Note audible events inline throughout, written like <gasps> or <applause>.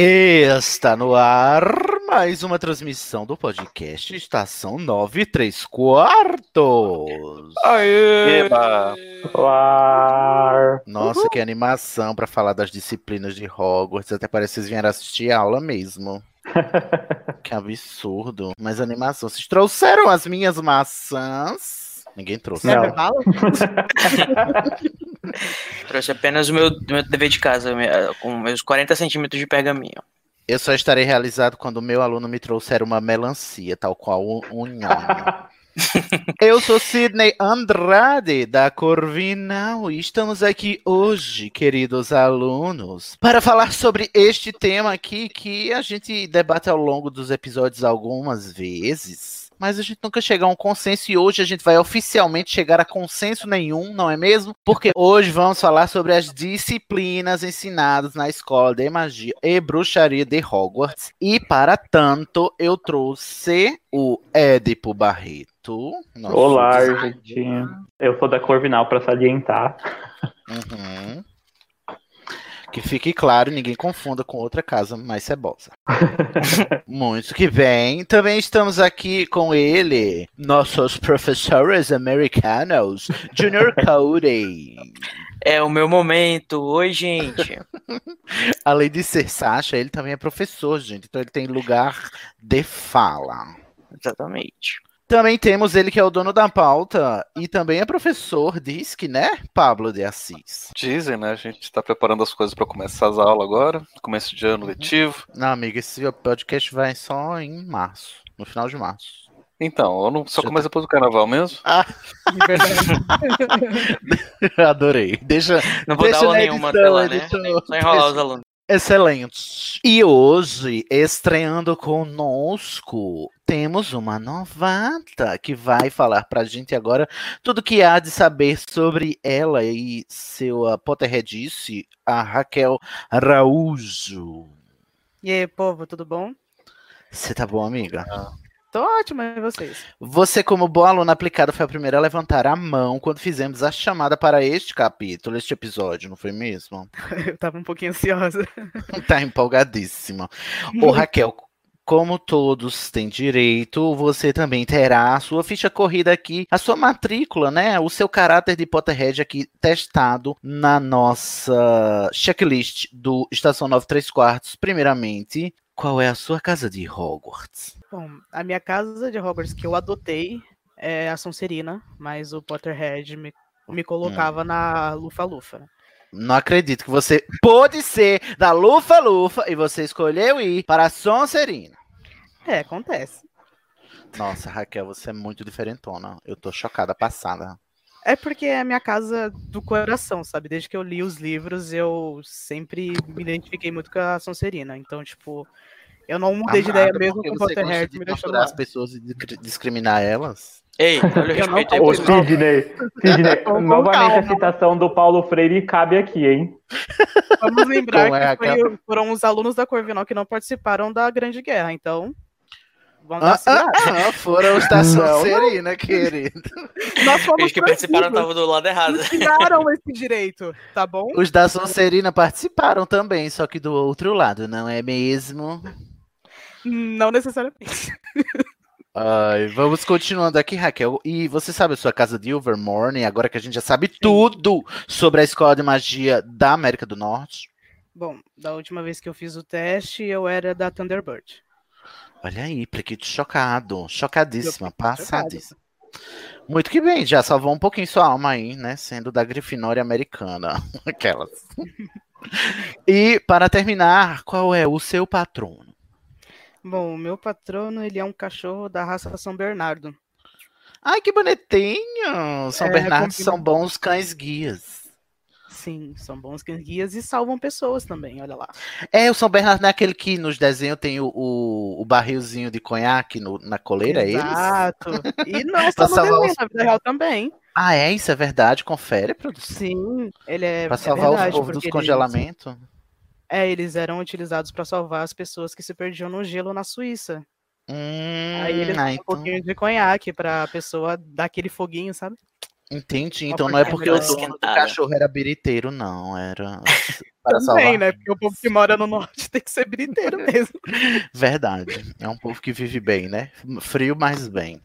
Está no ar mais uma transmissão do podcast Estação 9 3 quartos. Eba! Ar. Nossa, que animação para falar das disciplinas de Hogwarts. Até parece que vocês vieram assistir a aula mesmo. <laughs> Que absurdo. Mas animação. Vocês trouxeram as minhas maçãs? Ninguém trouxe. Não. Serve bala? <laughs> Trouxe apenas o meu, meu dever de casa, com meus 40 centímetros de pergaminho. Eu só estarei realizado quando o meu aluno me trouxer uma melancia, tal qual um, um nhonho. <laughs> Eu sou Sidney Andrade, da Corvinal, e estamos aqui hoje, queridos alunos, para falar sobre este tema aqui que a gente debate ao longo dos episódios algumas vezes. Mas a gente nunca chega a um consenso e hoje a gente vai oficialmente chegar a consenso nenhum, não é mesmo? Porque hoje vamos falar sobre as disciplinas ensinadas na escola de magia e bruxaria de Hogwarts. E para tanto, eu trouxe o Édipo Barreto. Olá. Argentina. Eu sou da Corvinal para salientar. Uhum. Que fique claro, ninguém confunda com outra casa mais cebosa. <laughs> Muito que bem. Também estamos aqui com ele, nossos professores americanos, Junior Cody. É o meu momento. Oi, gente. <laughs> Além de ser Sasha, ele também é professor, gente. Então ele tem lugar de fala. Exatamente. Também temos ele que é o dono da pauta e também é professor, diz que, né, Pablo de Assis. Dizem, né? A gente está preparando as coisas para começar as aulas agora, começo de ano letivo. Não, amiga, esse podcast vai só em março, no final de março. Então, eu não só começa depois do carnaval mesmo. <laughs> Adorei. Deixa, Não vou Deixa dar aula nenhuma edição, até lá, né? editor. Só enrolar os alunos. Excelente. E hoje, estreando conosco, temos uma novata que vai falar pra gente agora tudo que há de saber sobre ela e seu Potterheadice, a Raquel Araújo. E aí, povo, tudo bom? Você tá bom, amiga? Tô ótima, e vocês? Você, como boa aluna aplicada, foi a primeira a levantar a mão quando fizemos a chamada para este capítulo, este episódio, não foi mesmo? <laughs> Eu tava um pouquinho ansiosa. <laughs> Tá empolgadíssima. Ô, Raquel, como todos têm direito, você também terá a sua ficha corrida aqui, a sua matrícula, né? O seu caráter de Potterhead aqui testado na nossa checklist do Estação 93 Quartos. Primeiramente, qual é a sua casa de Hogwarts? Bom, a minha casa de Hogwarts que eu adotei é a Sonserina, mas o Potterhead me, me colocava na Lufa-Lufa. Não acredito que você pôde ser da Lufa Lufa e você escolheu ir para a Sonserina. É, acontece. Nossa, Raquel, você é muito diferentona. Eu tô chocada, passada. É porque é a minha casa do coração, sabe? Desde que eu li os livros, eu sempre me identifiquei muito com a Sonserina. Então, tipo, eu não mudei de ideia mesmo com o Potterhead de me lá. as pessoas e discri- discriminar elas. Ei, <laughs> olha o respeito aí, Ô. Sidney, Sidney, <laughs> novamente a calma. citação do Paulo Freire cabe aqui, hein? <laughs> Vamos lembrar Como é, que foi- foram os alunos da Corvinal que não participaram da Grande Guerra, então. Vamos dar Ah, segurada. ah, ah, foram os da. Sonserina, querido. Nós fomos Os que participaram estavam do lado errado. Tiraram esse direito, tá bom? Os da Sonserina participaram também, só que do outro lado, não é mesmo? Não necessariamente. Ai, vamos continuando aqui, Raquel. E você sabe a sua casa de Ilvermorny, agora que a gente já sabe tudo sobre a escola de magia da América do Norte? Bom, da última vez que eu fiz o teste, eu era da Thunderbird. Olha aí, Plequito chocado. Chocadíssima, passadíssima. Muito que bem, já salvou um pouquinho sua alma aí, né? Sendo da Grifinória americana. <laughs> Aquelas. <laughs> e, para terminar, qual é o seu patrono? Bom, o meu patrono, ele é um cachorro da raça São Bernardo. Ai, que bonitinho! São É, Bernardo combina são bons cães guias. Sim, são bons cães guias e salvam pessoas também, olha lá. É, o São Bernardo não é aquele que nos desenhos tem o, o, o barrilzinho de conhaque no- na coleira, é eles? Exato. E <laughs> não só no desenho, os- na vida real também. Ah, é? Isso é verdade? Confere, produção. Sim, ele é Pra é salvar verdade, os povos dos porque eles- congelamentos. É, eles eram utilizados para salvar as pessoas que se perdiam no gelo na Suíça. Hum, Aí eles ah, dão um então, pouquinho de conhaque pra pessoa dar aquele foguinho, sabe? entendi. Uma Então não é porque o dono do cachorro era biriteiro, não. Era <laughs> para Também, salvar. né? Porque o povo que mora no norte tem que ser briteiro <laughs> mesmo. Verdade. É um povo que vive bem, né? Frio, mas bem.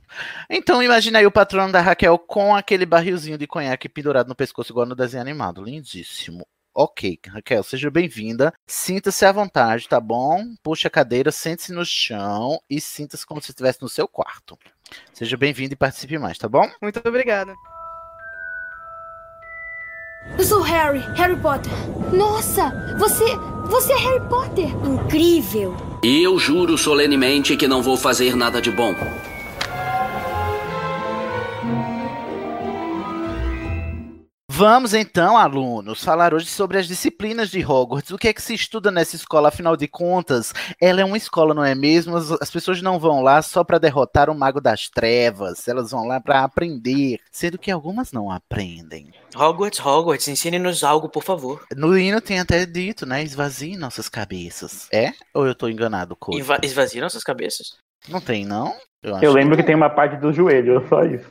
Então imagina aí o patrono da Raquel com aquele barrilzinho de conhaque pendurado no pescoço, igual no desenho animado. Lindíssimo. Ok, Raquel, seja bem-vinda. Sinta-se à vontade, tá bom? Puxa a cadeira, sente-se no chão e sinta-se como se estivesse no seu quarto. Seja bem-vindo e participe mais, tá bom? Muito obrigada. Eu sou Harry, Harry Potter. Nossa, você. Você é Harry Potter. Incrível. E eu juro solenemente que não vou fazer nada de bom. Vamos então, alunos, falar hoje sobre as disciplinas de Hogwarts. O que é que se estuda nessa escola? Afinal de contas, ela é uma escola, não é mesmo? As, as pessoas não vão lá só para derrotar o Mago das Trevas. Elas vão lá para aprender, sendo que algumas não aprendem. Hogwarts, Hogwarts, ensine-nos algo, por favor. No hino tem até dito, né? Esvazie nossas cabeças. É? Ou eu tô enganado, Couto? Inva esvazie nossas cabeças. Não tem, não? Eu lembro que tem uma parte do joelho, só isso.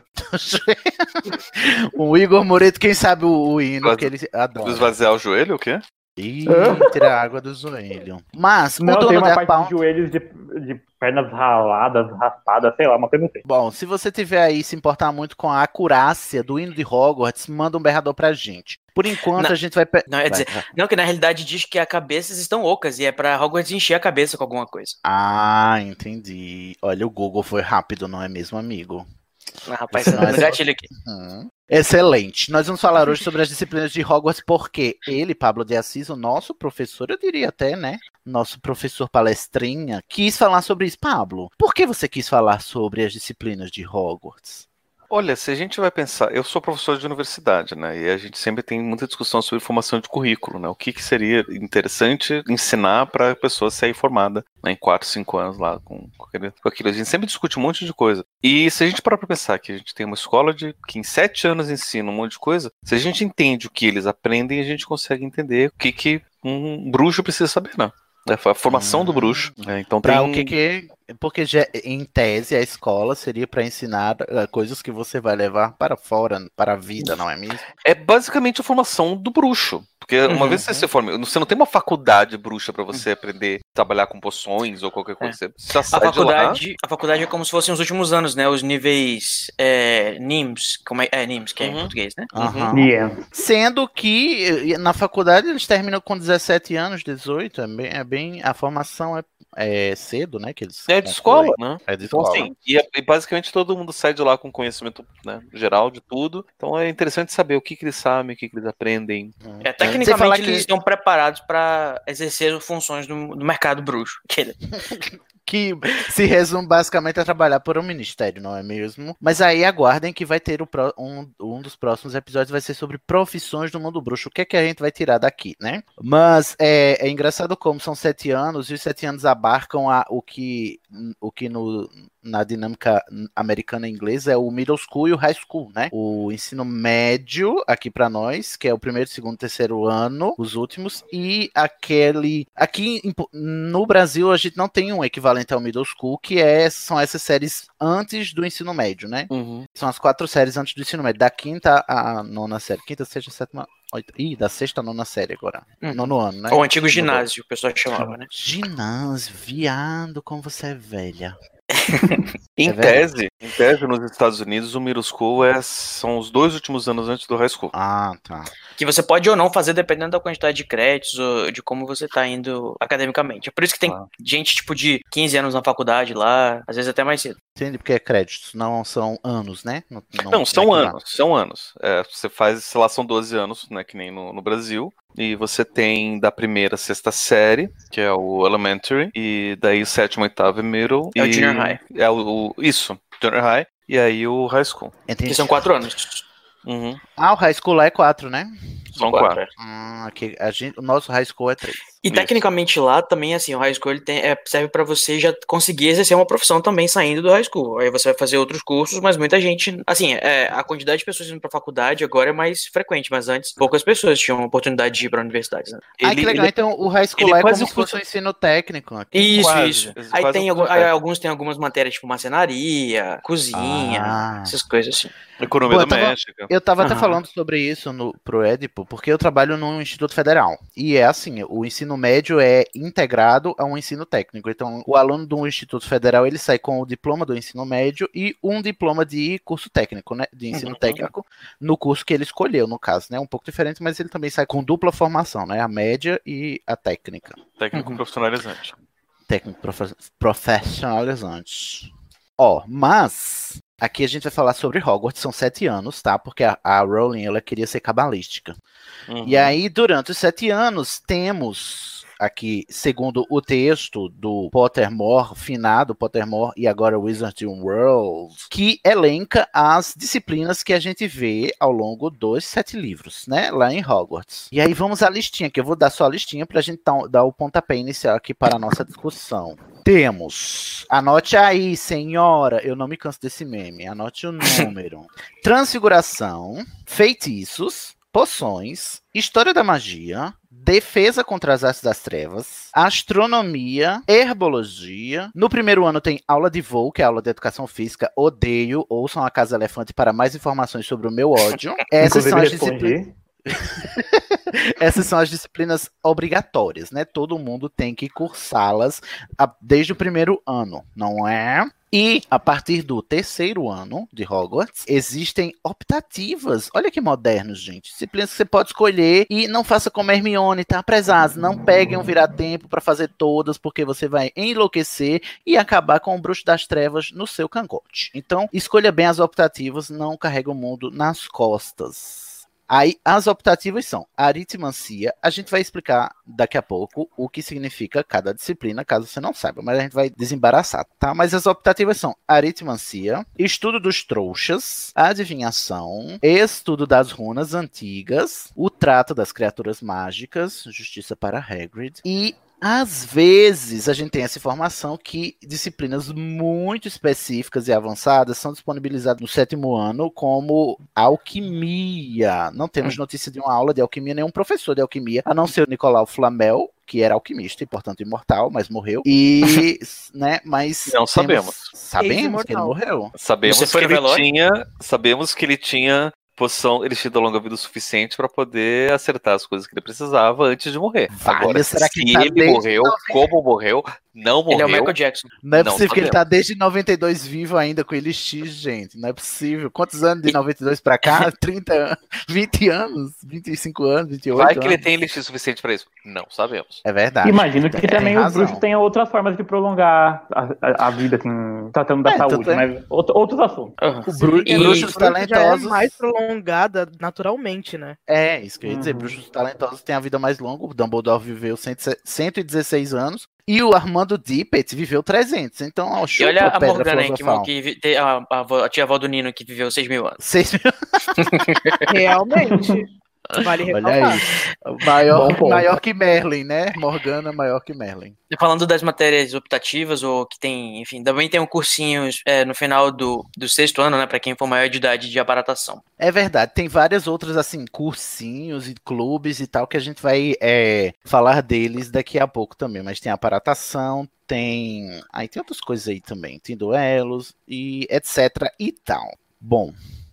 <laughs> o Igor Moreto, quem sabe o, o hino que ele adora. Esvaziar o joelho, o quê? Ih, tirar a água do joelho. Mas o Não, tem dono uma da parte Pound... de joelhos de, de pernas raladas, raspadas, sei lá, uma coisa assim. Bom, se você tiver aí se importar muito com a acurácia do hino de Hogwarts, manda um berrador pra gente. Por enquanto, Não, a gente vai... Não, é vai, dizer, vai. não, que na realidade diz que as cabeças estão ocas e é pra Hogwarts encher a cabeça com alguma coisa. Ah, entendi. Olha, o Google foi rápido, não é mesmo, amigo? Ah, rapaz, Isso tá é dando só- gatilho aqui. Hum. Excelente. Nós vamos falar hoje sobre as <laughs> disciplinas de Hogwarts, porque ele, Pablo de Assis, o nosso professor, eu diria até, né? Nosso professor palestrinha, quis falar sobre isso. Pablo, por que você quis falar sobre as disciplinas de Hogwarts? Olha, se a gente vai pensar, eu sou professor de universidade, né? E a gente sempre tem muita discussão sobre formação de currículo, né? O que, que seria interessante ensinar para a pessoa sair formada né, em 4, 5 anos lá com, com, aquele- com aquilo. A gente sempre discute um monte de coisa. E se a gente parar para pensar que a gente tem uma escola de que em 7 anos ensina um monte de coisa, se a gente entende o que eles aprendem, a gente consegue entender o que, que um bruxo precisa saber, né? A formação do bruxo. né? Então tem Pra um... o que que... Porque já- em tese a escola seria para ensinar eh, coisas que você vai levar para fora, para a vida, não é mesmo? É basicamente a formação do bruxo. Porque uma Uhum. vez que você se forma, você não tem uma faculdade bruxa pra você aprender a trabalhar com poções ou qualquer coisa. Você já A sai de lá. faculdade, a faculdade é como se fossem os últimos anos, né? Os níveis é, NIMS, como é, é NIMS, que é em Uhum. português, né? Aham. Yeah. Sendo que eh, na faculdade eles terminam com 17 anos, 18, é bem, é bem a formação é, é cedo, né? Que eles É de escola, né? É de Então, escola. assim, e, e basicamente todo mundo sai de lá com conhecimento né, geral de tudo. Então é interessante saber o que, que eles sabem, o que, que eles aprendem. É, Você tecnicamente eles que- estão preparados para exercer funções do, do mercado bruxo. <laughs> Que- se resume basicamente a trabalhar por um ministério, não é mesmo? Mas aí aguardem que vai ter o pró- um, um dos próximos episódios vai ser sobre profissões do mundo bruxo. O que é que a gente vai tirar daqui, né? Mas é, é engraçado como são sete anos e os sete anos abarcam a, o que o que no, na dinâmica americana e inglesa é o middle school e o high school, né? O ensino médio aqui pra nós, que é o primeiro, segundo, terceiro ano, os últimos, e aquele aqui em no Brasil a gente não tem um equivalente ao middle school, que é são essas séries antes do ensino médio, né? Uhum. São as quatro séries antes do ensino médio, da quinta à nona série, quinta, sexta, sétima, ih, da sexta à nona série agora, Uhum. nono ano, né? O antigo ginásio, o pessoal chamava, né? Ginásio, viado, como você é velha. <laughs> Em É tese, em tese, nos Estados Unidos, o middle school é, são os dois últimos anos antes do high school. Ah, tá. Que você pode ou não fazer dependendo da quantidade de créditos ou de como você tá indo academicamente. É por isso que tem Ah. gente, tipo, de 15 anos na faculdade lá, às vezes até mais cedo. Entendi porque é créditos, não são anos, né? Não, Não, são é lá. anos, são anos. É, você faz, sei lá, são 12 anos, né, que nem no, no Brasil. E você tem da primeira à sexta série, que é o elementary, e daí o sétimo, oitavo é middle. É o e junior high. É o, o- isso, junior high, e aí o high school. Entendi. Que são quatro anos. Uhum, Ah, o high school lá é quatro, né? São Quatro, quatro. é. Ah, aqui, a gente, o nosso high school é três. E Isso. tecnicamente lá também, assim, o high school ele tem, é, serve pra você já conseguir exercer uma profissão também saindo do high school. Aí você vai fazer outros cursos, mas muita gente, assim, é, a quantidade de pessoas indo pra faculdade agora é mais frequente, mas antes poucas pessoas tinham a oportunidade de ir pra universidades, né? ah, que Ele- legal. ele- Então o high school ele é quase como se fosse um ensino técnico. aqui. Isso, Quase, isso. quase Aí tem um aí alguns tem algumas matérias, tipo marcenaria, cozinha, Ah. essas coisas assim. Economia Pô, eu tava- doméstica. Eu tava até Aham. falando sobre isso no, pro Edipo, porque eu trabalho num Instituto Federal. E é assim, o ensino médio é integrado a um ensino técnico. Então, o aluno do Instituto Federal, ele sai com o diploma do ensino médio e um diploma de curso técnico, né? De ensino Uhum. técnico, no curso que ele escolheu, no caso, né? Um pouco diferente, mas ele também sai com dupla formação, né? A média e a técnica. Técnico Uhum. profissionalizante. Técnico profe- profissionalizante. Ó, mas aqui a gente vai falar sobre Hogwarts, são sete anos, tá? Porque a, a Rowling, ela queria ser cabalística. Uhum. E aí, durante os sete anos, temos aqui, segundo o texto do Pottermore, finado Pottermore e agora Wizarding World, que elenca as disciplinas que a gente vê ao longo dos sete livros, né? Lá em Hogwarts. E aí vamos à listinha, que eu vou dar só a listinha pra gente dar, dar o pontapé inicial aqui para a nossa discussão. Temos, anote aí, senhora, eu não me canso desse meme, anote o <laughs> número. Transfiguração, feitiços, poções, história da magia, defesa contra as artes das trevas, astronomia, herbologia. No primeiro ano tem aula de voo, que é aula de educação física. Odeio, ouçam a Casa Elefante para mais informações sobre o meu ódio. <laughs> Essas Inclusive, são as disciplinas. <laughs> Essas são as disciplinas obrigatórias, né? Todo mundo tem que cursá-las a- desde o primeiro ano, não é? E a partir do terceiro ano de Hogwarts, existem optativas. Olha que modernos, gente. Disciplinas que você pode escolher e não faça como Hermione, tá? Prezados, não peguem um virar-tempo para fazer todas, porque você vai enlouquecer e acabar com o bruxo das trevas no seu cangote. Então, escolha bem as optativas, não carrega o mundo nas costas. Aí, as optativas são aritmancia. A gente vai explicar daqui a pouco o que significa cada disciplina, caso você não saiba, mas a gente vai desembaraçar, tá? Mas as optativas são aritmancia, estudo dos trouxas, adivinhação, estudo das runas antigas, o trato das criaturas mágicas, justiça para Hagrid e às vezes a gente tem essa informação que disciplinas muito específicas e avançadas são disponibilizadas no sétimo ano, como alquimia. Não temos notícia de uma aula de alquimia, nenhum professor de alquimia, a não ser o Nicolau Flamel, que era alquimista e, portanto, imortal, mas morreu. E, <laughs> né, mas. Não temos- sabemos. Sabemos que ele morreu. Sabemos que ele tinha, sabemos que ele tinha poção, ele tinha longa vida o suficiente para poder acertar as coisas que ele precisava antes de morrer. Vale, Agora, será que se ele tá ele morreu, como morreu, não morreu. Ele é o Michael Jackson. Não é Não possível que ele tá desde 92 vivo ainda com ele X, gente. Não é possível. Quantos anos de 92 pra cá? <laughs> 30 anos? 20 anos? 25 anos? 28 Vai anos? que ele tem elixir suficiente para isso. Não sabemos. É verdade. Imagino que Tem também o bruxo tenha outras formas de prolongar a, a- a vida, assim, tratando da É, saúde, é- mas outro- outros assuntos. O bru- E- bruxos Bruxa já é talentosos. mais prolongada naturalmente, né? É, isso que eu ia dizer. Uhum. Bruxos talentosos têm a vida mais longa. O Dumbledore viveu 100 116 anos. E o Armando Dippet viveu 300. Então, ó, E olha a pedra Morgana que, filosofal. que te- a, a, avó- a tia avó do Nino que viveu 6 mil anos. Seis mil- <laughs> Realmente. Vale aí. Maior, Bom maior que Merlin, né? Morgana maior que Merlin. E Falando das matérias optativas, ou que tem, enfim, também tem um cursinho é, no final do, do sexto ano, né, pra quem for maior de idade de aparatação. É verdade, tem várias outras, assim, cursinhos e clubes e tal, que a gente vai é, falar deles daqui a pouco também. Mas tem aparatação, tem. Aí tem outras coisas aí também, tem duelos e etc e tal. Bom,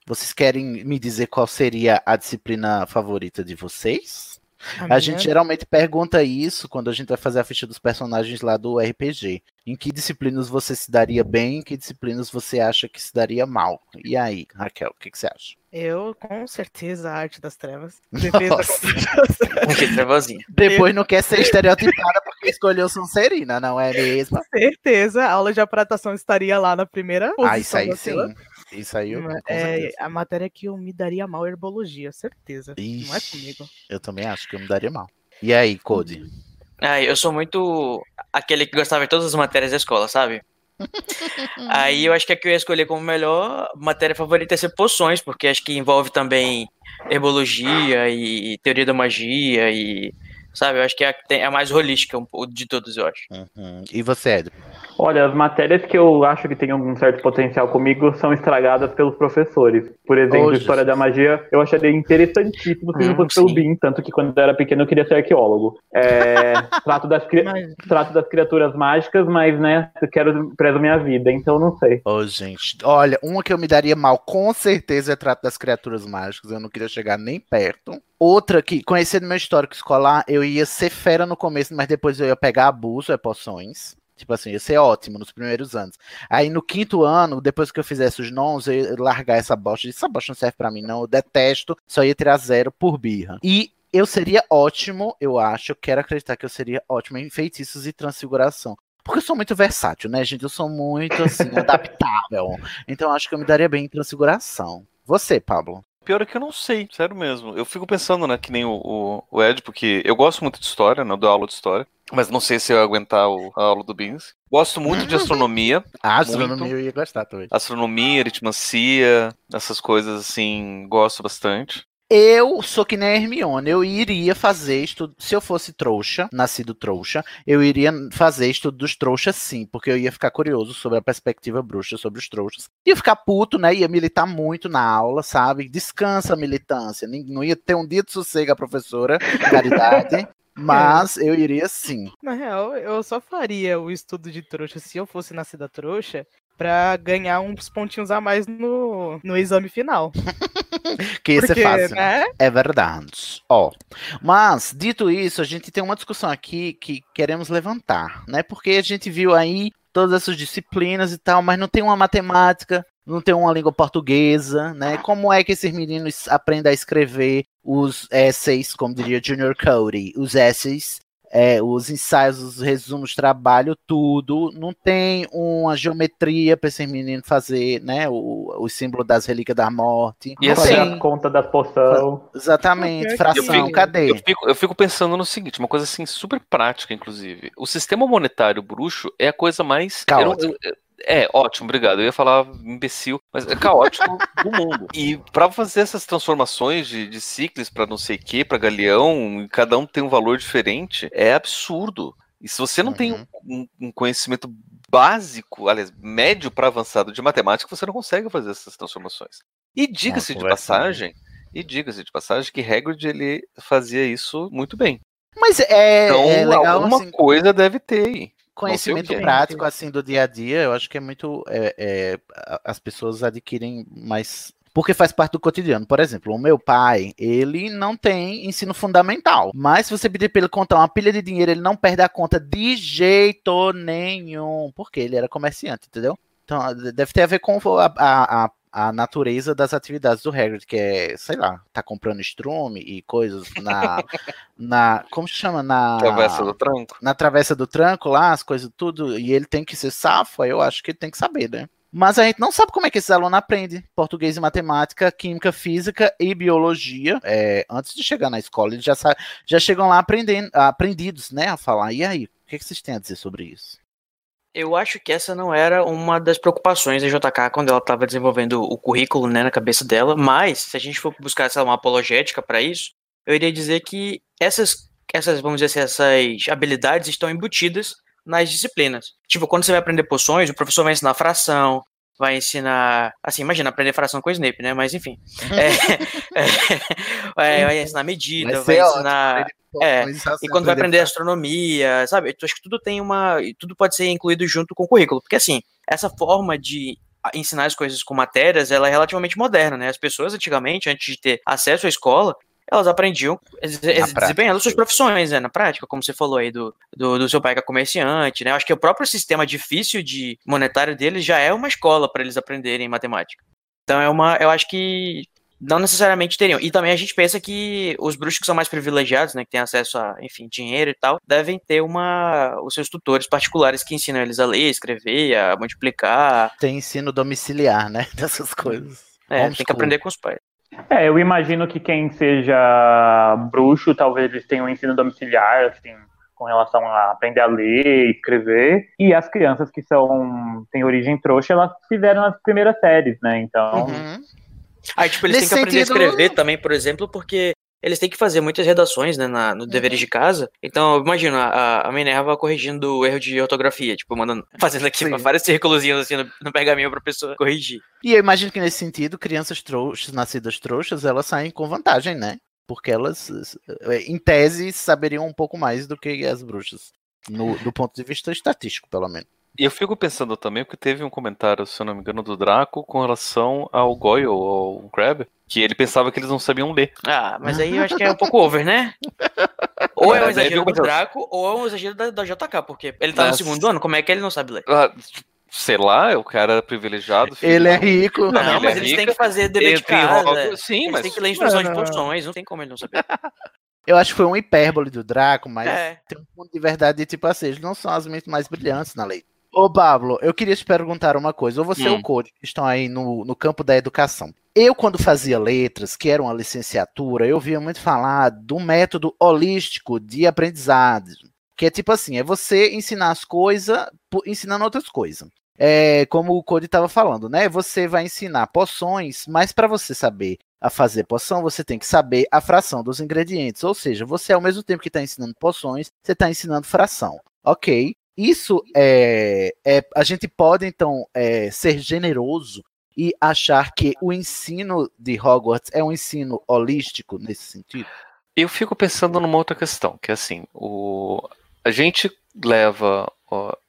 vocês querem me dizer qual seria a disciplina favorita de vocês? A, minha- gente geralmente pergunta isso quando a gente vai fazer a ficha dos personagens lá do RPG. Em que disciplinas você se daria bem, em que disciplinas você acha que se daria mal? E aí, Raquel, o que, que você acha? Eu, com certeza, a arte das trevas. <laughs> Trevozinha. Depois não quer ser estereotipada porque escolheu Sonserina, não é mesmo? certeza, a aula de apratação estaria lá na primeira posição. Ah, isso aí sim. Isso aí eu, É, certeza. a matéria que eu me daria mal é herbologia, certeza. Não é Ixi. comigo. Eu também acho que eu me daria mal. E aí, Code? Ah, eu sou muito aquele que gostava de todas as matérias da escola, sabe? <laughs> Aí eu acho que a que eu ia escolher como melhor matéria favorita é ser poções, porque acho que envolve também herbologia e teoria da magia e sabe, eu acho que é a, é a mais holística um pouco de todos, eu acho. Uhum. E você, Ed? Olha, as matérias que eu acho que têm algum certo potencial comigo são estragadas pelos professores. Por exemplo, Oh, História da Magia, eu acharia interessantíssimo se não Hum, fosse pelo. BIM, tanto que quando eu era pequeno eu queria ser arqueólogo. É, <laughs> trato, das, cri- Mas- trato das criaturas mágicas, mas, né, eu quero prezo minha vida, então não sei. Ô, gente, olha, uma que eu me daria mal, com certeza, é Trato das Criaturas Mágicas. Eu não queria chegar nem perto. Outra que, conhecendo meu histórico escolar, eu ia ser fera no começo, mas depois eu ia pegar abuso, é poções. Tipo assim, ia ser ótimo nos primeiros anos. Aí no quinto ano, depois que eu fizesse os nons, eu ia largar essa bosta. Essa bosta não serve pra mim, não. Eu detesto, só ia tirar zero por birra. E eu seria ótimo, eu acho, eu quero acreditar que eu seria ótimo em feitiços e transfiguração. Porque eu sou muito versátil, né, gente? Eu sou muito, assim, <laughs> adaptável. Então eu acho que eu me daria bem em transfiguração. Você, Pablo? Pior é que eu não sei, sério mesmo. Eu fico pensando, né, que nem o, o, o Ed, porque eu gosto muito de história, né, eu dou aula de história, mas não sei se eu ia aguentar o, a aula do Beans. Gosto muito de <laughs> astronomia, A Muito. astronomia eu ia gostar também. astronomia, aritmancia, essas coisas assim, gosto bastante. Eu sou que nem a Hermione, eu iria fazer estudo. Se eu fosse trouxa, nascido trouxa, eu iria fazer estudo dos trouxas sim, porque eu ia ficar curioso sobre a perspectiva bruxa sobre os trouxas. Ia ficar puto, né? Ia militar muito na aula, sabe? Descansa, militância. Nem- Não ia ter um dia de sossego a professora, caridade. <laughs> Mas eu iria sim. Na real, eu só faria o estudo de trouxa se eu fosse nascida trouxa pra ganhar uns pontinhos a mais no, no exame final. <laughs> Que isso Porque, é fácil. né? né? É verdade. Ó, mas dito isso, a gente tem uma discussão aqui que queremos levantar, né? Porque a gente viu aí todas essas disciplinas e tal, mas não tem uma matemática, não tem uma língua portuguesa, né? Como é que esses meninos aprendem a escrever os essays, como diria Junior Cody, os essays, é, os ensaios, os resumos, trabalho, tudo. Não tem uma geometria para esses meninos fazer, né? O, o símbolo das relíquias da morte. E assim, a conta da poção. Exatamente, Eu fração, fico- cadê? Eu fico, eu fico pensando no seguinte, uma coisa assim super prática, inclusive. O sistema monetário bruxo é a coisa mais. eu não- Caótico. eu- é, ótimo, obrigado. Eu ia falar imbecil, mas é caótico <laughs> do mundo. E pra fazer essas transformações de, de ciclos pra não sei o que, pra galeão, e cada um tem um valor diferente, é absurdo. E se você não tem Uhum. um, um conhecimento básico, aliás, médio para avançado de matemática, você não consegue fazer essas transformações. E diga-se de conversa, né? passagem, e diga-se de passagem que Hagrid ele fazia isso muito bem. Mas é, Então, é legal, alguma assim, coisa deve ter aí. Conhecimento prático, assim, do dia a dia, eu acho que é muito, é, é, as pessoas adquirem mais, porque faz parte do cotidiano. Por exemplo, o meu pai, ele não tem ensino fundamental, mas se você pedir para ele contar uma pilha de dinheiro, ele não perde a conta de jeito nenhum, porque ele era comerciante, entendeu? Então, deve ter a ver com a, a, a- a natureza das atividades do Hagrid, que é, sei lá, tá comprando estrume e coisas na, <laughs> na como se chama? Na Travessa do tranco. na travessa do tranco lá, as coisas tudo, e ele tem que ser safo, aí eu acho que ele tem que saber, né? Mas a gente não sabe como é que esses alunos aprendem português e matemática, química, física e biologia. é, antes de chegar na escola, eles já, já chegam lá aprendendo, aprendidos, né, a falar. E aí, o que, que vocês têm a dizer sobre isso? Eu acho que essa não era uma das preocupações da JK quando ela estava desenvolvendo o currículo né, na cabeça dela, mas se a gente for buscar lá, uma apologética para isso, eu iria dizer que essas, essas, vamos dizer assim, essas habilidades estão embutidas nas disciplinas. Tipo, quando você vai aprender poções, o professor vai ensinar fração, vai ensinar. Assim, imagina, aprender fração com o Snape, né? Mas enfim. É, <laughs> é, é, vai ensinar medida, vai, ótimo, ensinar. É, assim, e quando vai aprender astronomia, sabe? Eu acho que tudo tem uma. Tudo pode ser incluído junto com o currículo. Porque assim, essa forma de ensinar as coisas com matérias, ela é relativamente moderna, né? As pessoas antigamente, antes de ter acesso à escola, elas aprendiam desempenhando suas profissões, né, na prática, como você falou aí do, do, do seu pai que é comerciante, né? Eu acho que o próprio sistema difícil de monetário deles já é uma escola para eles aprenderem matemática. Então é uma, eu acho que não necessariamente teriam. E também a gente pensa que os bruxos que são mais privilegiados, né, que têm acesso a, enfim, dinheiro e tal, devem ter uma os seus tutores particulares que ensinam eles a ler, escrever, a multiplicar. Tem ensino domiciliar, né? <laughs> Dessas coisas. É, tem que aprender com os pais. É, eu imagino que quem seja bruxo, talvez eles tenham um ensino domiciliar, assim, com relação a aprender a ler, escrever. E as crianças que são têm origem trouxa, elas fizeram as primeiras séries, né? Então, Uhum. Aí, tipo, eles Nesse têm que aprender sentido- a escrever também, por exemplo, porque eles têm que fazer muitas redações, né, na, no deveres de casa. Então, imagina a, a Minerva corrigindo o erro de ortografia, tipo, mandando, <laughs> fazendo aqui Sim. vários círculos assim no, no pergaminho pra pessoa corrigir. E eu imagino que nesse sentido, crianças trouxas, nascidas trouxas, elas saem com vantagem, né? Porque elas, eh, em tese, saberiam um pouco mais do que as bruxas. No- do ponto de vista estatístico, pelo menos. E eu fico pensando também, porque teve um comentário, se eu não me engano, do Draco com relação ao Goyle, ou ao Crab, que ele pensava que eles não sabiam ler. Ah, mas aí eu acho que é um pouco <laughs> over, né? Ou é um exagero do Draco, ou é um exagero da, da JK, porque ele tá no segundo ano, como é que ele não sabe ler? Ah, sei lá, o cara era privilegiado. filho Ele é rico. Não, família mas eles têm rica, que fazer dever de casa. Sim, eles mas têm que ler instruções Não, de não. posições, não tem como ele não saber. <laughs> Eu acho que foi uma hipérbole do Draco, mas É. tem um ponto de verdade, tipo assim, eles não são as mentes mais brilhantes na lei. Ô, Pablo, eu queria te perguntar uma coisa. Ou você ou Hum. o Code, que estão aí no, no campo da educação. Eu, quando fazia letras, que era uma licenciatura, eu via muito falar do método holístico de aprendizado. Que é tipo assim, é você ensinar as coisas ensinando outras coisas. É, como o Cody estava falando, né? Você vai ensinar poções, mas para você saber a fazer poção, você tem que saber a fração dos ingredientes. Ou seja, você ao mesmo tempo que está ensinando poções, você está ensinando fração. Ok. Isso é, é- A gente pode, então, é, ser generoso e achar que o ensino de Hogwarts é um ensino holístico nesse sentido? Eu fico pensando numa outra questão, que é assim, o... a gente leva.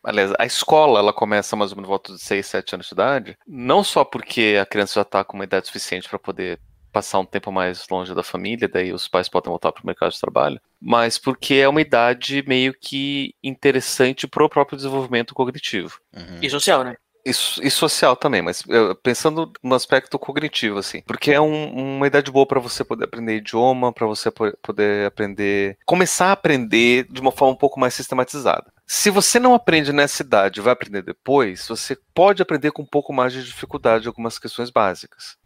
aliás, a escola ela começa mais ou menos volta de 6, 7 anos de idade, não só porque a criança já está com uma idade suficiente para poder passar um tempo mais longe da família, daí os pais podem voltar para o mercado de trabalho, mas porque é uma idade meio que interessante para o próprio desenvolvimento cognitivo. E social, né? E, so- e social também, mas eh, pensando no aspecto cognitivo, assim, porque é um- uma idade boa para você poder aprender idioma, para você po- poder aprender, começar a aprender de uma forma um pouco mais sistematizada. Se você não aprende nessa idade e vai aprender depois, você pode aprender com um pouco mais de dificuldade algumas questões básicas.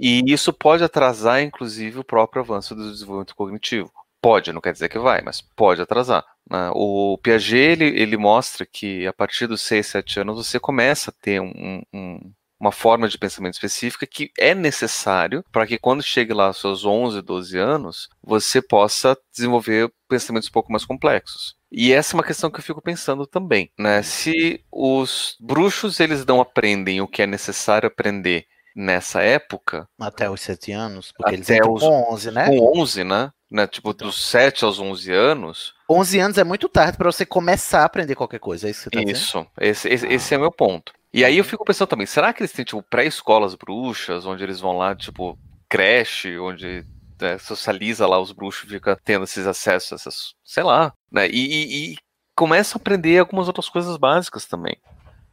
E isso pode atrasar, inclusive, o próprio avanço do desenvolvimento cognitivo. Pode, não quer dizer que vai, mas pode atrasar. né? O Piaget ele, ele mostra que a partir dos 6, 7 anos você começa a ter um- um- uma forma de pensamento específica que é necessário para que quando chegue lá aos seus 11, 12 anos, você possa desenvolver pensamentos um pouco mais complexos. E essa é uma questão que eu fico pensando também, né? Se os bruxos eles não aprendem o que é necessário aprender nessa época, Até os 7 anos? Porque eles até entram os com 11, né? com 11, né? né? Tipo, dos 7 aos 11 anos. 11 anos é muito tarde para você começar a aprender qualquer coisa, é isso que você tá dizendo? Isso, esse, esse, esse é meu ponto. E aí eu fico pensando também, será que eles têm, tipo, pré-escolas bruxas, onde eles vão lá, tipo, creche, onde né, socializa lá os bruxos, fica tendo esses acessos, essas, sei lá, né? E, e, e começam a aprender algumas outras coisas básicas também.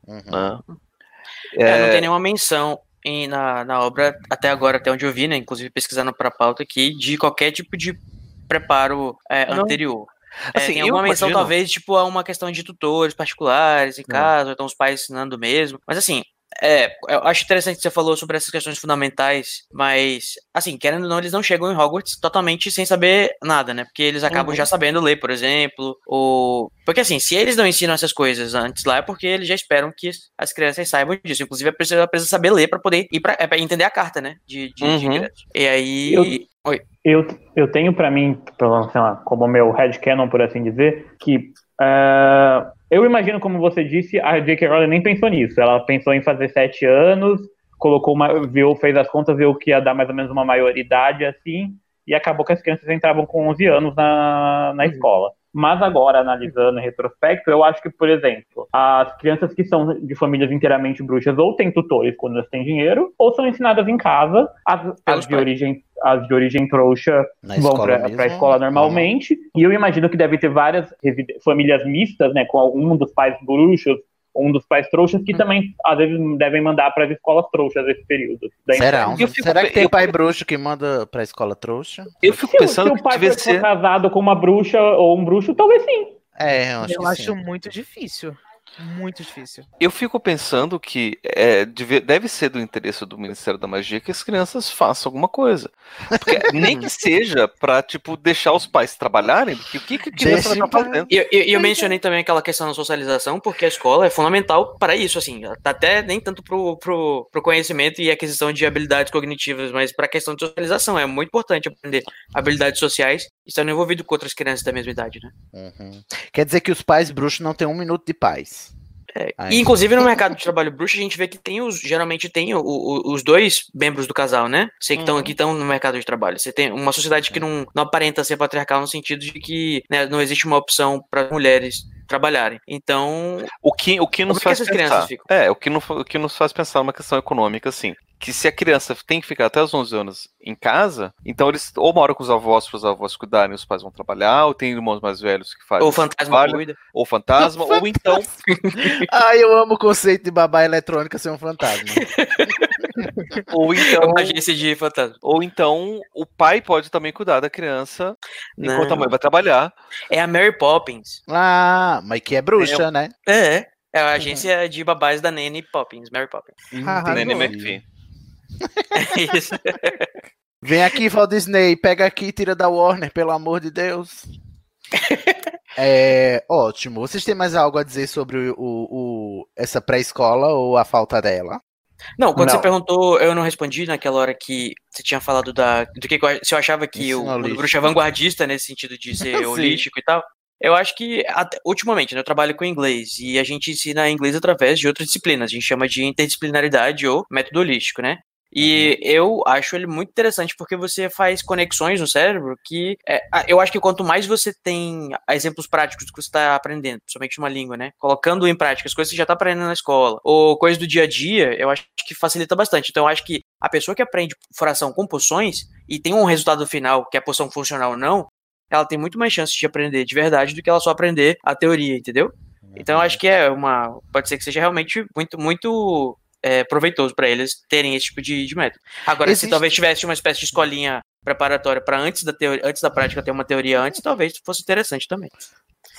Uhum. né? É, não tem nenhuma menção em- na, na obra, até agora, até onde eu vi, né? Inclusive pesquisando pra pauta aqui, de qualquer tipo de preparo é, anterior. É, Assim, tem eu alguma menção, imagino- talvez, tipo, a uma questão de tutores particulares em casa, ou então os pais ensinando mesmo. Mas assim, é, eu acho interessante que você falou sobre essas questões fundamentais, mas, assim, querendo ou não, eles não chegam em Hogwarts totalmente sem saber nada, né? Porque eles acabam Uhum. já sabendo ler, por exemplo, ou... Porque, assim, se eles não ensinam essas coisas antes lá, é porque eles já esperam que as crianças saibam disso. Inclusive, a pessoa precisa saber ler pra poder ir pra, é, pra entender a carta, né? De, de, de Uhum. ingresso. E aí... Eu- Oi. Eu, eu tenho pra mim, pelo- sei lá, como meu headcanon, por assim dizer, que eh, eu imagino, como você disse, a J.K. Rowling nem pensou nisso. Ela pensou em fazer sete anos, colocou uma, viu, fez as contas, viu que ia dar mais ou menos uma maioridade assim, e acabou que as crianças entravam com 11 anos na, na escola. Mas agora, analisando em retrospecto, eu acho que, por exemplo, as crianças que são de famílias inteiramente bruxas ou têm tutores quando elas têm dinheiro, ou são ensinadas em casa, as, as de, origem, as de origem trouxa Na vão escola para a escola normalmente. E eu imagino que deve ter várias famílias mistas, né, com algum dos pais bruxos, um dos pais trouxas, Hum. que também, às vezes, devem mandar para as escolas trouxas nesse período. da Será? Um- será que tem pai bruxo que manda pra escola trouxa? Eu fico Se o- pensando se o que pai devia for ser. casado com uma bruxa ou um bruxo, talvez sim. É, eu acho Eu que acho sim. muito difícil. Muito difícil. Eu fico pensando que é, deve, ser do interesse do Ministério da Magia que as crianças façam alguma coisa. Porque <laughs> nem que seja pra, tipo, deixar os pais trabalharem, porque o que, que a criança vai Deixa estar fazendo? E eu, eu- eu mencionei também aquela questão da socialização, porque a escola é fundamental para isso, assim, até nem tanto pro, pro, pro conhecimento e aquisição de habilidades cognitivas, mas para a questão de socialização. É muito importante aprender habilidades sociais e estando envolvido com outras crianças da mesma idade, né? Uhum. Quer dizer que os pais bruxos não têm um minuto de paz. E, inclusive, no mercado de trabalho bruxo, a gente vê que tem os, geralmente tem o- o- os dois membros do casal, né? Sei que estão Uhum. aqui estão no mercado de trabalho. Você tem uma sociedade que não, não aparenta ser patriarcal no sentido de que né, não existe uma opção para mulheres trabalharem. Então, O que, o que nos faz essas crianças pensar. ficam? É, o que, no- o que nos faz pensar numa questão econômica, assim. Que se a criança tem que ficar até os 11 anos em casa, então eles ou moram com os avós para os avós cuidarem, os pais vão trabalhar, ou tem irmãos mais velhos que fazem Ou fantasma trabalho, cuida. Ou fantasma, ou então. <laughs> Ai, eu amo o conceito de babá eletrônica ser um fantasma. <laughs> Ou então. Uma agência de fantasma. Ou então o pai pode também cuidar da criança enquanto a Não. mãe vai trabalhar. É a Mary Poppins. Ah, mas que é bruxa, É, né? É, é a agência de babás da Nanny Poppins, Mary Poppins. Entendi. Nanny McPhee. É <laughs> isso. Vem aqui, Walt Disney, pega aqui e tira da Warner, pelo amor de Deus. <laughs> É, ótimo. Vocês têm mais algo a dizer sobre o, o- essa pré-escola ou a falta dela? Não, quando você Não. perguntou, eu não respondi naquela hora que você tinha falado da, do que, se eu achava que o mundo holístico. bruxo é vanguardista nesse sentido de ser <laughs> holístico e tal. Eu acho que, ultimamente, né, eu trabalho com inglês e a gente ensina inglês através de outras disciplinas. A gente chama de interdisciplinaridade ou método holístico, né? E eu acho ele muito interessante porque você faz conexões no cérebro que é, eu acho que quanto mais você tem exemplos práticos do que você está aprendendo, principalmente uma língua, né? Colocando em prática as coisas que você já está aprendendo na escola, ou coisas do dia a dia, eu acho que facilita bastante. Então eu acho que a pessoa que aprende fração com poções e tem um resultado final que é a poção funcional ou não, ela tem muito mais chance de aprender de verdade do que ela só aprender a teoria, entendeu? Então eu acho que é uma. Pode ser que seja realmente muito, muito é, proveitoso para eles terem esse tipo de, de método. Agora, Existe- se talvez tivesse uma espécie de escolinha preparatória para antes da teoria, antes da prática ter uma teoria antes, talvez fosse interessante também.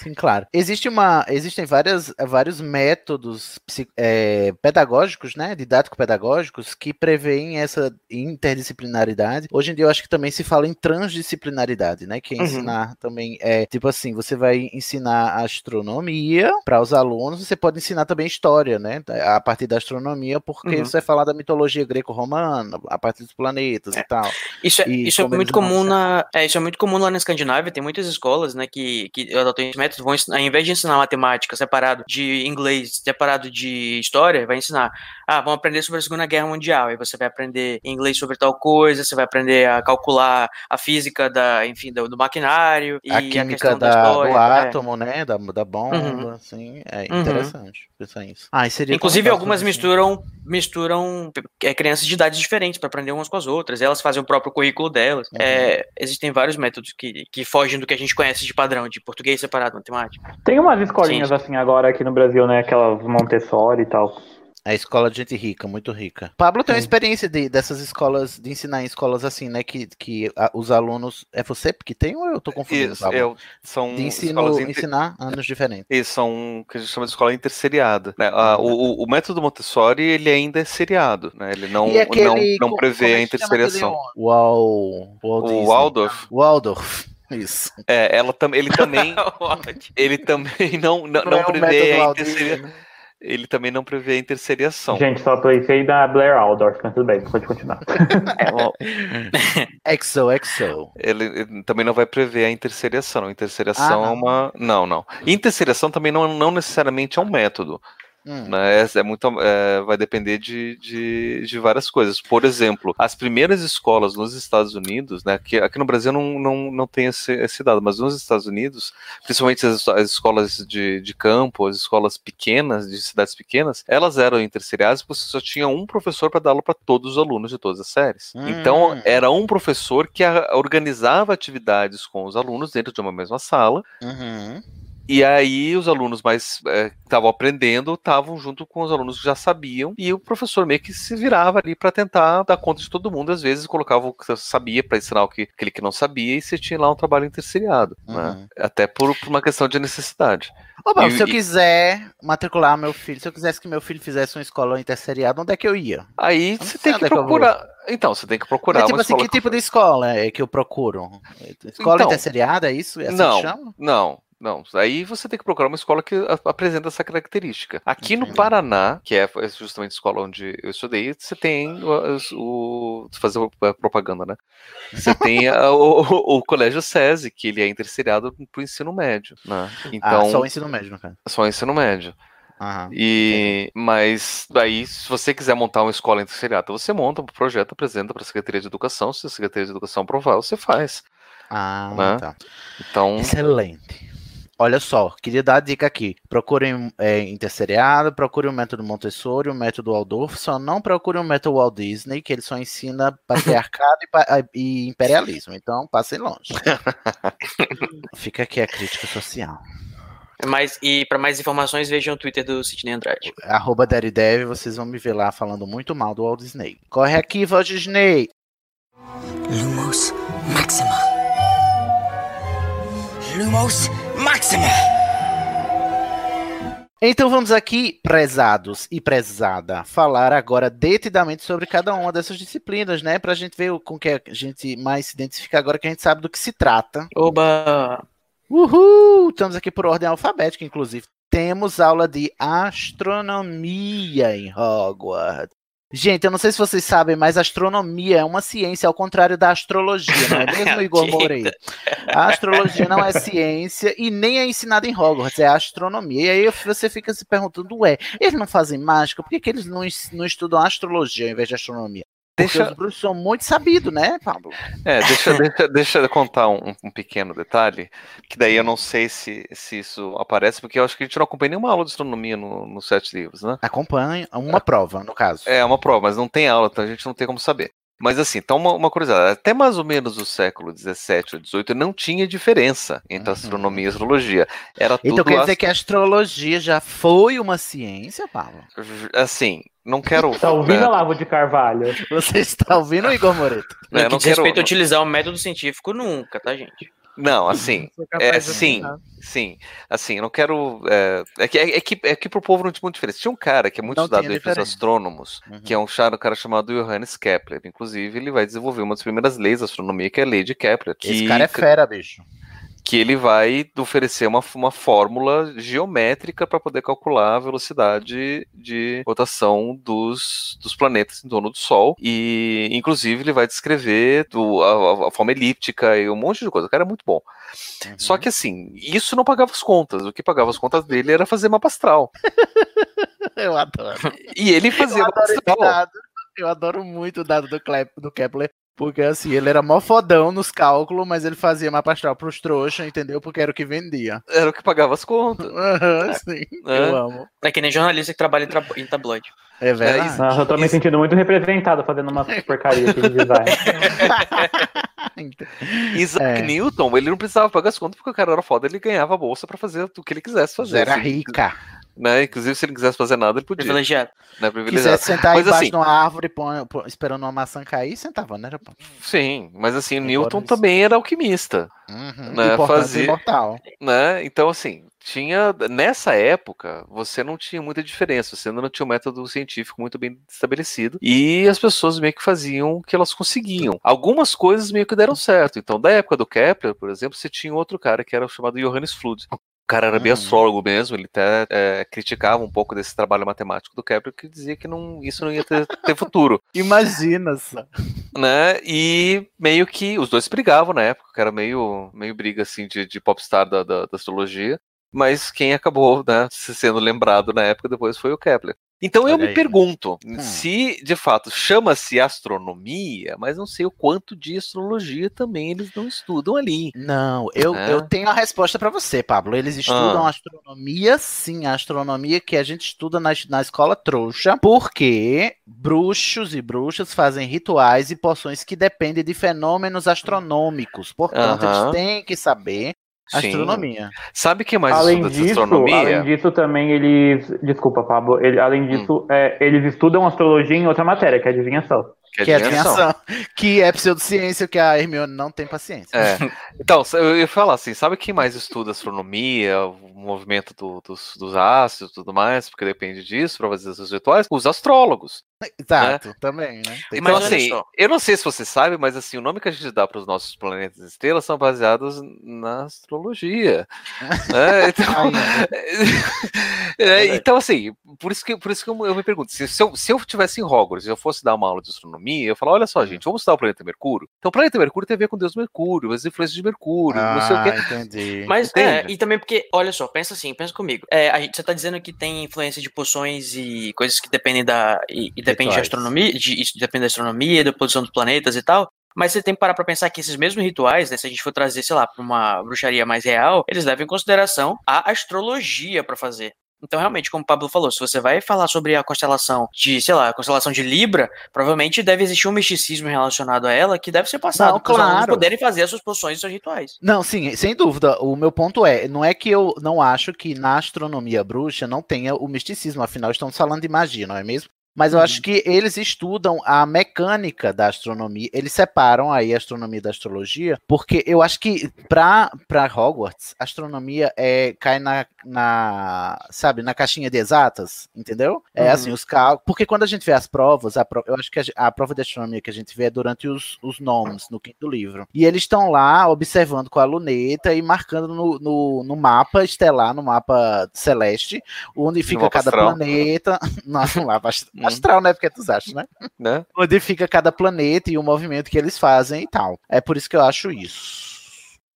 Sim, claro. Existe uma, existem várias, vários métodos é, pedagógicos, né, didático-pedagógicos, que preveem essa interdisciplinaridade. Hoje em dia eu acho que também se fala em transdisciplinaridade, né, que é Uhum. ensinar também, é tipo assim, você vai ensinar astronomia para os alunos, você pode ensinar também história, né, a partir da astronomia, porque Uhum. você vai falar da mitologia greco-romana, a partir dos planetas e tal. Isso é, E isso é muito comum na, é, isso é muito comum lá na Escandinávia, tem muitas escolas, né, que, que adotam método, vão ensinar, ao invés de ensinar matemática separado de inglês, separado de história, vai ensinar, ah, vamos aprender sobre a Segunda Guerra Mundial, aí você vai aprender inglês sobre tal coisa, você vai aprender a calcular a física da, enfim, do, do maquinário e a a, química questão da, da, história. do é. átomo, né? Da, da bomba, Uhum. assim. É Uhum. interessante pensar isso. Ah, seria Inclusive, algumas fácil misturam misturam é, crianças de idades diferentes para aprender umas com as outras. Elas fazem o próprio currículo delas. Uhum. É, existem vários métodos que, que fogem do que a gente conhece de padrão, de português separado, matemática. Tem umas escolinhas Sim. assim agora aqui no Brasil, né? Aquelas Montessori e tal. É escola de gente rica, muito rica. Pablo tem uma experiência de, dessas escolas, de ensinar em escolas assim, né? Que, que a- os alunos. É você que tem ou eu tô confundindo, Isso, Pablo? o- são de ensino, inter- ensinar anos diferentes. Eles são o que a gente chama de escola interceriada. né? Ah, o, o- o método Montessori ele ainda é seriado, né? Ele não, aquele, não, não prevê como a é interseriação. O. Waldorf, Waldorf. Isso. é, ela tam, ele também, <laughs> ele também não, não, não é um prevê método a Disney, né? ele também não prevê a interseriação. Gente, só pensei da Blair Aldorf, mas tudo bem, pode continuar. <laughs> É, <laughs> Exo, exo. Ele, ele também não vai prever a interseriação. A interseriação Ah, é não. uma. Não, não. Interseriação também não, não necessariamente é um método. Hum. É, muito, é, vai depender de, de, de, várias coisas. Por exemplo, as primeiras escolas nos Estados Unidos, né, que aqui no Brasil não, não, não tem esse, esse dado, mas nos Estados Unidos, principalmente as, as escolas de, de campo, as escolas pequenas, de cidades pequenas, elas eram interceriadas porque você só tinha um professor para dar aula para todos os alunos de todas as séries. Hum. Então, era um professor que a, organizava atividades com os alunos dentro de uma mesma sala. Uhum. E aí os alunos mais é, que estavam aprendendo estavam junto com os alunos que já sabiam e o professor meio que se virava ali para tentar dar conta de todo mundo. Às vezes colocava o que sabia para ensinar o que aquele que não sabia e você tinha lá um trabalho interceriado, né? Uhum. né? Até por, por, uma questão de necessidade. E, se eu quiser matricular meu filho, se eu quisesse que meu filho fizesse uma escola interseriada, onde é que eu ia? Aí você tem que é procurar. então, você tem que procurar. Mas, tipo assim, que tipo de escola é que eu procuro? Escola então, interseriada, é isso? É assim não, que chama? não. Não, aí você tem que procurar uma escola que apresenta essa característica. Aqui no Paraná, que é justamente a escola onde eu estudei, você tem o, o fazer propaganda, né? Você tem a, <laughs> o, o, colégio SESI, que ele é interseriado para o ensino médio, né? Então, ah, só o ensino médio, no caso. Só o ensino médio. Aham, e mas daí, se você quiser montar uma escola interseriada, você monta um projeto, apresenta para a Secretaria de Educação. Se a Secretaria de Educação aprovar, você faz. Ah, né? tá. Então, Excelente. Olha só, queria dar a dica aqui. Procurem é, interseriado, procurem o método Montessori, o método Waldorf, só não procurem o método Walt Disney, que ele só ensina patriarcado e, e, imperialismo. Então, passem longe. <laughs> Fica aqui a crítica social. Mas, e para mais informações, vejam o Twitter do Sidney Andrade. Arroba Deridev, vocês vão me ver lá falando muito mal do Walt Disney. Corre aqui, Walt Disney! Lumos Maxima. Lumos Maxima. Então vamos aqui, prezados e prezada, falar agora detidamente sobre cada uma dessas disciplinas, né? Pra gente ver com que a gente mais se identifica agora que a gente sabe do que se trata. Oba! Uhul! Estamos aqui por ordem alfabética, inclusive. Temos aula de astronomia em Hogwarts. Gente, eu não sei se vocês sabem, mas astronomia é uma ciência ao contrário da astrologia, não é mesmo, <laughs> Igor Moreira? A astrologia não é ciência e nem é ensinada em Hogwarts, é astronomia. E aí você fica se perguntando, ué, eles não fazem mágica? Por que, que eles não, não estudam astrologia ao invés de astronomia? Porque deixa... os bruxos são muito sabidos, né, Pablo? É, deixa, deixa, deixa eu contar um, um, pequeno detalhe, que daí eu não sei se, se isso aparece, porque eu acho que a gente não acompanha nenhuma aula de astronomia no, nos sete livros, né? Acompanha uma prova, no caso. É, uma prova, mas não tem aula, então a gente não tem como saber. Mas assim, então uma, uma, curiosidade, até mais ou menos o século XVII ou XVIII não tinha diferença entre astronomia e astrologia. Era então tudo quer dizer que a astrologia já foi uma ciência, Paulo? Assim, não quero... Tá ouvindo a Lavo de Carvalho? Você está ouvindo, Igor Moreto? Não, É, que não diz respeito quero- a utilizar o método científico nunca, tá, gente? Não, assim, <laughs> é sim, sim, assim, eu não quero, é, é que, é, que, é que pro povo não tinha muita diferença. Tinha um cara que é muito Não estudado tem entre os astrônomos, Uhum. que é um, char- um cara chamado Johannes Kepler. Inclusive, ele vai desenvolver uma das primeiras leis da astronomia, que é a lei de Kepler. Que, Esse cara é fera, bicho. Que ele vai oferecer uma, uma fórmula geométrica para poder calcular a velocidade de rotação dos, dos planetas em torno do Sol. E, inclusive, ele vai descrever do- a, a- forma elíptica e um monte de coisa. O cara é muito bom. Só que, assim, isso não pagava as contas. O que pagava as contas dele era fazer mapa astral. <laughs> Eu adoro. E ele fazia Eu mapa astral. dado. Eu adoro muito o dado do Kepler. Porque assim, ele era mó fodão nos cálculos, mas ele fazia mapa astral pros trouxas, entendeu? Porque era o que vendia. Era o que pagava as contas. Aham, sim. É. Eu amo. É que nem jornalista que trabalha em, tabloide. É verdade. isso- Nossa, eu tô me sentindo muito representado fazendo uma <laughs> porcaria aqui de design. <laughs> Isaac É. Newton, ele não precisava pagar as contas porque o cara era foda, ele ganhava a bolsa pra fazer o que ele quisesse fazer. era ele- rica. Né? Inclusive, se ele quisesse fazer nada, ele podia. Privilegiado. Né? Privilegiado. Quisesse sentar Mas, embaixo assim- de uma árvore esperando uma maçã cair, sentava, né? Sim, mas assim, o Embora Newton isso- também era alquimista, Uhum. Né, fazia- imortal. né? Então, assim, tinha. Nessa época, você não tinha muita diferença, você ainda não tinha um método científico muito bem estabelecido. E as pessoas meio que faziam o que elas conseguiam. Algumas coisas meio que deram certo. Então, da época do Kepler, por exemplo, você tinha outro cara que era chamado Johannes Flood. O cara era bem Uhum. astrólogo mesmo, ele até é, criticava um pouco desse trabalho matemático do Kepler, que dizia que não, isso não ia ter, ter futuro. <laughs> Imagina só. né? E meio que os dois brigavam na época, que era meio, meio briga assim de, de popstar da, da, da astrologia. mas quem acabou né, se sendo lembrado na época depois foi o Kepler. Então eu Olha me aí. pergunto Hum. se de fato chama-se astronomia, mas não sei o quanto de astrologia também eles não estudam ali. Não, eu, É. eu tenho a resposta pra você, Pablo. Eles estudam Ah. astronomia, sim, a astronomia que a gente estuda na, na escola trouxa, porque bruxos e bruxas fazem rituais e poções que dependem de fenômenos astronômicos. Portanto, Aham. eles têm que saber Sim. astronomia. Sabe quem mais além estuda disso, astronomia? além disso também eles, desculpa Pablo, ele- além Hum. disso é, eles estudam astrologia em outra matéria, que é adivinhação. Que é adivinhação. Que é pseudociência, que a Hermione não tem paciência. É. Então, eu ia falar assim, sabe quem mais estuda astronomia, o movimento do- dos, dos astros e tudo mais, porque depende disso para fazer esses rituais? Os astrólogos. Exato, também, né? Tem Então, que- assim, eu não sei se você sabe, mas assim, o nome que a gente dá para os nossos planetas e estrelas são baseados na astrologia. <laughs> né? Então, <laughs> é, então, assim, por isso que, por isso que eu, eu me pergunto, se, se eu, se eu tivesse em Hogwarts e eu fosse dar uma aula de astronomia, eu falo, olha só, gente, vamos estudar o planeta Mercúrio? Então, o planeta Mercúrio tem a ver com Deus Mercúrio, as influências de Mercúrio, não sei o quê. Ah, entendi. Mas é, e também porque, olha só, pensa assim, pensa comigo. É, a gente, você tá dizendo que tem influência de poções e coisas que dependem da. E, e depende de astronomia, de, isso depende da astronomia, da posição dos planetas e tal. Mas você tem que parar pra pensar que esses mesmos rituais, né, se a gente for trazer, sei lá, pra uma bruxaria mais real, eles levam em consideração a astrologia pra fazer. Então, realmente, como o Pablo falou, se você vai falar sobre a constelação de, sei lá, a constelação de Libra, provavelmente deve existir um misticismo relacionado a ela que deve ser passado Não, para os claro. poderem fazer as suas posições e seus rituais. Não, sim, sem dúvida. O meu ponto é, não é que eu não acho que na astronomia bruxa não tenha o misticismo, afinal estamos falando de magia, não é mesmo? Mas eu acho que eles estudam a mecânica da astronomia, eles separam aí a astronomia da astrologia, porque eu acho que para Hogwarts, a astronomia é, cai na, na, sabe, na caixinha de exatas, entendeu? É Uhum. assim, os cálculos, porque quando a gente vê as provas, a eu acho que a, a prova de astronomia que a gente vê é durante os, os nomes, no quinto livro. E eles estão lá observando com a luneta e marcando no, no, no mapa estelar, no mapa celeste, onde fica cada astral. planeta. <laughs> Não, no mapa. Astral, né? Porque tu achas, né? <laughs> Né? Onde fica cada planeta e o movimento que eles fazem e tal. É por isso que eu acho isso.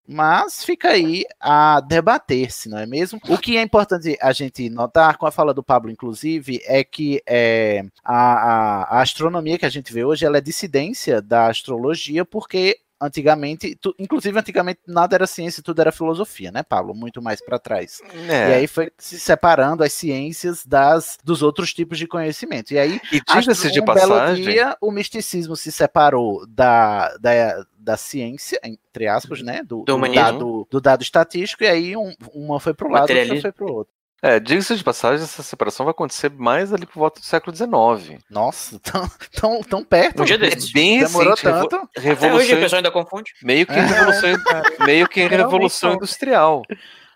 Mas fica aí a debater-se, não é mesmo? O que é importante a gente notar, com a fala do Pablo, inclusive, é que é, a, a- a astronomia que a gente vê hoje ela é dissidência da astrologia, porque antigamente, tu- inclusive antigamente nada era ciência, tudo era filosofia, né, Pablo? Muito mais para trás. É. E aí foi se separando as ciências das dos outros tipos de conhecimento. E aí, E diga-se de um passagem- dia, o misticismo se separou da, da, da ciência, entre aspas, né? Do, do humanismo. dado, do dado estatístico, e aí um- uma foi para um lado, outra Materialismo. foi para o outro. É, diga-se de passagem, essa separação vai acontecer mais ali por volta do século XIX. Nossa, <laughs> tão, tão, tão perto. Um dia É desses. bem Demorou recente. revo- tanto. Até hoje Revolução, a pessoa ainda confunde. meio que É, revolução, <laughs> meio que revolução industrial.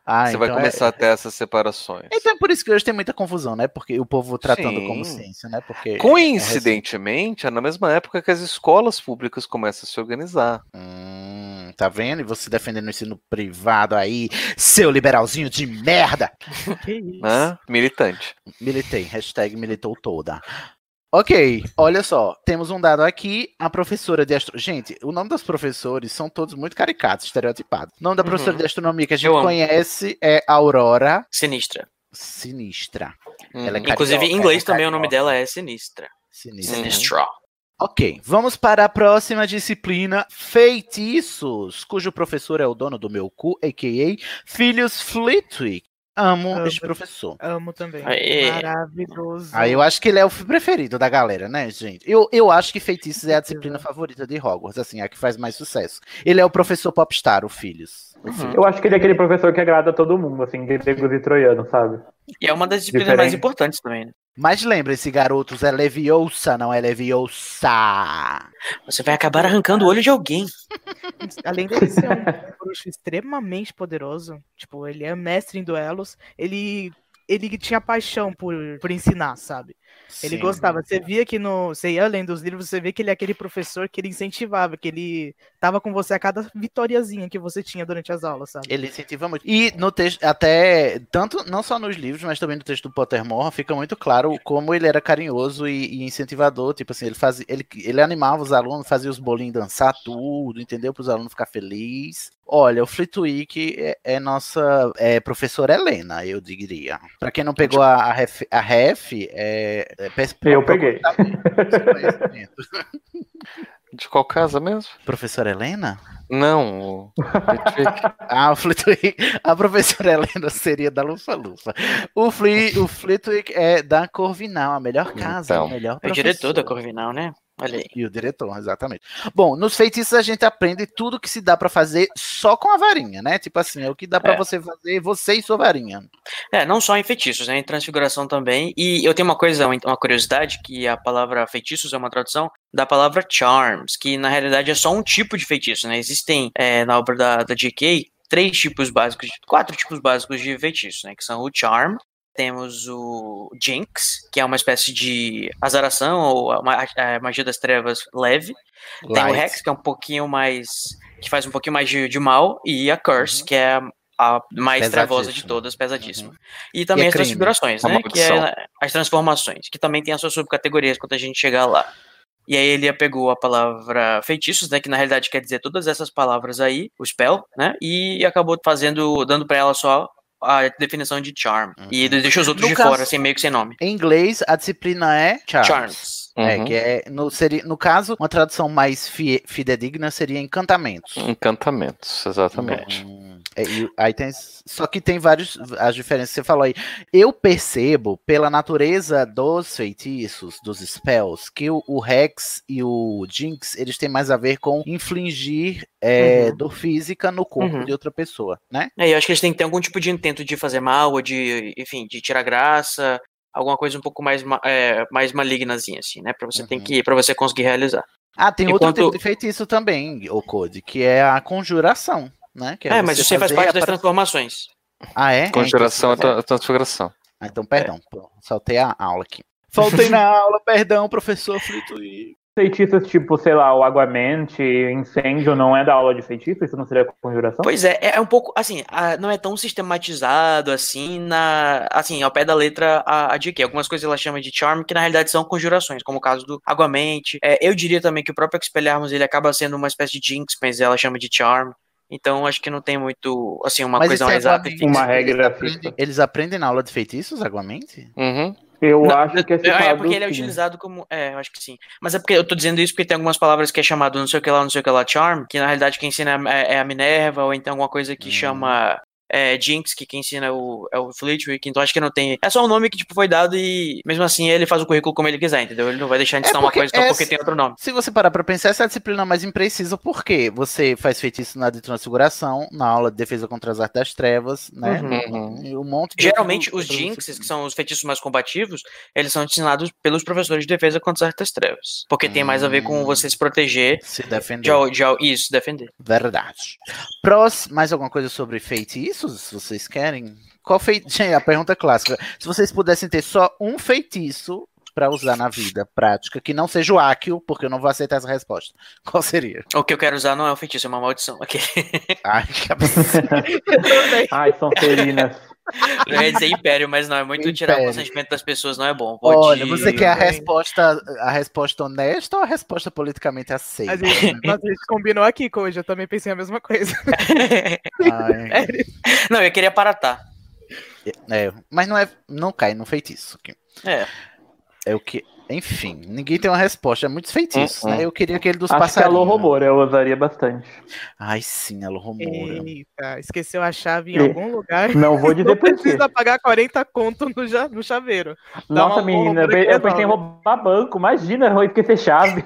Ah, Você vai então é- começar a ter essas separações. Então é por isso que hoje tem muita confusão, né? Porque o povo tratando como Sim. ciência, né? Porque Coincidentemente, é na mesma época que as escolas públicas começam a se organizar. Hum, tá vendo? E você defendendo o ensino privado aí, seu liberalzinho de merda! <laughs> Que isso? Né? Militante. Militei, hashtag militou toda. Ok, olha só, temos um dado aqui, a professora de astro... Gente, o nome dos professores são todos muito caricatos, estereotipados. O nome da professora Uhum. de astronomia que a gente Eu amo. conhece é Aurora Sinistra. Sinistra. Uhum. Ela é Inclusive, em inglês ela é também o nome dela é Sinistra. Sinistra. Sinistra. Ok, vamos para a próxima disciplina, feitiços, cujo professor é o dono do meu cu, a.k.a. Filhos Flitwick. Amo Amo. este professor. Amo também. Aê. Maravilhoso. Aí eu acho que ele é o preferido da galera, né, gente? Eu, eu acho que feitiços é a disciplina favorita de Hogwarts, assim, a que faz mais sucesso. Ele é o professor popstar, o Filhos. Filhos. Eu acho que ele é aquele professor que agrada todo mundo, assim, gregos e troianos, sabe? E é uma das disciplinas Diferente. mais importantes também, né? Mas lembrem-se, garotos, é Leviosa, não é Leviosa. Você vai acabar arrancando o olho de alguém. <laughs> Além dele ser um bruxo extremamente poderoso, tipo, ele é mestre em duelos, ele, ele tinha paixão por, por ensinar, sabe? Ele Sim. gostava. Você via que no. Você ia lendo os livros, você vê que ele é aquele professor que ele incentivava, que ele tava com você a cada vitoriazinha que você tinha durante as aulas, sabe? Ele incentiva muito. E no texto, até, tanto, não só nos livros, mas também no texto do Pottermore, fica muito claro como ele era carinhoso e, e incentivador. Tipo assim, ele fazia, ele, ele animava os alunos, fazia os bolinhos dançar tudo, entendeu? Para os alunos ficar felizes. Olha, o Flitwick é, é nossa é, professora Helena, eu diria. Pra quem não pegou a, a, ref, a ref, é, é Eu peguei. <laughs> De qual casa mesmo? Professora Helena? Não, o Flitwick. <laughs> Ah, o Flitwick. A professora Helena seria da Lufa Lufa. O, Fli, o Flitwick é da Corvinal, a melhor casa, Então. a melhor É o diretor da professora. Corvinal, né? Olha aí. E o diretor, exatamente. Bom, nos feitiços a gente aprende tudo que se dá pra fazer só com a varinha, né? Tipo assim, é o que dá pra É. você fazer você e sua varinha. É, não só em feitiços, né? Em transfiguração também. E eu tenho uma coisa, uma curiosidade, que a palavra feitiços é uma tradução da palavra charms, que na realidade é só um tipo de feitiço, né? Existem, é, na obra da, da J.K., três tipos básicos, quatro tipos básicos de feitiços, né? Que são o charm, temos o Jinx, que é uma espécie de azaração ou a, ma- a magia das trevas leve. Tem o Light. Hex, que é um pouquinho mais. que faz um pouquinho mais de, de mal, e a Curse, que é a, mais trevosa de todas, pesadíssima. E também E é as crime. transfigurações, né? Que é as transformações, que também tem as suas subcategorias quando a gente chegar lá. E aí ele pegou a palavra feitiços, né? Que na realidade quer dizer todas essas palavras aí, o spell, né? E acabou fazendo, dando pra ela só a definição de charm. E ele deixou os outros No de caso- fora, assim, meio que sem nome. Em inglês, a disciplina é Charms. Charms. É, Uhum. que é, no, seria, no caso, uma tradução mais fie- fidedigna seria encantamentos. Encantamentos, exatamente. Hum, é, e aí tem, só que tem vários as diferenças que você falou aí. Eu percebo pela natureza dos feitiços, dos spells, que o, o Rex e o Jinx eles têm mais a ver com infligir é, Uhum. dor física no corpo Uhum. de outra pessoa, né? É, eu acho que eles têm que ter algum tipo de intento de fazer mal, ou de, enfim, de tirar graça, alguma coisa um pouco mais, ma- é, mais malignazinha, assim, né? Pra você tem Uhum. que, para você conseguir realizar. Ah, tem outro Enquanto- tipo de feitiço também, o Code, que é a conjuração, né? Que É, mas você faz parte das pra- transformações. Ah, é? Conjuração é É, então, tra- transfiguração. Ah, então, perdão, pô, saltei a aula aqui. Faltei na <laughs> aula, perdão, professor Flitwick. Feitiços tipo, sei lá, o aguamente, incêndio, não é da aula de feitiço? Isso não seria conjuração? Pois é, é um pouco, assim, a- não é tão sistematizado, assim, na, assim, ao pé da letra a, a JK. Algumas coisas ela chama de charm, que na realidade são conjurações, como o caso do Aguamente. É, eu diria também que o próprio Expelliarmus, ele acaba sendo uma espécie de jinx, mas ela chama de charm. Então, acho que não tem muito, assim, uma Mas coisa mais e fixa. Uma regra eles aprendem, eles aprendem na aula de feitiços, Aguamente? Uhum. Eu Não, acho que é É, citado, é porque ele é utilizado como. É, eu acho que sim. Mas é porque eu tô dizendo isso porque tem algumas palavras que é chamado não sei o que lá, não sei o que lá, charm, que na realidade quem ensina é, é a Minerva, ou então alguma coisa que Hum. chama é, Jinx, que quem ensina é o, é o Flitwick, então acho que não tem. É só um nome que tipo, foi dado e mesmo assim ele faz o currículo como ele quiser, entendeu? Ele não vai deixar de É ensinar uma porque coisa só porque essa- tem outro nome. Se você parar pra pensar, essa é a disciplina mais imprecisa, porque você faz feitiço na de transfiguração, na aula de defesa contra as artes das trevas, né? Uhum. E um monte de Geralmente outros- os Jinxes, que são os feitiços mais combativos, eles são ensinados pelos professores de defesa contra as artes das trevas. Porque tem mais a ver com Hum. você se proteger Se defender. de, de isso, defender. Verdade. Próximo, mais alguma coisa sobre feitiços, se vocês querem? Qual feitiço? Gente, <laughs> a pergunta clássica. Se vocês pudessem ter só um feitiço pra usar na vida prática, que não seja o Akio, porque eu não vou aceitar essa resposta. <laughs> Qual seria? O que eu quero usar não é um feitiço, é uma maldição. Ok. Ai, que absurdo. <laughs> Ai, são ferinas. Eu ia dizer império, mas não, é muito tirar o Império. consentimento das pessoas, não é bom. Pode... Olha, você quer a resposta, a resposta honesta ou a resposta politicamente aceita? A gente, mas a gente combinou aqui, Koji, eu também pensei a mesma coisa. <laughs> Ai, não, eu queria paratar. é, mas não é, não cai no feitiço. aqui. É. É o que, enfim, ninguém tem uma resposta. É muitos feitiços, Uhum. né? Eu queria aquele dos Acho que a passarinhos. Lohomora eu usaria bastante. Ai, sim, a Lohomora. Eita, esqueceu a chave em E- algum lugar. Não vou dizer <laughs> Não por precisa pagar 40 conto no, ja- no chaveiro. Dá Nossa, menina, eu, eu pensei em roubar banco. Imagina, eu esquecer chave.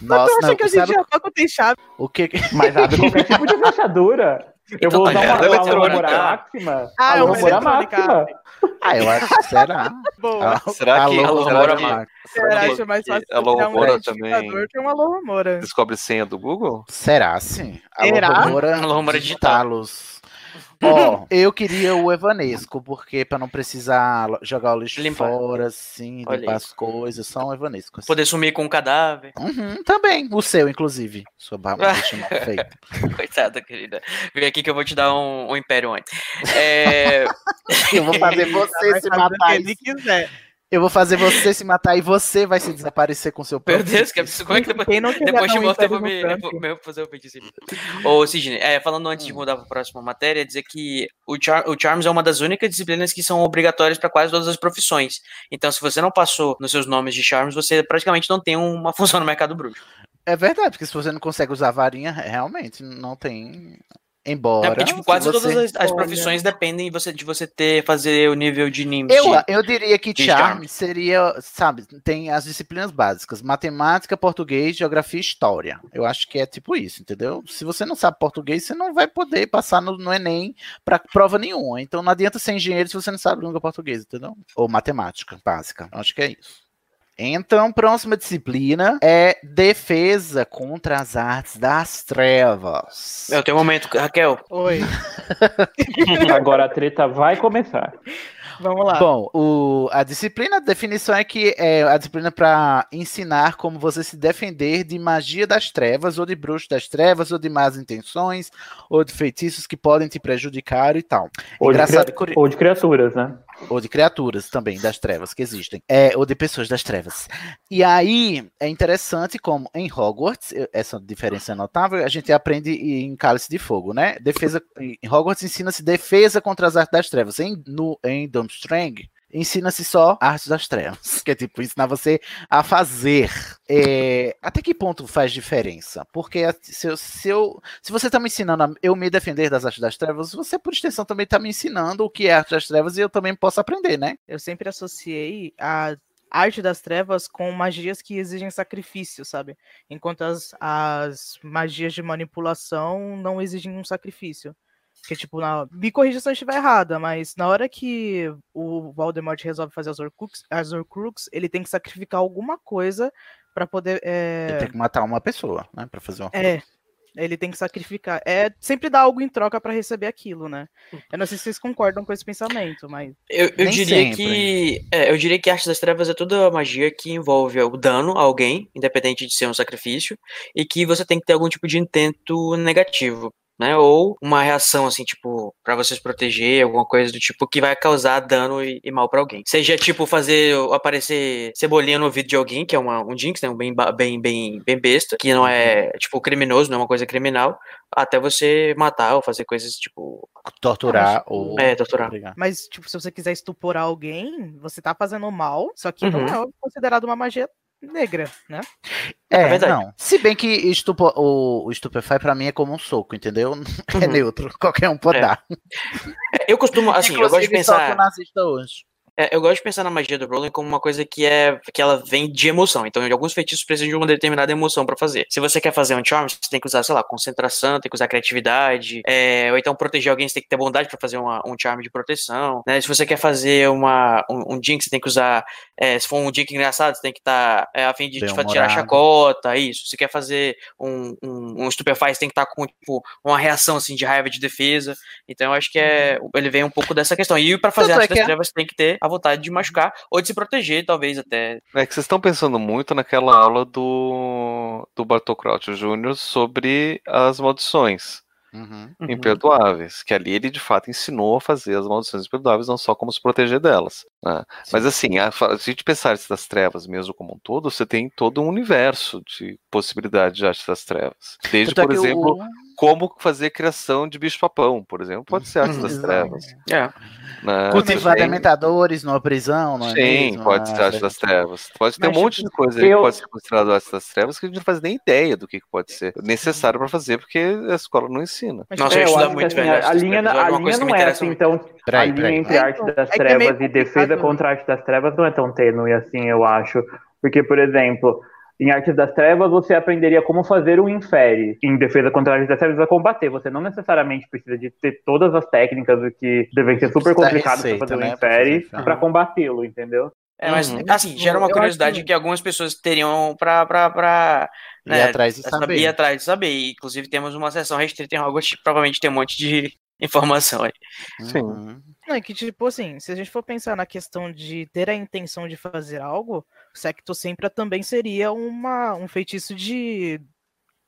Nossa, Eu achei não, que a gente sabe já banco tem chave. o que que- Mas abre qualquer tipo de <laughs> fechadura. Eu Então vou tá usar uma, ligado, uma eletrônica. Lohomora máxima. Ah, a é uma Lohomora eletrônica. máxima. Ah, eu acho que será. <laughs> Boa. Ah, Será que- Lohomora será que- Max. Será que- acho mais fácil que a criar um também- que uma Lohomora. Descobre senha do Google? Será, sim. A Será? Lohomora, A digital. Ó, <laughs> eu queria o Evanesco, porque pra não precisar jogar o lixo Limpar. fora, assim, Olha limpar as coisas, só um Evanesco. assim. Poder sumir com um cadáver. Uhum, também, o seu, inclusive. Sua barba <laughs> feita. Coitada, querida. Vem aqui que eu vou te dar um, um império antes. É... <laughs> Eu vou fazer você se o matar. ele quiser. Eu vou fazer você se matar e você vai se desaparecer com seu Meu próprio Deus, que absurdo. Como é que depois, Quem não depois de morto eu vou me, no eu vou, tanque? eu vou fazer o feitiço? Ô, Sidney, é, falando antes de mudar para a próxima matéria, dizer que o, Char o Charms é uma das únicas disciplinas que são obrigatórias para quase todas as profissões. Então, se você não passou nos seus nomes de Charms, você praticamente não tem uma <laughs> função no mercado bruxo. É verdade, porque se você não consegue usar varinha, realmente não tem. É Embora. porque, tipo, se quase todas as, as Olha. profissões dependem de você, de você ter, fazer o nível de NIMS. Eu, eu diria que charme. seria, sabe, tem as disciplinas básicas, matemática, português, geografia e história. Eu acho que é tipo isso, entendeu? Se você não sabe português, você não vai poder passar no, no Enem para prova nenhuma. Então não adianta ser engenheiro se você não sabe língua portuguesa, entendeu? Ou matemática básica. Eu Acho que é isso. Então, próxima disciplina é defesa contra as artes das trevas. Eu tenho um momento, Raquel. Oi, <laughs> Agora a treta vai começar. vamos lá. Bom, o- a disciplina, a definição é que é a disciplina para ensinar como você se defender de magia das trevas, ou de bruxo das trevas, ou de más intenções, ou de feitiços que podem te prejudicar e tal. Ou de, curi- ou de criaturas, né? Ou de criaturas também das trevas que existem, é, ou de pessoas das trevas. E aí é interessante como em Hogwarts, essa diferença é notável, a gente aprende em Cálice de Fogo, né? Defesa em Hogwarts ensina-se defesa contra as artes das trevas. Em no em Durmstrang ensina-se só artes das trevas, <laughs> que é tipo ensinar você a fazer. É, até que ponto faz diferença? Porque se, eu, se, eu, se você está me ensinando a eu me defender das artes das trevas, você por extensão também está me ensinando o que é arte das trevas e eu também posso aprender, né? Eu sempre associei a arte das trevas com magias que exigem sacrifício, sabe? Enquanto as, as magias de manipulação não exigem um sacrifício. Que, tipo, na... me corrija se eu estiver errada, mas na hora que o Voldemort resolve fazer as Horcrux, as Horcrux ele tem que sacrificar alguma coisa pra poder. é, Ele tem que matar uma pessoa, né? Pra fazer uma. É, ele tem que sacrificar. É sempre dar algo em troca pra receber aquilo, né? Eu não sei se vocês concordam com esse pensamento, mas. Eu, eu diria sempre. que. é, eu diria que a arte das trevas é toda a magia que envolve o dano a alguém, independente de ser um sacrifício, e que você tem que ter algum tipo de intento negativo. Né? Ou uma reação, assim, tipo, pra você se proteger, alguma coisa do tipo que vai causar dano e, e mal pra alguém. Seja, tipo, fazer aparecer cebolinha no ouvido de alguém, que é uma, um jinx, né? Um bem, bem, bem, bem besta, que não é, tipo, criminoso, não é uma coisa criminal, até você matar ou fazer coisas, tipo. Torturar ou. É, torturar. Mas, tipo, se você quiser estuporar alguém, você tá fazendo mal, só que não Uhum. é considerado uma magia negra, né? É, verdade. não. Se bem que estupo, o, o Stupefy pra mim é como um soco, entendeu? <laughs> É Uhum. neutro. Qualquer um pode É. dar. É, Eu costumo, assim, eu gosto de Inclusive, só que pensar. o nazista hoje. É, eu gosto de pensar na magia do Rowling como uma coisa que é que ela vem de emoção. Então, alguns feitiços precisam de uma determinada emoção pra fazer. Se você quer fazer um charm, você tem que usar, sei lá, concentração, tem que usar criatividade, é, ou então proteger alguém, você tem que ter bondade pra fazer uma- um charm de proteção. Né? Se você quer fazer uma, um, um jinx, você tem que usar. é, se for um jinx engraçado, você tem que estar a fim de fa- tirar a chacota, isso. Se quer fazer um, um, um stupefy, você tem que estar com tipo, uma reação assim de raiva de defesa. Então, eu acho que é, ele vem um pouco dessa questão. E pra fazer Tanto é que é- trevas, tem que ter a vontade de machucar ou de se proteger, talvez até. É que vocês estão pensando muito naquela aula do, do Bartol Crouch Jr. sobre as maldições Uhum. Uhum. imperdoáveis, que ali ele de fato ensinou a fazer as maldições imperdoáveis, não só como se proteger delas. né? Mas assim, a, se a gente pensar arte das trevas mesmo como um todo, você tem todo um universo de possibilidades de arte das trevas. Desde, Tanto é por que o- exemplo, como fazer criação de bicho-papão, por exemplo, pode ser arte das Exato. trevas. É. né? Cultivar dementadores numa prisão, não é Sim, mesmo? pode ser Ah, arte das trevas. Pode ter Mas, um monte de coisa aí eu- que pode ser considerado arte das trevas que a gente não faz nem ideia do que, que pode ser necessário para fazer, porque a escola não ensina. Mas, Nossa, É, eu acho que muito, assim, velho, a, das linha, a linha que não é assim muito. tão. Peraí, a linha peraí. entre É, arte então, das é que é trevas e defesa contra a arte das trevas não é tão tênue assim, eu acho. Porque, por exemplo, em Artes das Trevas você aprenderia como fazer um infere. Em defesa contra a arte das trevas você vai combater. Você não necessariamente precisa de ter todas as técnicas o que devem ser super complicadas para fazer um né, pra infere para combatê-lo, entendeu? É, mas Uhum. assim, gera uma curiosidade acho- que algumas pessoas teriam pra, pra, pra Ir né, atrás de saber. saber. ir atrás de saber. E, inclusive, temos uma seção restrita em Hogwarts que provavelmente tem um monte de <laughs> informação aí. Sim. Uhum. Não, é que, tipo assim, se a gente for pensar na questão de ter a intenção de fazer algo, Secto Sempra também seria uma, um feitiço de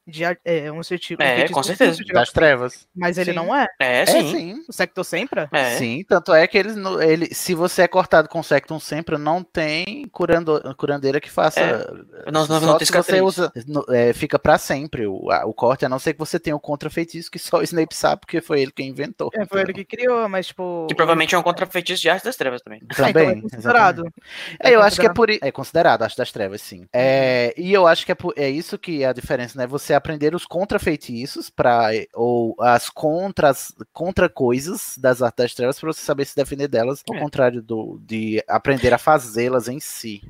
de é, um, um É, feitiço com certeza. de Das trevas. Mas ele Sim. não é. É, É, sim. sim. O Sector Sempra? É. Sim, tanto é que eles, ele, se você é cortado com Sectum sempre, não tem curando, curandeira que faça. É. Não- não- só não tem você usa, no- é, fica pra sempre o, a- o corte, a não ser que você tenha o contra-feitiço que <laughs> só o Snape sabe, porque foi ele quem inventou. É, foi ele que criou, mas tipo. Que provavelmente é um contra-feitiço de arte das trevas também. Ah, <laughs> então Também. é considerado. exatamente. É, eu acho que é por É considerado, acho das trevas, sim. É, e eu acho que é, por- é isso que é a diferença, né? Você aprender os contra-feitiços para ou as contras, contra coisas das artes das trevas para você saber se defender delas, ao É. contrário do, de aprender a fazê-las em si.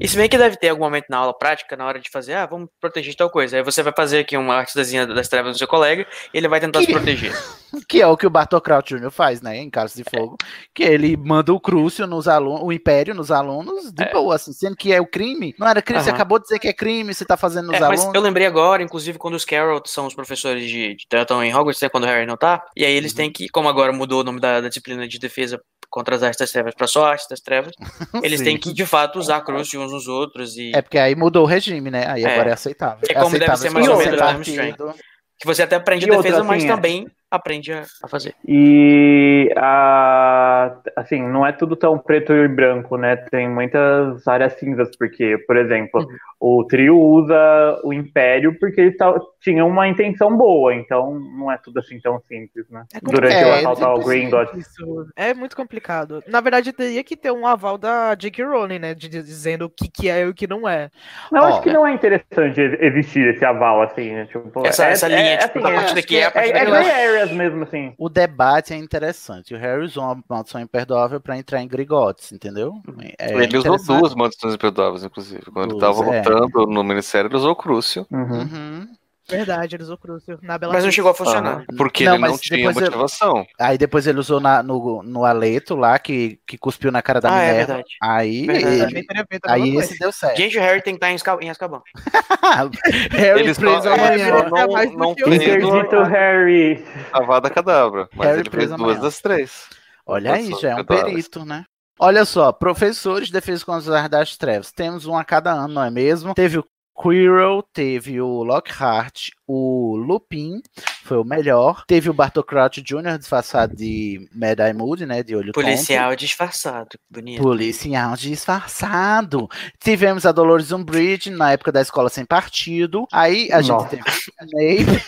E se bem que deve ter algum momento na aula prática, na hora de fazer, ah, vamos proteger tal coisa. Aí você vai fazer aqui uma arte das trevas do seu colega e ele vai tentar se proteger. <laughs> Que é o que o Bartokraut Jr. faz, né? Em Casos de Fogo. Que ele manda o Crucio nos alunos, o Império nos alunos, de boa, assim, sendo que é o crime. Não era crime, você Aham. acabou de dizer que é crime, você tá fazendo nos É, mas alunos. eu lembrei agora, inclusive, quando os Carroll são os professores de, de estão em Hogwarts, né, quando o Harry não tá, e aí Uhum. eles têm que, como agora mudou o nome da, da disciplina de defesa contra as artes das trevas pra só artes das trevas, <laughs> eles têm que, de fato, usar a <laughs> cruz de uns nos outros e É porque aí mudou o regime, né? Aí É. agora é aceitável. É como deve aceitável ser mais ou menos é no Armstrong. partido. que você até aprende E a outra, defesa, mas é- também aprende a, a fazer. E a, assim, não é tudo tão preto e branco, né? Tem muitas áreas cinzas, porque, por exemplo, o trio usa o Império porque eles ta- tinham uma intenção boa, então não é tudo assim tão simples, né? Durante o complicado. assalto ao Gringotts. Isso é muito complicado. Na verdade, teria que ter um aval da J.K. Rowling, né? de- dizendo o que, que é e o que não é. Não, Ó, acho que não é interessante ex- existir esse aval, assim, né? Tipo, Essa- é, essa linha, tipo, a partir é, daqui é a é, partir é, areas mesmo, assim. O debate é interessante. O Harry usou uma maldição imperdoável pra entrar em Grigotes, entendeu? É ele usou duas maldições imperdoáveis, inclusive. Quando ele Duas, tava é. lutando no Ministério, ele usou o Crucio. Uhum. Verdade, ele usou Crucio. Na Bela Mas não chegou a funcionar. Porque Não, ele não tinha motivação. Aí depois ele usou na- no, no Aleto lá, que, que cuspiu na cara da Ah, é Minerva. Aí, Verdade. ele- aí esse deu certo. Gente, o Harry tem que estar em Azka- em Azkaban. <laughs> Harry Ele preso ele amanhã. É não, mais não Interdito a, Harry. a Vada Cadabra. Mas Harry ele fez preso duas amanhã. das três. Olha aí, Maldições já é um perito, né? Olha só, professores de defesa contra as artes das trevas. Temos um a cada ano, não é mesmo? Teve o Quirrell, teve o Lockhart, o Lupin, foi o melhor. Teve o Bartocrat Jr. disfarçado de Mad-Eye Moody, né? De olho Policial disfarçado. Bonito. Policial disfarçado. Tivemos a Dolores Umbridge na época da escola sem partido. Aí a gente Nossa. teve o Snape,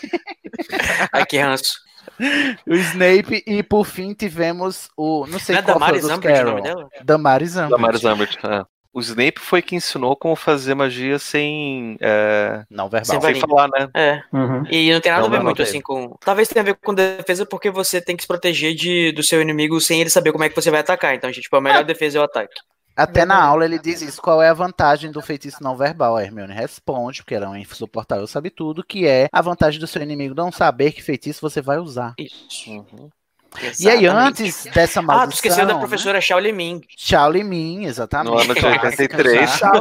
Ai, que ranço. o Snape e por fim tivemos o. Não sei Não é qual foi Damaris Umbridge o Carroll. nome dela? Damaris Umbridge. Damaris Umbridge. é. O Snape foi quem ensinou como fazer magia sem, é, Não verbal. Sem sem falar, né? É. Uhum. E não tem nada Não, a ver muito não assim com. Talvez tenha a ver com defesa, porque você tem que se proteger de, do seu inimigo sem ele saber como é que você vai atacar. Então, tipo, a melhor defesa é o ataque. Até na aula ele diz isso. Qual é a vantagem do feitiço não verbal? A Hermione responde, porque ela é um insuportável, sabe tudo, que é a vantagem do seu inimigo não saber que feitiço você vai usar. Isso. Uhum. E aí, Exatamente. antes dessa maldição... Ah, tu esqueceu da né? professora Shaolin Ming. Shaolin Min, exatamente. No ano de Clássica 83. já.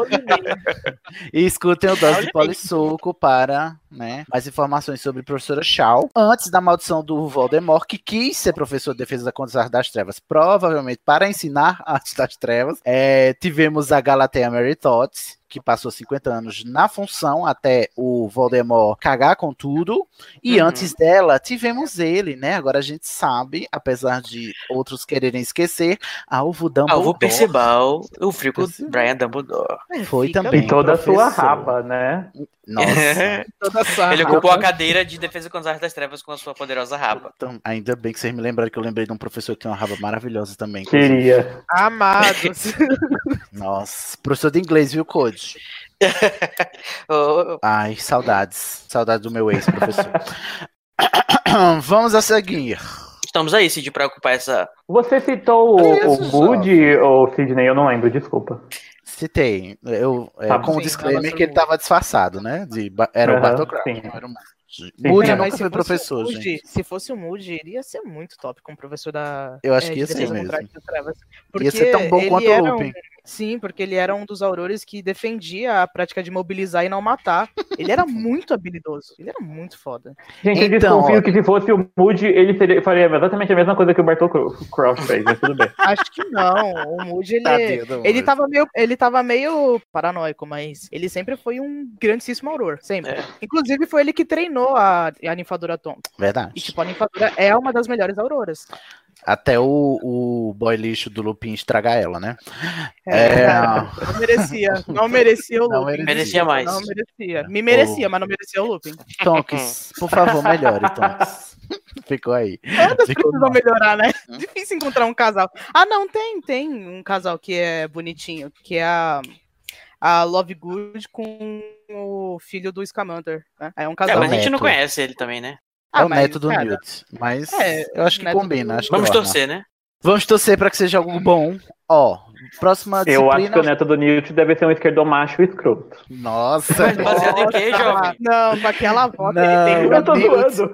E escutem o Dose de Polissuco para né, mais informações sobre a professora Shaw. Antes da maldição do Voldemort, que quis ser professor de defesa contra as artes das trevas, provavelmente para ensinar artes das trevas. É, tivemos a Galatea Meritotes, que passou 50 anos na função até o Voldemort cagar com tudo. E Uhum. antes dela, tivemos ele, né? Agora a gente sabe, apesar de outros quererem esquecer, Alvo Dumbledore. Alvo Percival, o frico Percival. Brian Dumbledore. Foi também. E toda a sua raba, né? Nossa. <laughs> Toda Ele ocupou a cadeira de defesa contra as artes das trevas com a sua poderosa raba. Então, ainda bem que vocês me lembraram que eu lembrei de um professor que tem uma raba maravilhosa também. Queria. Amados. <laughs> Nossa, professor de inglês, viu, Code? <laughs> Ai, saudades. Saudades do meu ex-professor. <coughs> Vamos a seguir. Estamos aí, Cid, pra ocupar essa. Você citou o, Isso, o Moody ou Sidney? Eu não lembro, desculpa. Citei. Eu, é, Tá com o disclaimer que ele estava disfarçado, né? De, era o Aham, Bartocrat. sim. não era o Moody. É, nunca foi fosse o professor, Moody- gente. Se fosse o Moody, iria ser muito top como professor da. Eu acho é, que ia ser mesmo. trevas. Ia ser tão bom ele quanto o era um- Lupin. Sim, porque ele era um dos aurores que defendia a prática de mobilizar e não matar. Ele era <laughs> muito habilidoso. Ele era muito foda. Gente, eu Então, desconfio ó. que se fosse o Moody, ele seria- faria exatamente a mesma coisa que o Bartol Cro- Crouch fez, mas tudo bem. <laughs> Acho que não. O Moody, ele, Tadinho ele, tava meio, ele tava meio paranoico, mas ele sempre foi um grandíssimo auror. Sempre. É. Inclusive, foi ele que treinou a, a ninfadora Tom. E, Verdade. tipo, a ninfadora é uma das melhores auroras. Até o, o boy lixo do Lupin estragar ela, né? É, É. Não merecia. Não merecia o Não Lupin. Merecia mais. Não merecia. Me merecia, mas não merecia o Lupin. Tonks, por favor, melhore, Tonks. <laughs> Ficou aí. Todas Ficou precisam melhorar, né? Hum. Difícil encontrar um casal. Ah, não, tem, tem um casal que é bonitinho, que é a, a Love Good com o filho do Scamander, né? É um É, casal. mas a gente não conhece ele também, né? É Ah, o mas, neto do cara, Newt. Mas é, eu acho que combina. do- Acho que Vamos orna. torcer, né? Vamos torcer para que seja algo bom. Ó, próxima Eu acho que o neto do Newt deve ser um esquerdomacho escroto. Nossa, Baseado em quê, Nossa, jovem? Não, com aquela voz que ele tem. Eu tô Newt. zoando.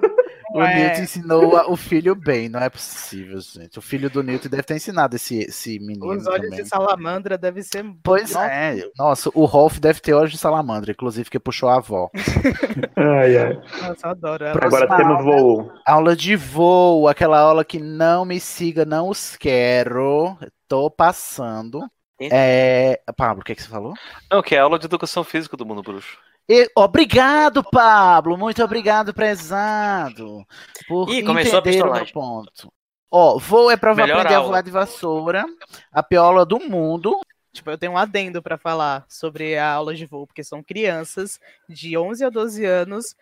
o é. Newt ensinou o filho bem, não é possível, gente. O filho do Newt deve ter ensinado esse, esse menino. Os olhos também. de salamandra devem ser. Pois Nossa, é. Nossa, o Rolf deve ter olhos de salamandra, inclusive que puxou a avó. <laughs> Ai, ai. Nossa, adoro ela. Agora temos voo. Aula de voo, aquela aula que não me siga, não os quero. Tô passando. É... Pablo, o que, que você falou? Não, que é aula de educação física do mundo bruxo. E- obrigado, Pablo. Muito obrigado, prezado. Por Ih, começou a entender o meu ponto. Ó, voo é pra Melhor aprender a aula. voar de vassoura. A piola do mundo. Tipo, eu tenho um adendo pra falar sobre a aula de voo, porque são crianças de 11 a 12 anos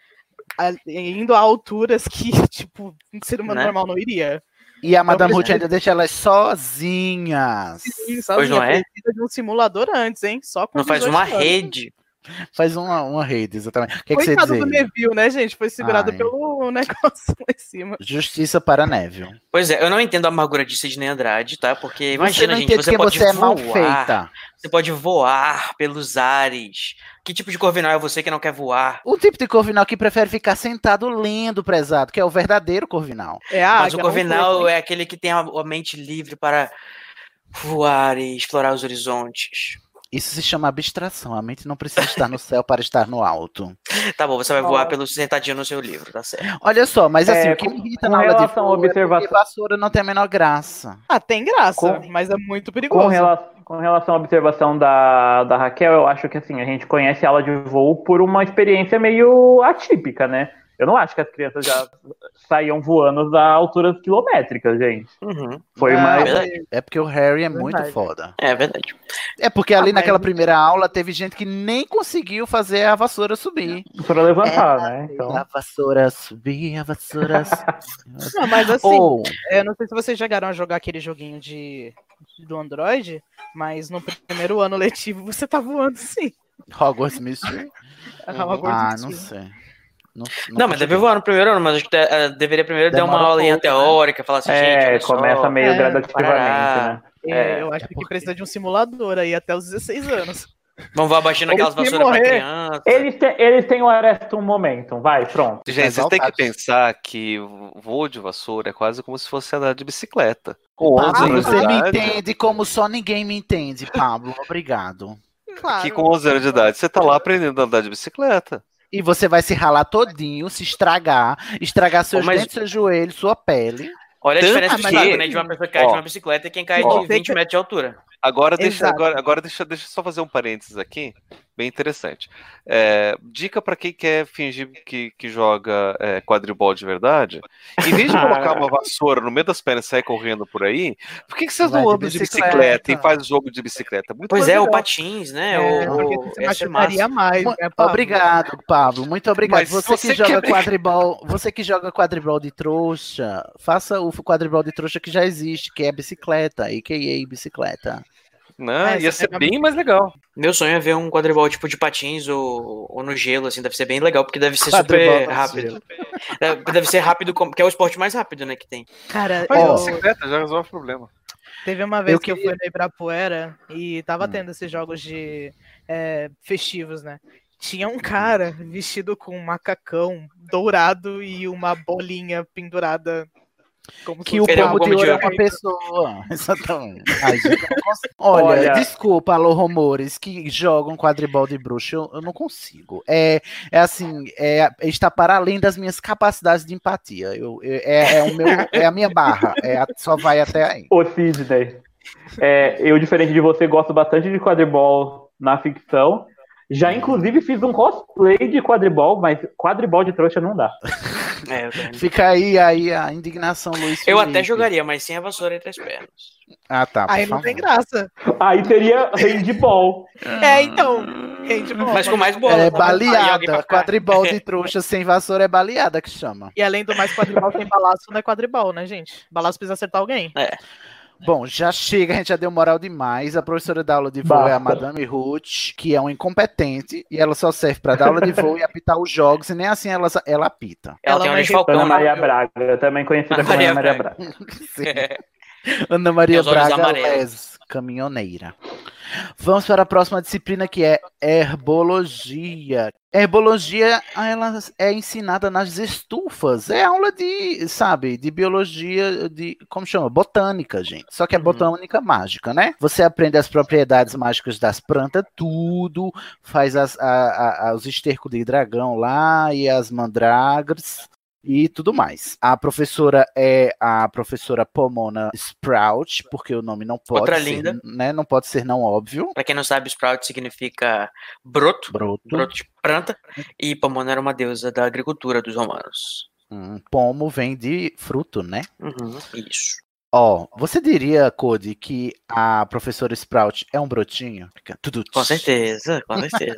a- indo a alturas que, <laughs> tipo, um ser humano Né? normal não iria. E a Madame pois Ruth é. ainda deixa elas sozinhas. Sim, Pois sozinha, não é? precisa de um simulador antes, hein? Só com Não faz 18 uma anos. rede. Faz uma, uma rede, exatamente. O que, que você Coitado do dizer? Neville, né, gente? Foi segurado Ai. pelo <laughs> negócio lá em cima. Justiça para Neville. Pois é, eu não entendo a amargura de Sidney Andrade, tá? Porque imagina, não gente, você que pode você é voar, mal feita. Você pode voar pelos ares. Que tipo de corvinal é você que não quer voar? O tipo de corvinal que prefere ficar sentado lendo, prezado, que é o verdadeiro corvinal. É a Mas o águia, não corvinal é aquele que tem a, a mente livre para voar e explorar os horizontes. Isso se chama abstração. A mente não precisa estar no céu para estar no alto. <laughs> Tá bom, você vai voar pelo sentadinho no seu livro, tá certo. Olha só, mas assim, É, o que com- me irrita com na aula de relação à voo é observação- porque vassoura não tem a menor graça. Ah, tem graça, Com- mas é muito Com, perigoso. rela- com relação à observação da, da Raquel, eu acho que assim, a gente conhece a aula de voo por uma experiência meio atípica, né? Eu não acho que as crianças já saíam voando a alturas quilométricas, gente. Uhum. Foi Não, mais. verdade. É porque o Harry é muito Verdade. foda. É verdade. É porque ali Ah, naquela mas- primeira aula teve gente que nem conseguiu fazer a vassoura subir. Para levantar, né? Então, A vassoura subir, a vassoura <laughs> subir. Não, mas assim, Ou, eu não sei se vocês chegaram a jogar aquele joguinho de do Android, mas no primeiro ano letivo você tá voando sim. Hogwarts Mystery. <laughs> Hogwarts Ah, Mystery. não sei. Não, Não, mas deve voar no primeiro ano, mas acho que eh, deveria primeiro dar uma um aulinha né? teórica, falar assim, gente, é, só, começa meio É, gradativamente, né? É, É, eu acho é que porque- precisa de um simulador aí até os 16 anos. Vão voar baixando aquelas vassouras pra morrer. criança. Eles, têm, eles têm o Arestum Momentum, vai, pronto. Gente, vocês têm que pensar que o voo de vassoura é quase como se fosse andar de bicicleta. Com 11 Pablo, anos de você me idade. entende como só ninguém me entende, Pablo. Obrigado. Claro. Que com 11 anos de idade você tá lá aprendendo a andar de bicicleta. E você vai se ralar todinho, se estragar, estragar seus Mas- dentes, seus joelhos, sua pele. Olha a Tanto diferença de que- né? De uma pessoa que cai Ó. de uma bicicleta e quem cai Ó. de 20 metros de altura. Agora deixa, Exato. agora, agora deixa, deixa eu só fazer um parênteses aqui, bem interessante. É, dica pra quem quer fingir que, que joga é, quadribol de verdade. Em vez de colocar uma <laughs> vassoura no meio das pernas e sair correndo por aí, por que, que vocês Vai não andam de bicicleta. bicicleta e faz jogo de bicicleta? Muito Pois é, o legal. patins, né? É, o, o, você é massa. mais, né, Pablo? Obrigado, Pablo. Muito obrigado. Mas Você, você que joga quer quadribol, você que joga quadribol de trouxa, faça o quadribol de trouxa que já existe, que é bicicleta, a.k.a. bicicleta. Não, É, ia ser pega- bem mais legal. Meu sonho é ver um quadribol tipo de patins ou, ou no gelo, assim, deve ser bem legal, porque deve ser Quadribol super rápido. Deve, deve ser rápido, porque é o esporte mais rápido, né, que tem. Cara, Faz eu- bicicleta, já resolve o problema. teve uma vez Eu que eu fui no Ibirapuera e tava Hum. tendo esses jogos de é, festivos, né? Tinha um cara vestido com um macacão dourado e uma bolinha pendurada Como Que o pomo de ouro é uma pessoa. <laughs> Exatamente. Ai, gente. <laughs> Olha, Olha. desculpa, alô, rumores que jogam quadribol de bruxo, eu, eu não consigo. É, é assim, é, está para além das minhas capacidades de empatia. Eu, eu- é, é o meu, é a minha barra. É a- só vai até aí. Ô, Sidney, é, eu, diferente de você, gosto bastante de quadribol na ficção. Já, inclusive, fiz um cosplay de quadribol, mas quadribol de trouxa não dá. <laughs> É. Fica aí, aí a indignação, Luiz. Eu Felipe. até jogaria, mas sem a vassoura entre as pernas. Ah, tá. Aí não favor. tem graça. Aí seria handball. É, então. Handball. Mas com mais bola. É tá? Baleada. Quadribol de <laughs> trouxa sem vassoura é baleada que chama. E além do mais, quadribol sem balaço não é quadribol, né, gente? Balaço precisa acertar alguém. É. Bom, já chega, a gente já deu moral demais. A professora da aula de voo é a Basta. Madame Ruth, que é um incompetente, e ela só serve para dar aula de voo e apitar os jogos, e nem assim ela, ela apita. Ela, Ela tem um vai de Falcão. Ana né? Maria Braga, também conhecida como Ana Maria Braga. Braga. <laughs> Sim. Ana Maria olhos Braga amarelos. Les, caminhoneira. Vamos para a próxima disciplina que é herbologia. Herbologia, ela é ensinada nas estufas. É aula de, sabe, de biologia, de, como chama? Botânica, gente. Só que é Uhum. botânica mágica, né? Você aprende as propriedades mágicas das plantas, tudo, faz as, a- a- os estercos de dragão lá e as mandrágoras e tudo mais. A professora é a professora Pomona Sprout, porque o nome não pode Outra ser, linda. né? Não pode ser não óbvio. Pra quem não sabe, Sprout significa broto, Broto. broto de planta, e Pomona era uma deusa da agricultura dos romanos. Hum, pomo vem de fruto, né? Uhum, isso. Ó, você diria, Cody, que a professora Sprout é um brotinho? Fica tudo Com certeza, com certeza.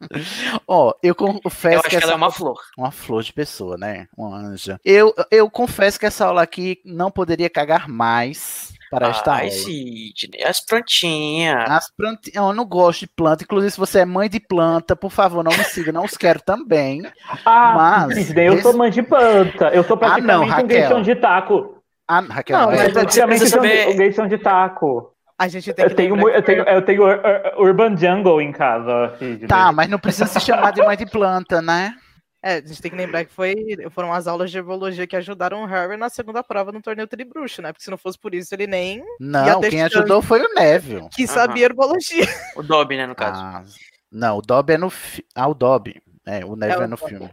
<laughs> Ó, eu confesso Eu acho que ela essa é uma flor. Uma flor de pessoa, né? Uma anja. Eu, eu confesso que essa aula aqui não poderia cagar mais para esta Ai, aula. Sidney, as plantinhas. As plantas, eu não gosto de planta. Inclusive, se você é mãe de planta, por favor, não me siga, não os quero também. Ah, Mas- Sidney, eu sou mãe de planta. Eu sou Ah, não, praticamente um gaysão de taco. Ah, Raquel, Não, mas é- praticamente precisa um saber- um gaysão de taco. A gente tem que Eu tenho, que eu tenho, eu tenho ur- ur- Urban Jungle em casa, Sidney. Tá, mas não precisa se chamar de mãe de planta, né? É, a gente tem que lembrar que foi, foram as aulas de herbologia que ajudaram o Harry na segunda prova no torneio Tribruxo, né? Porque se não fosse por isso, ele nem Não, quem ajudou foi o Neville. que sabia herbologia. O Dobby, né, no caso. Ah, não, o Dobby é no. Fi... Ah, o Dobby. É, o Neville É, é, no filme.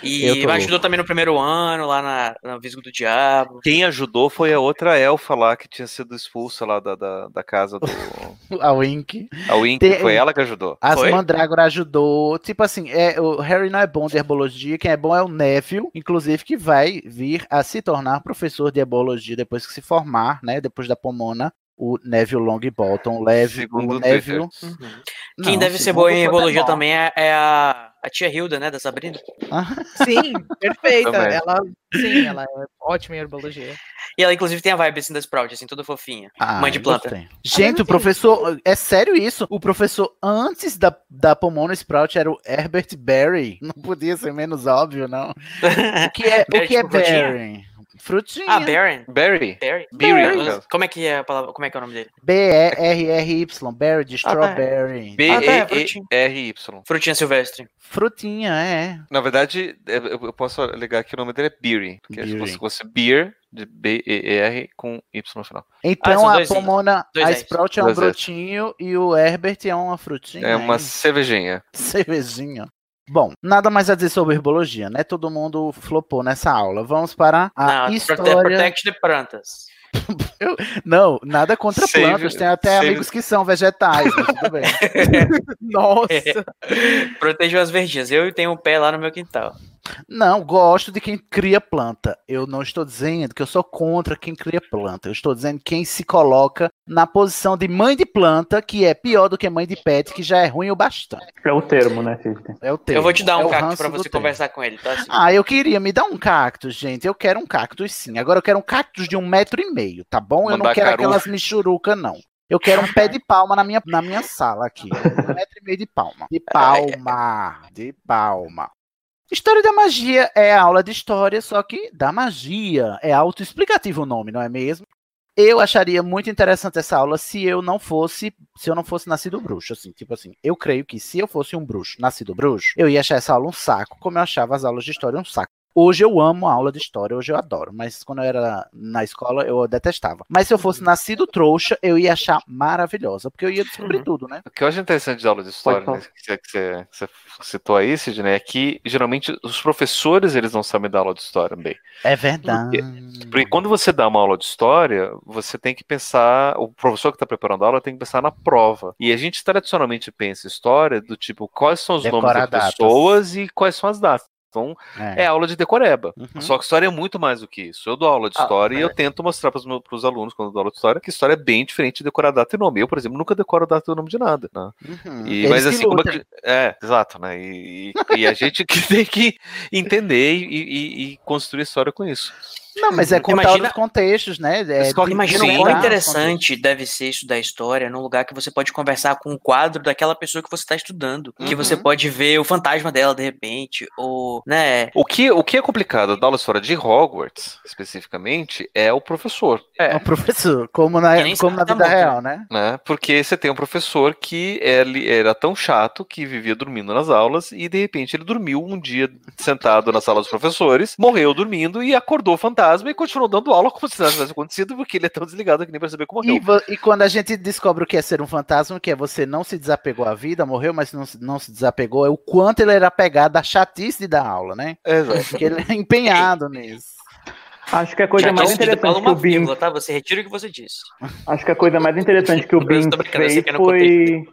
E ajudou também no primeiro ano, lá na, na Visgo do Diabo. Quem ajudou foi a outra elfa lá que tinha sido expulsa lá da, da, da casa do. <laughs> A Wink. A Wink, Tem- foi ela que ajudou. As Foi? Mandrágora ajudou. Tipo assim, é, o Harry não é bom de herbologia, quem é bom é o Neville, inclusive, que vai vir a se tornar professor de herbologia depois que se formar, né? Depois da Pomona, o Neville Longbottom. Leve, Segundo o Neville. Quem Não, deve ser boa em herbologia também é, é a, a tia Hilda, né, da Sabrina. <laughs> Sim, perfeita. Também. Ela, sim, ela é ótima em herbologia. E ela, inclusive, tem a vibe assim da Sprout, assim, toda fofinha. Ah, Mãe de planta. gostei. Gente, o professor. É sério isso? O professor antes da, da Pomona Sprout era o Herbert Berry. Não podia ser menos óbvio, não. <laughs> O que é, o Berry, que é tipo, frutinha? Ah, Baron. Barry. Barry? Beery, no caso. Como é que é a palavra? Como é que é o nome dele? B-E-R-R-Y. Berry de Ah, tá. strawberry. Ah, tá, é frutinha. Silvestre. Frutinha, é. Na verdade, eu eu posso alegar que o nome dele é Beery. Que é se fosse- Beer, de B-E-E-R, com Y no final. Então são a. Pomona, Dois a. Sprout é um brotinho e o Herbert é uma frutinha. É uma hein? cervejinha. cervejinha. Bom, nada mais a dizer sobre herbologia, né? Todo mundo flopou nessa aula. Vamos para a Não, prote- história. Protect de plantas. Não, nada contra Save- plantas. Tem até save- amigos que são vegetais, mas tudo bem. <laughs> <laughs> Nossa. <laughs> Protejam as verdinhas. Eu tenho um pé lá no meu quintal. Não, gosto de quem cria planta. Eu não estou dizendo que eu sou contra quem cria planta. Eu estou dizendo quem se coloca na posição de mãe de planta, que é pior do que mãe de pet, que já é ruim o bastante. É o termo, né, Sidney? É o termo. Eu vou te dar é um o cacto do você termo. conversar com ele, tá? Assim. Ah, eu queria, me dar um cactus, gente. Eu quero um cactus sim. Agora eu quero um cactus de um metro e meio, tá bom? Eu não quero aquelas michuruca, não. Eu quero um pé de palma na minha, na minha sala aqui. Um metro e meio de palma. De palma. De palma. História da magia é aula de história, só que da magia. É autoexplicativo o nome, não é mesmo? Eu acharia muito interessante essa aula se eu não fosse, se eu não fosse nascido bruxo, assim, tipo assim, eu creio que se eu fosse um bruxo, nascido bruxo, eu ia achar essa aula um saco, como eu achava as aulas de história um saco. Hoje eu amo a aula de história, hoje eu adoro, mas quando eu era na escola eu detestava. Mas se eu fosse nascido trouxa, eu ia achar maravilhosa, porque eu ia descobrir tudo, né? O que eu acho interessante de aula de história, né, que, você, que você- que você citou aí, Sidney, é que geralmente os professores eles não sabem dar aula de história bem. É verdade. Porque quando você dá uma aula de história, você tem que pensar, o professor que está preparando a aula tem que pensar na prova. E a gente tradicionalmente pensa história do tipo, quais são os Decorar nomes das datas. pessoas e quais são as datas. Então, É. é, aula de decoreba. Uhum. Só que história é muito mais do que isso. Eu dou aula de Ah, história e é. eu tento mostrar para os alunos, quando eu dou aula de história, que história é bem diferente de decorar data e nome. Eu, por exemplo, nunca decoro data e nome de nada. Né? Uhum. E, mas assim, como é, que- é, exato, né? E, e- e a gente que <laughs> tem que entender e, e- e construir história com isso. Não, mas é contar Imagina- os contextos, né? É, Imagina o quão interessante deve ser isso da história num lugar que você pode conversar com o quadro daquela pessoa que você está estudando. Que você Uhum. pode ver o fantasma dela de repente, ou, né? O que, o que é complicado da aula de história de Hogwarts, especificamente, é o professor. É o professor, como na, como na vida da real, né? né? Porque você tem um professor que ele era tão chato que vivia dormindo nas aulas e de repente ele dormiu um dia sentado na sala dos professores, morreu dormindo e acordou o fantasma e continuou dando aula como se nada tivesse acontecido porque ele é tão desligado que nem percebeu que morreu. E, e quando a gente descobre o que é ser um fantasma, que é você não se desapegou à vida, morreu, mas não, se- não se desapegou, é o quanto ele era apegado à chatice de dar aula, né? Exato. Porque ele é empenhado nisso. Acho que a coisa Já mais interessante que o vírgula, tá? Você retira o que você disse. Acho que a coisa mais interessante que o sei fez foi,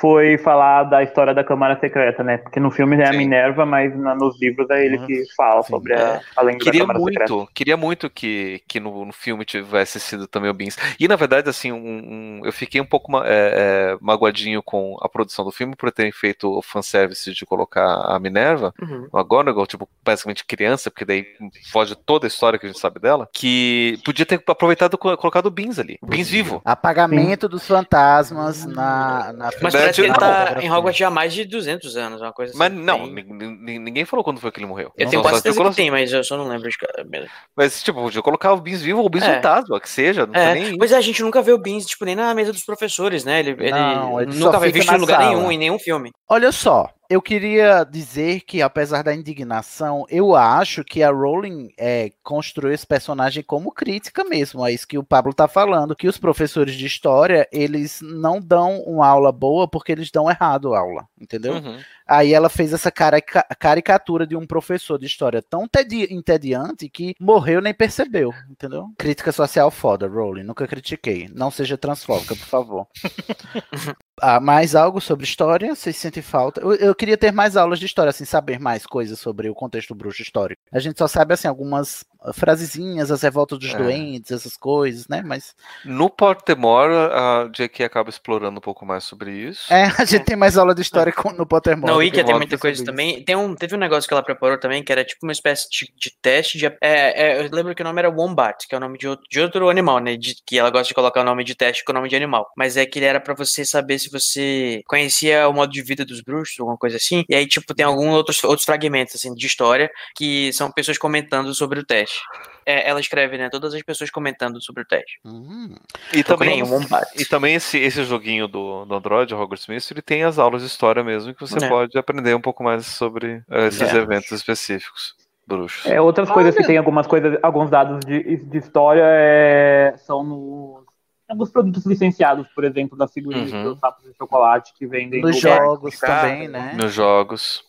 foi falar da história da Câmara Secreta, né? Porque no filme é a Minerva, mas na- nos livros é ele que fala sobre a, a lenda da Queria Câmara Secreta. muito, queria muito que, que no, no filme tivesse sido também o Beans. E na verdade, assim, um- um- eu fiquei um pouco ma- é, é, magoadinho com a produção do filme por terem feito o fanservice de colocar a Minerva, Uhum. a McGonagall, tipo, basicamente criança, porque daí foge toda a história que a gente sabe dela, que podia ter aproveitado e co- colocado o Beans ali, o Beans vivo. Apagamento dos fantasmas na, na Mas parece que ele não. tá em Hogwarts já há mais de 200 anos, uma coisa Mas assim. não, nin- nin- ninguém falou quando foi que ele morreu. Eu tenho quase certeza que tem, mas eu só não lembro de cara mesmo. Mas, tipo, podia colocar o Beans vivo ou o Beans É. fantasma, que seja, não É, nem pois é, a gente nunca vê o Beans, tipo, nem na mesa dos professores, né? Ele, Não, nunca foi visto em lugar sala. nenhum, em nenhum filme. Olha só, eu queria dizer que, apesar da indignação, eu acho que a Rowling é, construiu esse personagem como crítica mesmo. É isso que o Pablo tá falando. Que os professores de história, eles não dão uma aula boa porque eles dão errado a aula, entendeu? Uhum. Aí ela fez essa carica- caricatura de um professor de história tão tedi- entediante que morreu nem percebeu, entendeu? Crítica social foda, Rowling. Nunca critiquei. Não seja transfóbica, por favor. <laughs> Ah, mais algo sobre história? Vocês sentem falta? Eu, eu queria ter mais aulas de história, assim, saber mais coisas sobre o contexto bruxo histórico. A gente só sabe, assim, algumas frasezinhas, as revoltas dos É. doentes, essas coisas, né? Mas No Pottermore, a J.K. acaba explorando um pouco mais sobre isso. é, a gente tem mais aula de história com- no Pottermore. Na do Wiki que tem muita coisa também. Tem um, teve um negócio que ela preparou também, que era tipo uma espécie de, de teste de. É, é, eu lembro que o nome era Wombat, que é o nome de outro, de outro animal, né? de- que ela gosta de colocar o nome de teste com o nome de animal. Mas é que ele era pra você saber se você conhecia o modo de vida dos bruxos, alguma coisa assim. E aí, tipo, tem alguns outros, outros fragmentos, assim, de história, que são pessoas comentando sobre o teste. É, ela escreve, né? Todas as pessoas comentando sobre o teste. Hum. E também, Wombat. e também esse, esse joguinho do, do Android, Hogwarts Mystery, tem as aulas de história mesmo, que você É. pode aprender um pouco mais sobre eh, esses É. eventos específicos. Bruxos. É, outras coisas que tem algumas coisas, alguns dados de, de história é, são nos alguns produtos licenciados, por exemplo, das figurinhas Uhum. dos sapos de chocolate que vendem Nos no jogos também, né? Nos jogos.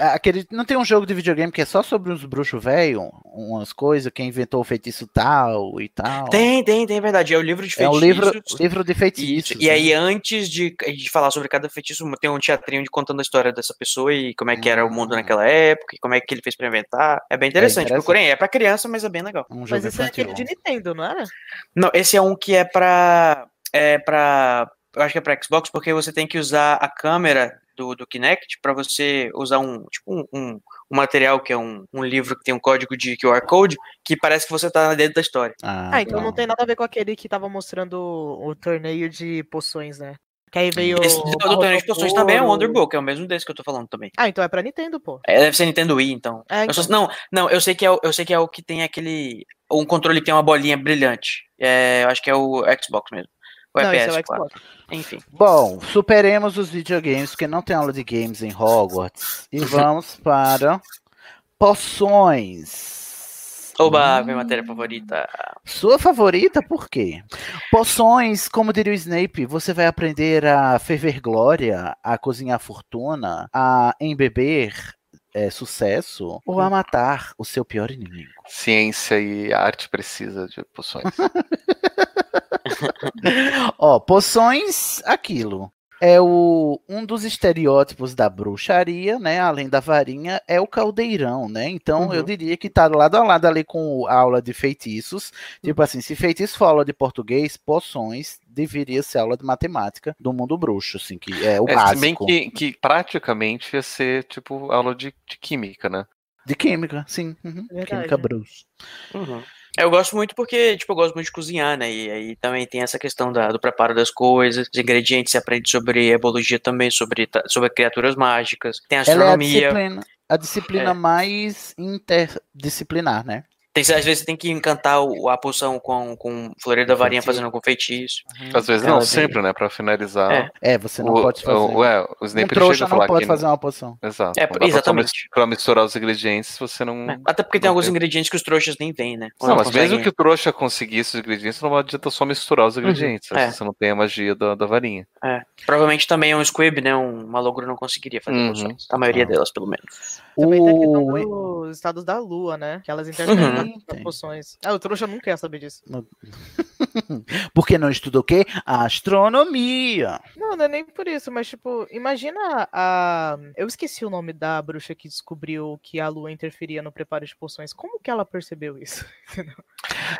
Aquele, não tem um jogo de videogame que é só sobre uns bruxos velhos, umas coisas, quem inventou o feitiço tal e tal. Tem, tem, tem, verdade. É o livro de É feitiços. um livro, livro de feitiços. Isso. E aí, antes de, de falar sobre cada feitiço, tem um teatrinho de contando a história dessa pessoa e como é que era o mundo naquela época, e como é que ele fez pra inventar. É bem interessante. interessante. Procurem, é pra criança, mas é bem legal. Um Mas jogo esse é aquele de Nintendo, não era? Não, esse é um que é pra. É pra. Eu acho que é pra Xbox, porque você tem que usar a câmera do, do Kinect pra você usar um. Tipo, um, um, um material que é um, um livro que tem um código de QR Code que parece que você tá dentro da história. Ah, então não tem nada a ver com aquele que tava mostrando o, o torneio de poções, né? Que aí veio. Esse o do torneio de poções também é o Barro Wonderbook, é o mesmo desse que eu tô falando também. Ah, então é pra Nintendo, pô. É, deve ser Nintendo Wii, então. É, Eu só- então. não, não, eu sei que é o, eu sei que é o que tem aquele um controle que tem uma bolinha brilhante. É, eu acho que é o Xbox mesmo. Ou é Não, esse é o PS4. Xbox. Enfim. Bom, superemos os videogames, porque não tem aula de games em Hogwarts. E <laughs> vamos para Poções. Oba, minha matéria favorita. Sua favorita por quê? Poções, como diria o Snape, você vai aprender a ferver glória, a cozinhar fortuna, a embeber é, sucesso ou a matar o seu pior inimigo. Ciência e arte precisa de poções. <laughs> <laughs> Ó, poções, aquilo. É o, um dos estereótipos da bruxaria, né? Além da varinha, é o caldeirão, né? Então eu diria que tá lado a lado ali com a aula de feitiços. Tipo assim, se feitiço for aula de português, poções deveria ser aula de matemática do mundo bruxo, assim, que é o É, se bem básico. que, que praticamente ia ser tipo aula de, de química, né? De química, sim. uhum, Verdade, Química né? bruxo. Eu gosto muito porque, tipo, eu gosto muito de cozinhar, né? E aí também tem essa questão da- do preparo das coisas, os ingredientes, você aprende sobre hebologia também, sobre, sobre criaturas mágicas, tem Ela é a astronomia. disciplina, a disciplina É. mais interdisciplinar, né? Tem, às vezes você tem que encantar o- a poção com, com floreiro da varinha feitiço. fazendo algum feitiço. Às vezes Ela não, tem- sempre, né? Pra finalizar. É. É, você não o, pode fazer. O, é, o Snape um trouxa não falar pode que fazer uma poção. Exato. É, não pra, exatamente. mis- pra misturar os ingredientes você não. Até porque tem não alguns ingredientes que os trouxas nem têm, né? Ou Não, mas conseguem. mesmo que o trouxa conseguisse os ingredientes, não adianta só misturar os ingredientes. é. Se você não tem a magia da, da varinha. É. Provavelmente também é um squib, né? Um malogro não conseguiria fazer Uhum. poções. A maioria delas, pelo menos. Também tem a questão O... dos estados da lua, né? Que elas interferem Poções. Ah, o trouxa nunca ia saber disso. <laughs> Porque não estuda o quê? Astronomia. Não, não é nem por isso, mas tipo, imagina a. Eu esqueci o nome da bruxa que descobriu que a lua interferia no preparo de poções. Como que ela percebeu isso? <laughs>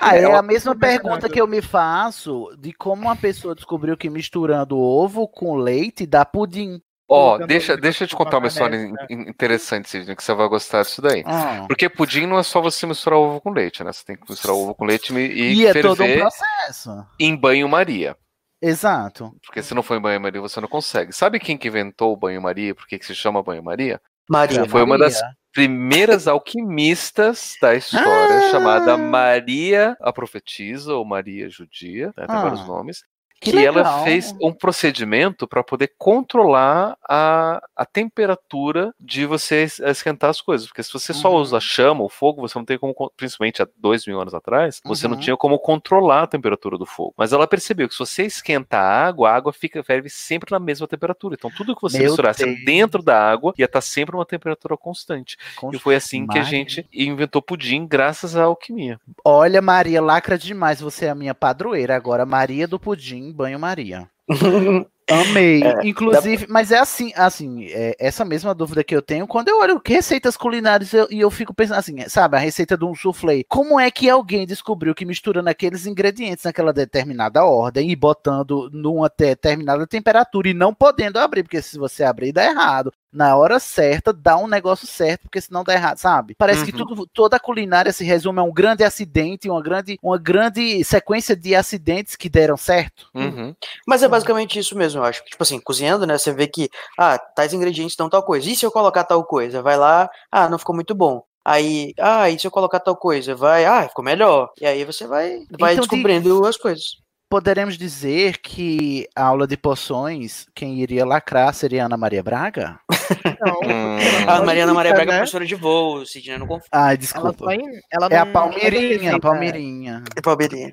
Ah, é Ela- a mesma pergunta que eu me faço de como uma pessoa descobriu que misturando ovo com leite dá pudim. Ó, Colocando deixa, deixa eu te contar uma história in- interessante, Sidney, que você vai gostar disso daí. Ah. Porque pudim não é só você misturar ovo com leite, né? Você tem que misturar ovo com leite e, e E, é todo um ferver processo. em banho-maria. Exato. Porque se não for em banho-maria, você não consegue. Sabe quem que inventou o banho-maria? Por que que se chama banho-maria? Maria. Foi uma das primeiras <laughs> alquimistas da história, Ah! chamada Maria a Profetisa, ou Maria Judia, né, tem Ah, vários nomes. Que Que, ela fez um procedimento para poder controlar a, a temperatura de você es- esquentar as coisas. Porque se você só Uhum. usa chama ou fogo, você não tem como, principalmente há dois mil anos atrás, você não Uhum. tinha como controlar a temperatura do fogo. Mas ela percebeu que se você esquenta a água, a água fica ferve sempre na mesma temperatura. Então tudo que você Meu misturasse Deus. dentro da água ia estar sempre uma temperatura constante. E foi assim que a Maria. gente inventou pudim graças à alquimia. Olha, Maria, lacra demais. Você é a minha padroeira agora. Maria do Pudim, banho Maria. <laughs> Amei. Inclusive, mas é assim, assim, é, essa mesma dúvida que eu tenho quando eu olho receitas culinárias eu- e eu, fico pensando assim, sabe, a receita de um soufflé. Como é que alguém descobriu que misturando aqueles ingredientes naquela determinada ordem e botando numa determinada temperatura e não podendo abrir, porque se você abrir dá errado. Na hora certa, dá um negócio certo, porque senão dá errado, sabe? Parece que Uhum. tudo, toda a culinária se resume a um grande acidente, uma grande, uma grande sequência de acidentes que deram certo. Uhum. Mas é basicamente isso mesmo, eu acho. Tipo assim, cozinhando, né? Você vê que, ah, tais ingredientes dão tal coisa. E se eu colocar tal coisa? Vai lá, ah, não ficou muito bom. Aí, ah, e se eu colocar tal coisa? Vai, ah, ficou melhor. E aí você vai, vai Então, de- descobrindo as coisas. Poderemos dizer que a aula de poções, quem iria lacrar seria Ana Maria Braga? Não, Hum. <laughs> A Mariana Maria Braga é né? professora de voo, Sidney, não confio. Ai, Ela desculpa. só em- ela É a Palmeirinha, a Palmeirinha. É Palmeirinha.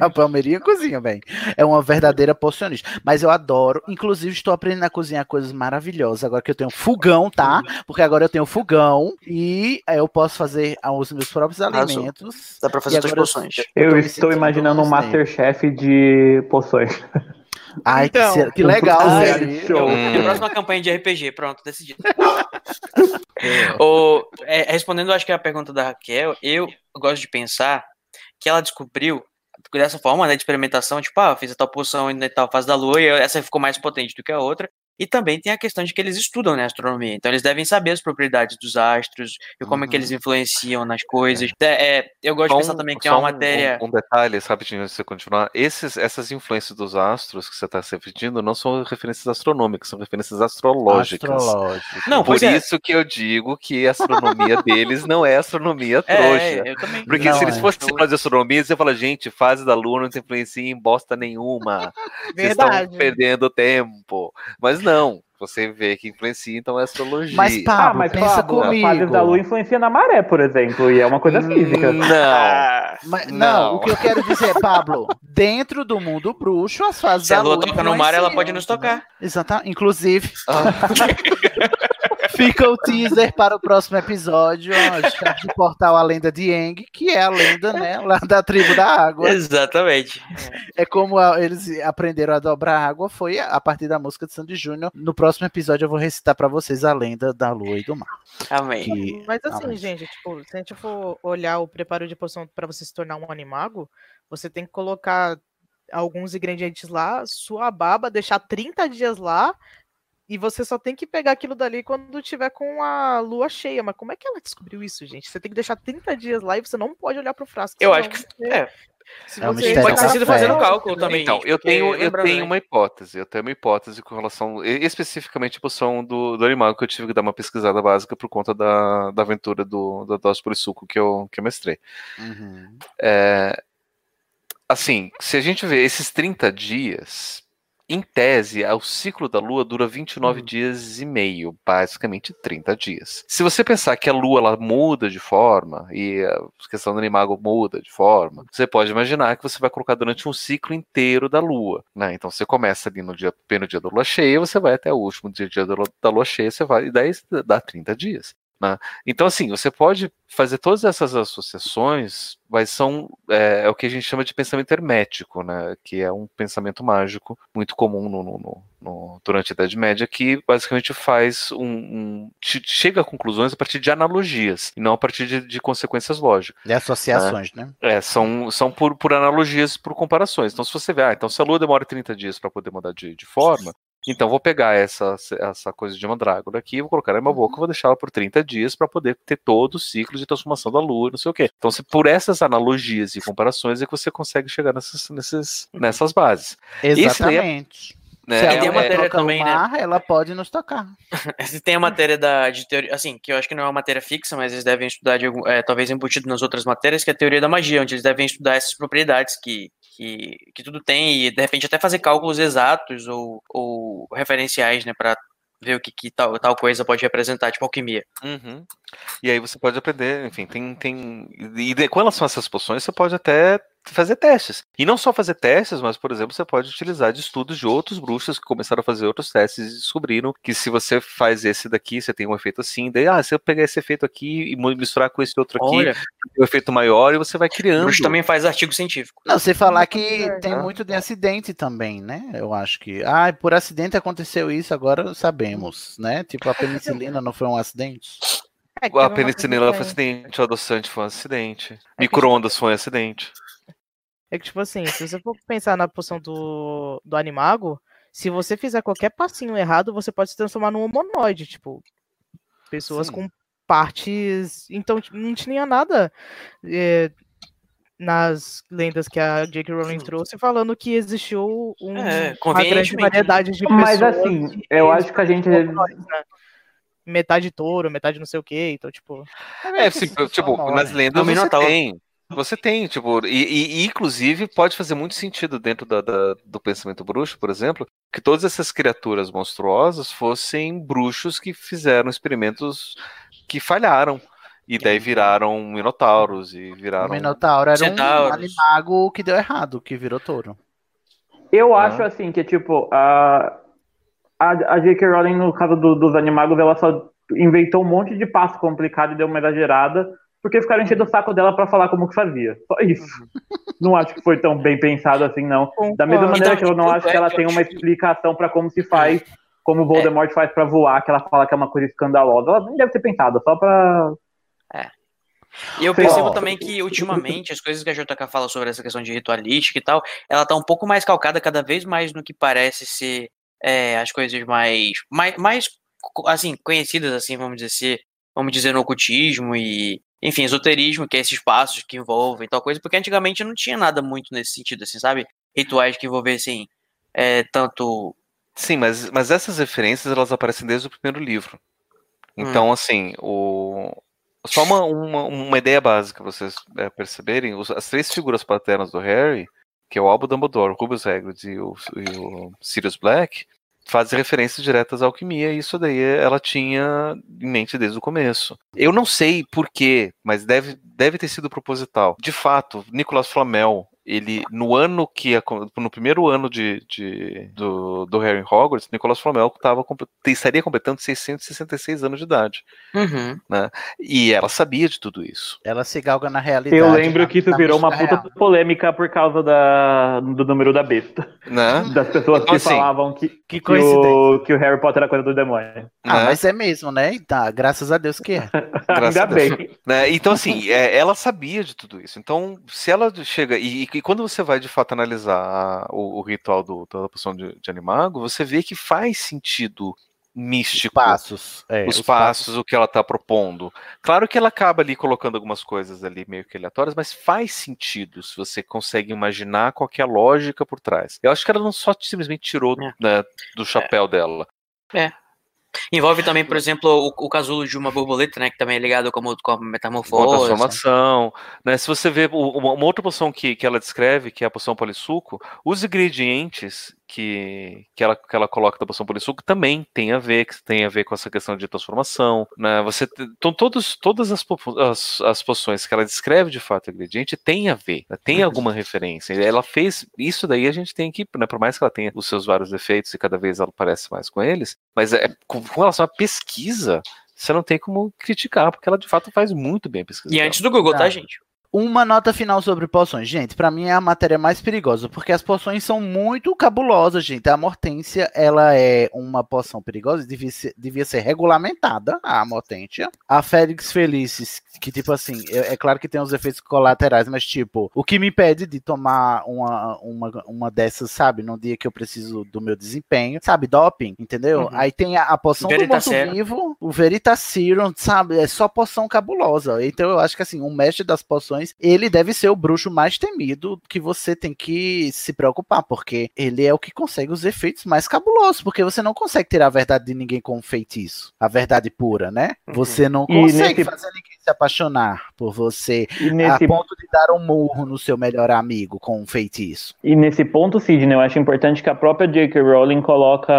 A <laughs> Palmeirinha cozinha bem. É uma verdadeira pocionista. Mas eu adoro. Inclusive, estou aprendendo a cozinhar coisas maravilhosas. Agora que eu tenho fogão, tá? Porque agora eu tenho fogão e aí eu posso fazer os meus próprios Arrasou. alimentos. Dá pra fazer suas eu- poções. Eu me estou imaginando um Snape. Masterchef de poções. <laughs> Ai, que, Então, ser- que um legal, velho. show. Hum. A próxima campanha de RPG, pronto, decidido. O, <laughs> é, respondendo, acho que a pergunta da Raquel, eu gosto de pensar que ela descobriu dessa forma, né, de experimentação, tipo, ah, fiz a tal poção em tal fase da lua e essa ficou mais potente do que a outra. E também tem a questão de que eles estudam, né, astronomia. Então eles devem saber as propriedades dos astros e como é que eles influenciam nas coisas. É, é, eu gosto de Só pensar um- também que é só uma um- matéria... Um, um detalhe, rapidinho antes de você continuar. Esses, essas influências dos astros que você está se referindo não são referências astronômicas, são referências astrológicas. Astrológico. Não, Por é. isso que eu digo que a astronomia <laughs> deles não é astronomia É, trouxa. eu também. Porque Não se eles é. fossem falar de astronomia, você fala, gente, fase da lua não te influencia em bosta nenhuma. Vocês estão Verdade. perdendo tempo. Mas não, não. Você vê que influencia, então é astrologia. Mas, Pablo, ah, mas pensa Pablo, comigo. as fases da lua influencia na maré, por exemplo, e é uma coisa física. Não. Mas, não. Não. o que eu quero dizer, Pablo, dentro do mundo bruxo, as fases Se da a lua lua toca no mar, ela pode nos tocar. Exatamente. Inclusive, Ah, <laughs> fica o teaser para o próximo episódio, ó, chave de portal A Lenda de Eng, que é a lenda, né, lá da tribo da água. Exatamente. É como a- eles aprenderam a dobrar água, foi a partir da música de Sandy Júnior. No próximo episódio eu vou recitar para vocês a lenda da lua e do mar. Amém. Que- Mas assim, Amém. gente, tipo, se a gente for olhar o preparo de poção para você se tornar um animago, você tem que colocar alguns ingredientes lá, sua baba, deixar 30 dias lá, e você só tem que pegar aquilo dali quando tiver com a lua cheia. Mas como é que ela descobriu isso, gente? Você tem que deixar 30 dias lá e você não pode olhar pro frasco. Eu acho que. você- É, se É um você pode ter sido fazendo cálculo também. Então, eu porque tenho, eu tenho né? uma hipótese. Eu tenho uma hipótese com relação. Especificamente a poção do, do animal, que eu tive que dar uma pesquisada básica por conta da, da aventura do, da dose por suco que eu, que eu mestrei. Uhum. É, assim, se a gente vê esses 30 dias, em tese, o ciclo da Lua dura 29 dias e meio, basicamente 30 dias. Se você pensar que a Lua ela muda de forma e a questão do animago muda de forma, você pode imaginar que você vai colocar durante um ciclo inteiro da Lua, né? Então você começa ali no dia, no dia da Lua cheia, você vai até o último dia, dia da, Lua, da Lua cheia, você vai e daí dá 30 dias. Né? Então, assim, você pode fazer todas essas associações, mas são é, é o que a gente chama de pensamento hermético, né? Que é um pensamento mágico muito comum no, no- no- durante a Idade Média, que basicamente faz um, um- che- chega a conclusões a partir de analogias e não a partir de, de consequências lógicas. De associações, né? É, são, são por, por analogias, por comparações. Então, se você vê, ah, então se a Lua demora 30 dias para poder mudar de, de forma, então vou pegar essa, essa coisa de mandrágora aqui, vou colocar na minha boca, vou deixar ela por 30 dias para poder ter todo o ciclo de transformação da Lua, não sei o quê. Então, se por essas analogias e comparações é que você consegue chegar nessas, nesses, nessas bases. É- Exatamente. né, Se a é- tem a lua é- matéria também, né? mar, ela pode nos tocar. <laughs> Se tem a matéria da, de teoria, assim, que eu acho que não é uma matéria fixa, mas eles devem estudar, de é, talvez embutido nas outras matérias, que é a teoria da magia, onde eles devem estudar essas propriedades que, que, que tudo tem e, de repente, até fazer cálculos exatos ou, ou referenciais, né, para ver o que, que tal, tal coisa pode representar, tipo alquimia. Uhum. E aí você pode aprender, enfim, tem. tem e com relação a essas poções, você pode até fazer testes. E não só fazer testes, mas, por exemplo, você pode utilizar de estudos de outros bruxos que começaram a fazer outros testes e descobriram que se você faz esse daqui, você tem um efeito assim, daí, ah, se eu pegar esse efeito aqui e misturar com esse outro aqui, Olha, tem um efeito maior e você vai o criando. bruxo também faz artigo científico. Não, você falar que tem Ah. muito de acidente também, né? Eu acho que. Ah, por acidente aconteceu isso, agora sabemos, né? Tipo, a penicilina não foi um acidente. É, A penicilina foi um acidente, o adoçante foi um acidente, que- micro-ondas foi um acidente. É que, tipo assim, se você for pensar na poção do, do animago, se você fizer qualquer passinho errado, você pode se transformar num humanoide, tipo, pessoas Sim. com partes. Então, tipo, não tinha nada é, nas lendas que a J.K. Rowling trouxe falando que existiu um, É, uma grande né? variedade de pessoas. Mas assim, eu acho que a gente. né? Metade touro, metade não sei o que, então, tipo. É, sim, tipo, nas lendas É o você Minotauro. tem. Você tem, tipo, e, e- inclusive pode fazer muito sentido dentro da- da- do pensamento bruxo, por exemplo, que todas essas criaturas monstruosas fossem bruxos que fizeram experimentos que falharam. E daí viraram minotauros e O viraram. Minotauro era um Centauros. animago que deu errado, que virou touro. Eu Ah. acho assim que, tipo, a, a, a J.K. Rowling, no caso do- dos animagos, ela só inventou um monte de passo complicado e deu uma exagerada, porque ficaram enchendo o saco dela pra falar como que fazia. Só isso. Não acho que foi tão bem pensado assim, não. Da mesma maneira que eu não acho que é ela tem uma explicação pra como se faz, como o Voldemort faz pra voar, que ela fala que é uma coisa escandalosa. Ela nem deve ter pensado, só pra. E eu percebo lá. também que, ultimamente, as coisas que a JK fala sobre essa questão de ritualística e tal, ela tá um pouco mais calcada cada vez mais no que parece ser é, as coisas mais, mais, mais, assim, conhecidas, assim, vamos dizer, ser, vamos dizer, no ocultismo e, enfim, esoterismo, que é esses passos que envolvem tal coisa, porque antigamente não tinha nada muito nesse sentido, assim, sabe? Rituais que envolvessem é, tanto... Sim, mas, mas essas referências elas aparecem desde o primeiro livro. Então, assim, o... só uma, uma, uma ideia básica pra vocês é, perceberem: os- as três figuras paternas do Harry, que é o Albus Dumbledore, o Rubius Hagrid e o, e o Sirius Black, faz referências diretas à alquimia, e isso daí ela tinha em mente desde o começo. Eu não sei porquê, mas deve, deve ter sido proposital. De fato, Nicolas Flamel, ele no ano que no primeiro ano de, de do, do Harry Hogwarts, Nicolas Flamel tava, estaria completando 666 anos de idade, Uhum. né? E ela sabia de tudo isso. Ela se galga na realidade. Eu lembro na- que isso virou uma puta real. polêmica por causa da, do número da besta. Né? <laughs> Das pessoas Então, que assim, falavam que, Que que, o, que o Harry Potter era coisa do demônio. Ah, né? mas é mesmo, né? Tá, graças a Deus que é. <laughs> Graças Ainda a Deus. bem. Né? Então, assim, é, ela sabia de tudo isso. Então, se ela chega. E, e quando você vai de fato analisar a- o, o ritual do, da poção de, de animago, você vê que faz sentido místico. Passos. é, os, passos, o que ela está propondo. Claro que ela acaba ali colocando algumas coisas ali meio que aleatórias, mas faz sentido se você consegue imaginar qual que é a lógica por trás. Eu acho que ela não só simplesmente tirou É. né, do chapéu dela. Envolve também, por exemplo, o, o casulo de uma borboleta, né? Que também é ligado como, com a Uma metamorfose. transformação. Né? Se você vê uma, uma outra poção que, que ela descreve, que é a poção polissuco, os ingredientes que, que, ela, que ela coloca da poção polissuco também tem a ver, que tem a ver com essa questão de transformação. Né? Você, então, todos, todas as, as, as poções que ela descreve de fato o ingrediente tem a ver, né? tem alguma referência. Ela fez isso daí, a gente tem que, né, por mais que ela tenha os seus vários defeitos e cada vez ela parece mais com eles, mas é, com, com relação à pesquisa, você não tem como criticar, porque ela de fato faz muito bem a pesquisa. E dela. antes do Google, tá, Ah. gente? Uma nota final sobre poções. Gente, pra mim é a matéria mais perigosa, porque as poções são muito cabulosas, gente. A Mortência, ela é uma poção perigosa, devia ser, devia ser regulamentada, a Mortência. A Félix Felicis, que tipo assim, é, é claro que tem os efeitos colaterais, mas tipo, o que me impede de tomar uma, uma, uma dessas, sabe, num dia que eu preciso do meu desempenho, sabe, doping, entendeu? Uhum. Aí tem a, a poção do morto-vivo, o Veritaserum, sabe, é só poção cabulosa. Então eu acho que assim, o mestre das poções, ele deve ser o bruxo mais temido que você tem que se preocupar, porque ele é o que consegue os efeitos mais cabulosos, porque você não consegue tirar a verdade de ninguém com um feitiço, a verdade pura, né? Você não consegue nesse- fazer ninguém se apaixonar por você E a nesse, ponto de dar um murro no seu melhor amigo com um feitiço. e nesse ponto, Sidney, eu acho importante que a própria J.K. Rowling coloca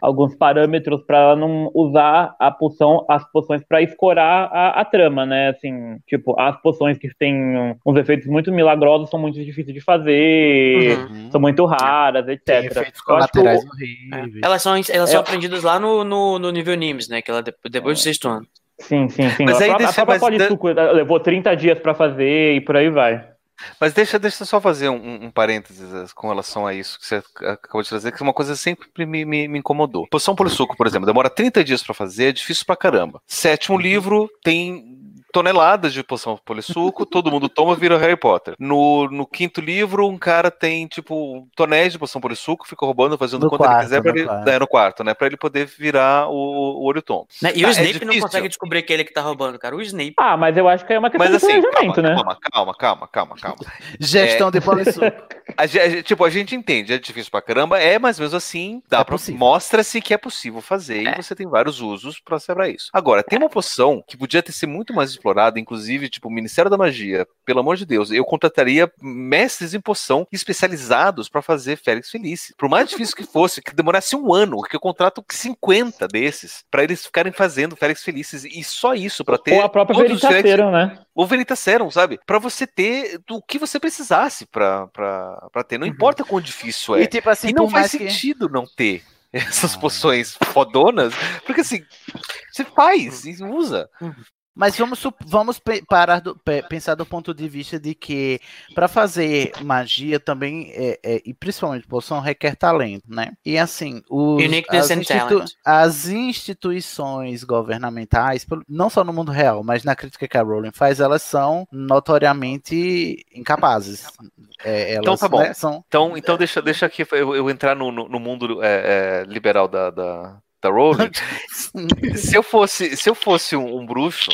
alguns parâmetros para ela não usar a poção, as poções para escorar a, a trama, né? Assim, tipo, as poções que têm uns efeitos muito milagrosos são muito difíceis de fazer, Uhum. são muito raras, Tem etc. efeitos Eu acho que o- colaterais É. horríveis. Elas são, elas são É. aprendidas lá no, no, no nível NIMS, né? Que ela de- depois do sexto ano. Sim, sim, sim. Mas a aí própria, desse- a mas da- Polissuco levou 30 dias para fazer e por aí vai. Mas deixa, deixa eu só fazer um, um parênteses eh, com relação a isso que você acabou de trazer, que é uma coisa que sempre me, me, me incomodou. Poção polissuco, por exemplo, demora 30 dias pra fazer, é difícil pra caramba. Sétimo livro tem toneladas de poção polissuco, todo mundo toma, vira Harry Potter. No, no quinto livro, um cara tem, tipo, tonéis de poção polissuco, fica roubando, fazendo No quanto ele quarto, quiser, pra no ele, quarto. é, no quarto, né? Pra ele poder virar o, o olho tom. Né? E Tá, o é Snape não difícil. consegue descobrir que é ele que tá roubando, cara. O Snape. Ah, mas eu acho que é uma questão Mas de assim, planejamento, calma, né? calma, calma, calma, calma, calma. <laughs> Gestão de polissuco. <laughs> A a tipo, a gente entende, é difícil pra caramba, é, mas mesmo assim, dá É pra- mostra-se que é possível fazer É. e você tem vários usos pra ser pra isso. Agora, tem uma poção que podia ter sido muito mais explorada, inclusive, tipo, o Ministério da Magia, pelo amor de Deus, eu contrataria mestres em poção especializados pra fazer Félix Felice. Por mais difícil que fosse, que demorasse um ano, que eu contrato 50 desses pra eles ficarem fazendo Félix Felices e só isso pra ter Ou a própria Veritaserum, né? ou Veritaserum, sabe? Pra você ter do que você precisasse pra ter. Não importa quão difícil é. E tipo assim, E não faz mais que... sentido não ter essas poções fodonas, porque assim, você faz e usa. Mas vamos, vamos parar do- pe- pensar do ponto de vista de que para fazer magia também, é, é, e principalmente poção, requer talento, né? E assim, os, as, talent. as instituições governamentais, não só no mundo real, mas na crítica que a Rowling faz, elas são notoriamente incapazes. É, elas, Então tá bom. né, são Então, então deixa, deixa aqui eu, eu entrar no, no, no mundo é, é, liberal da, da, da Rowling. <laughs> se eu fosse, se eu fosse um, um bruxo,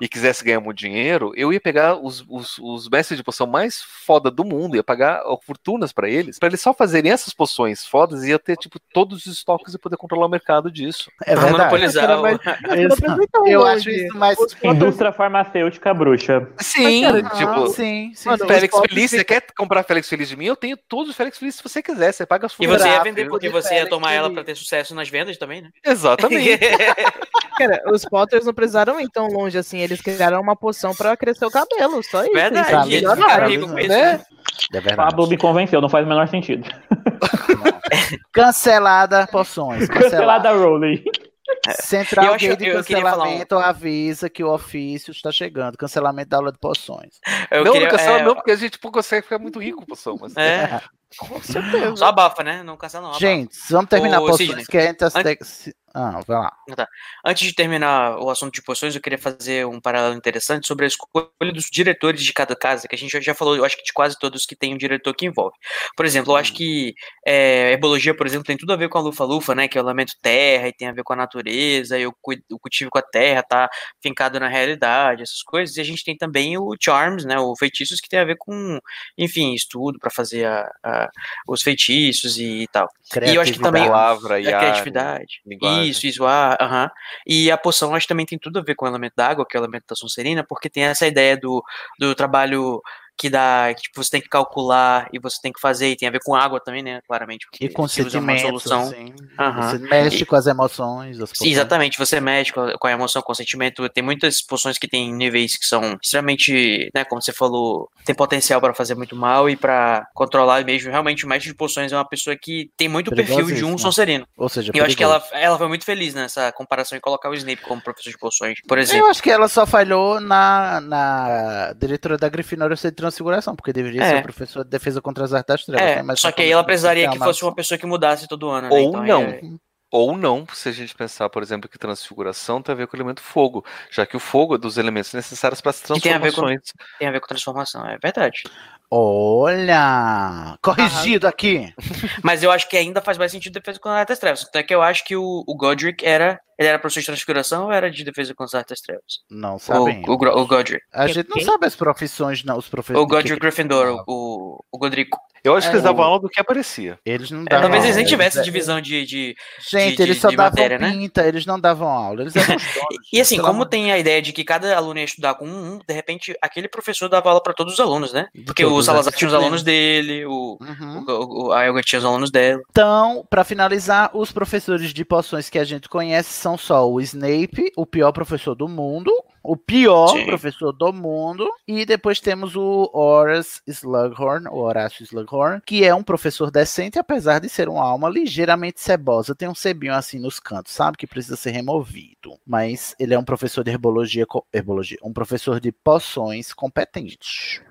e quisesse ganhar muito dinheiro, eu ia pegar os, os, os mestres de poção mais foda do mundo, ia pagar fortunas pra eles, pra eles só fazerem essas poções fodas e ia ter, tipo, todos os estoques e poder controlar o mercado disso. É verdade. monopolizar mas- <laughs> Exato. Eu acho isso mais. Indústria farmacêutica bruxa. Sim, cara, tipo, sim, sim. Mano, Félix Feliz, você quer comprar Félix Feliz de mim? Eu tenho todos os Félix Feliz se você quiser, você paga as E você ia vender porque você ia Félix tomar ela pra ter sucesso nas vendas também, né? Exatamente. <laughs> Cara, os Potters não precisaram ir tão longe assim. Eles criaram uma poção pra crescer o cabelo, só isso. Verdade, com isso. né? É verdade. Pablo me convenceu, não faz o menor sentido. <laughs> Cancelada poções. Cancelada. Cancelada Rowley. Central Eu acho- Gay de eu falar um- cancelamento avisa que o ofício está chegando. Cancelamento da aula de poções. Eu não, queria, não cancela é, não, porque a gente pô, consegue ficar muito rico, poção. Mas... É, <laughs> Com certeza. só abafa, né? Não cancela não. abafa. Gente, vamos terminar Ô, poções Sidney, que a gente tá... antes- Ah, vai lá. Antes de terminar o assunto de poções, eu queria fazer um paralelo interessante sobre a escolha dos diretores de cada casa, que a gente já- falou, eu acho que de quase todos que tem um diretor que envolve. Por exemplo, eu acho que é, herbologia, por exemplo, tem tudo a ver com a lufa-lufa, né? Que é o elemento terra e tem a ver com a natureza, e o, cultivo com a terra tá fincado na realidade, essas coisas. E a gente tem também o charms, né? O feitiços que tem a ver com, enfim, estudo para fazer a- a- os feitiços e tal. E eu acho que também Palavra e a ar, criatividade. linguagem. Isso, isso, ah, aham. E a poção acho que também tem tudo a ver com o elemento da água, que é o elemento da Sonserina, porque tem essa ideia do, do trabalho que dá, que tipo, você tem que calcular e você tem que fazer, e tem a ver com água também, né? Claramente. Porque E com você usa uma solução. assim. Aham. Você mexe E- com as emoções. As Sim, exatamente, você mexe com a, emoção, com o sentimento. Tem muitas poções que tem níveis que são extremamente, né, como você falou, tem potencial para fazer muito mal e para controlar mesmo. Realmente, o mestre de poções é uma pessoa que tem muito perfil de um. Sonserino. Ou seja, E eu acho que ela, ela foi muito feliz nessa comparação em colocar o Snape como professor de poções, por exemplo. Eu acho que ela só falhou na, na diretora da Grifinória ser transfiguração, porque deveria É. ser o professor de defesa contra as artes das trevas. É, né? Mas só que aí ela precisaria que fosse uma pessoa que mudasse todo ano, né? Ou Então, não. é- Ou não, se a gente pensar, por exemplo, que transfiguração tem a ver com o elemento fogo, já que o fogo é dos elementos necessários para as Que tem a ver com- transformações. Tem a ver com transformação, é verdade. Olha! Corrigido aqui! <laughs> Mas eu acho que ainda faz mais sentido defesa contra as artes das trevas. Até que eu acho que o, o Godric era. Ele era professor de transfiguração ou era de defesa contra as artes das trevas? Não O, sabemos. o, Gro- o Godric. A gente não sabe as profissões, não. Os professores. O Godric Gryffindor, o, o Godrico. Eu acho que eles É, davam o- aula do que aparecia. Eles não É, davam talvez eles nem aula, tivessem eles- divisão de. de Gente, de- eles só de davam matéria, né? pinta, eles não davam aula. Eles eram. <laughs> E assim, como tem a ideia de que cada aluno ia estudar com um, de repente aquele professor dava aula para todos os alunos, né? Porque o Salazar tinha os alunos dele, o, Uhum. o, o- a Elga tinha os alunos dela. Então, pra finalizar, os professores de poções que a gente conhece são só o Snape, o pior professor do mundo, o pior Sim. professor do mundo, e depois temos o Horace Slughorn, o Horácio Slughorn, que é um professor decente, apesar de ser uma alma ligeiramente cebosa, tem um sebinho assim nos cantos, sabe, que precisa ser removido. Mas ele é um professor de herbologia, herbologia um professor de poções competente.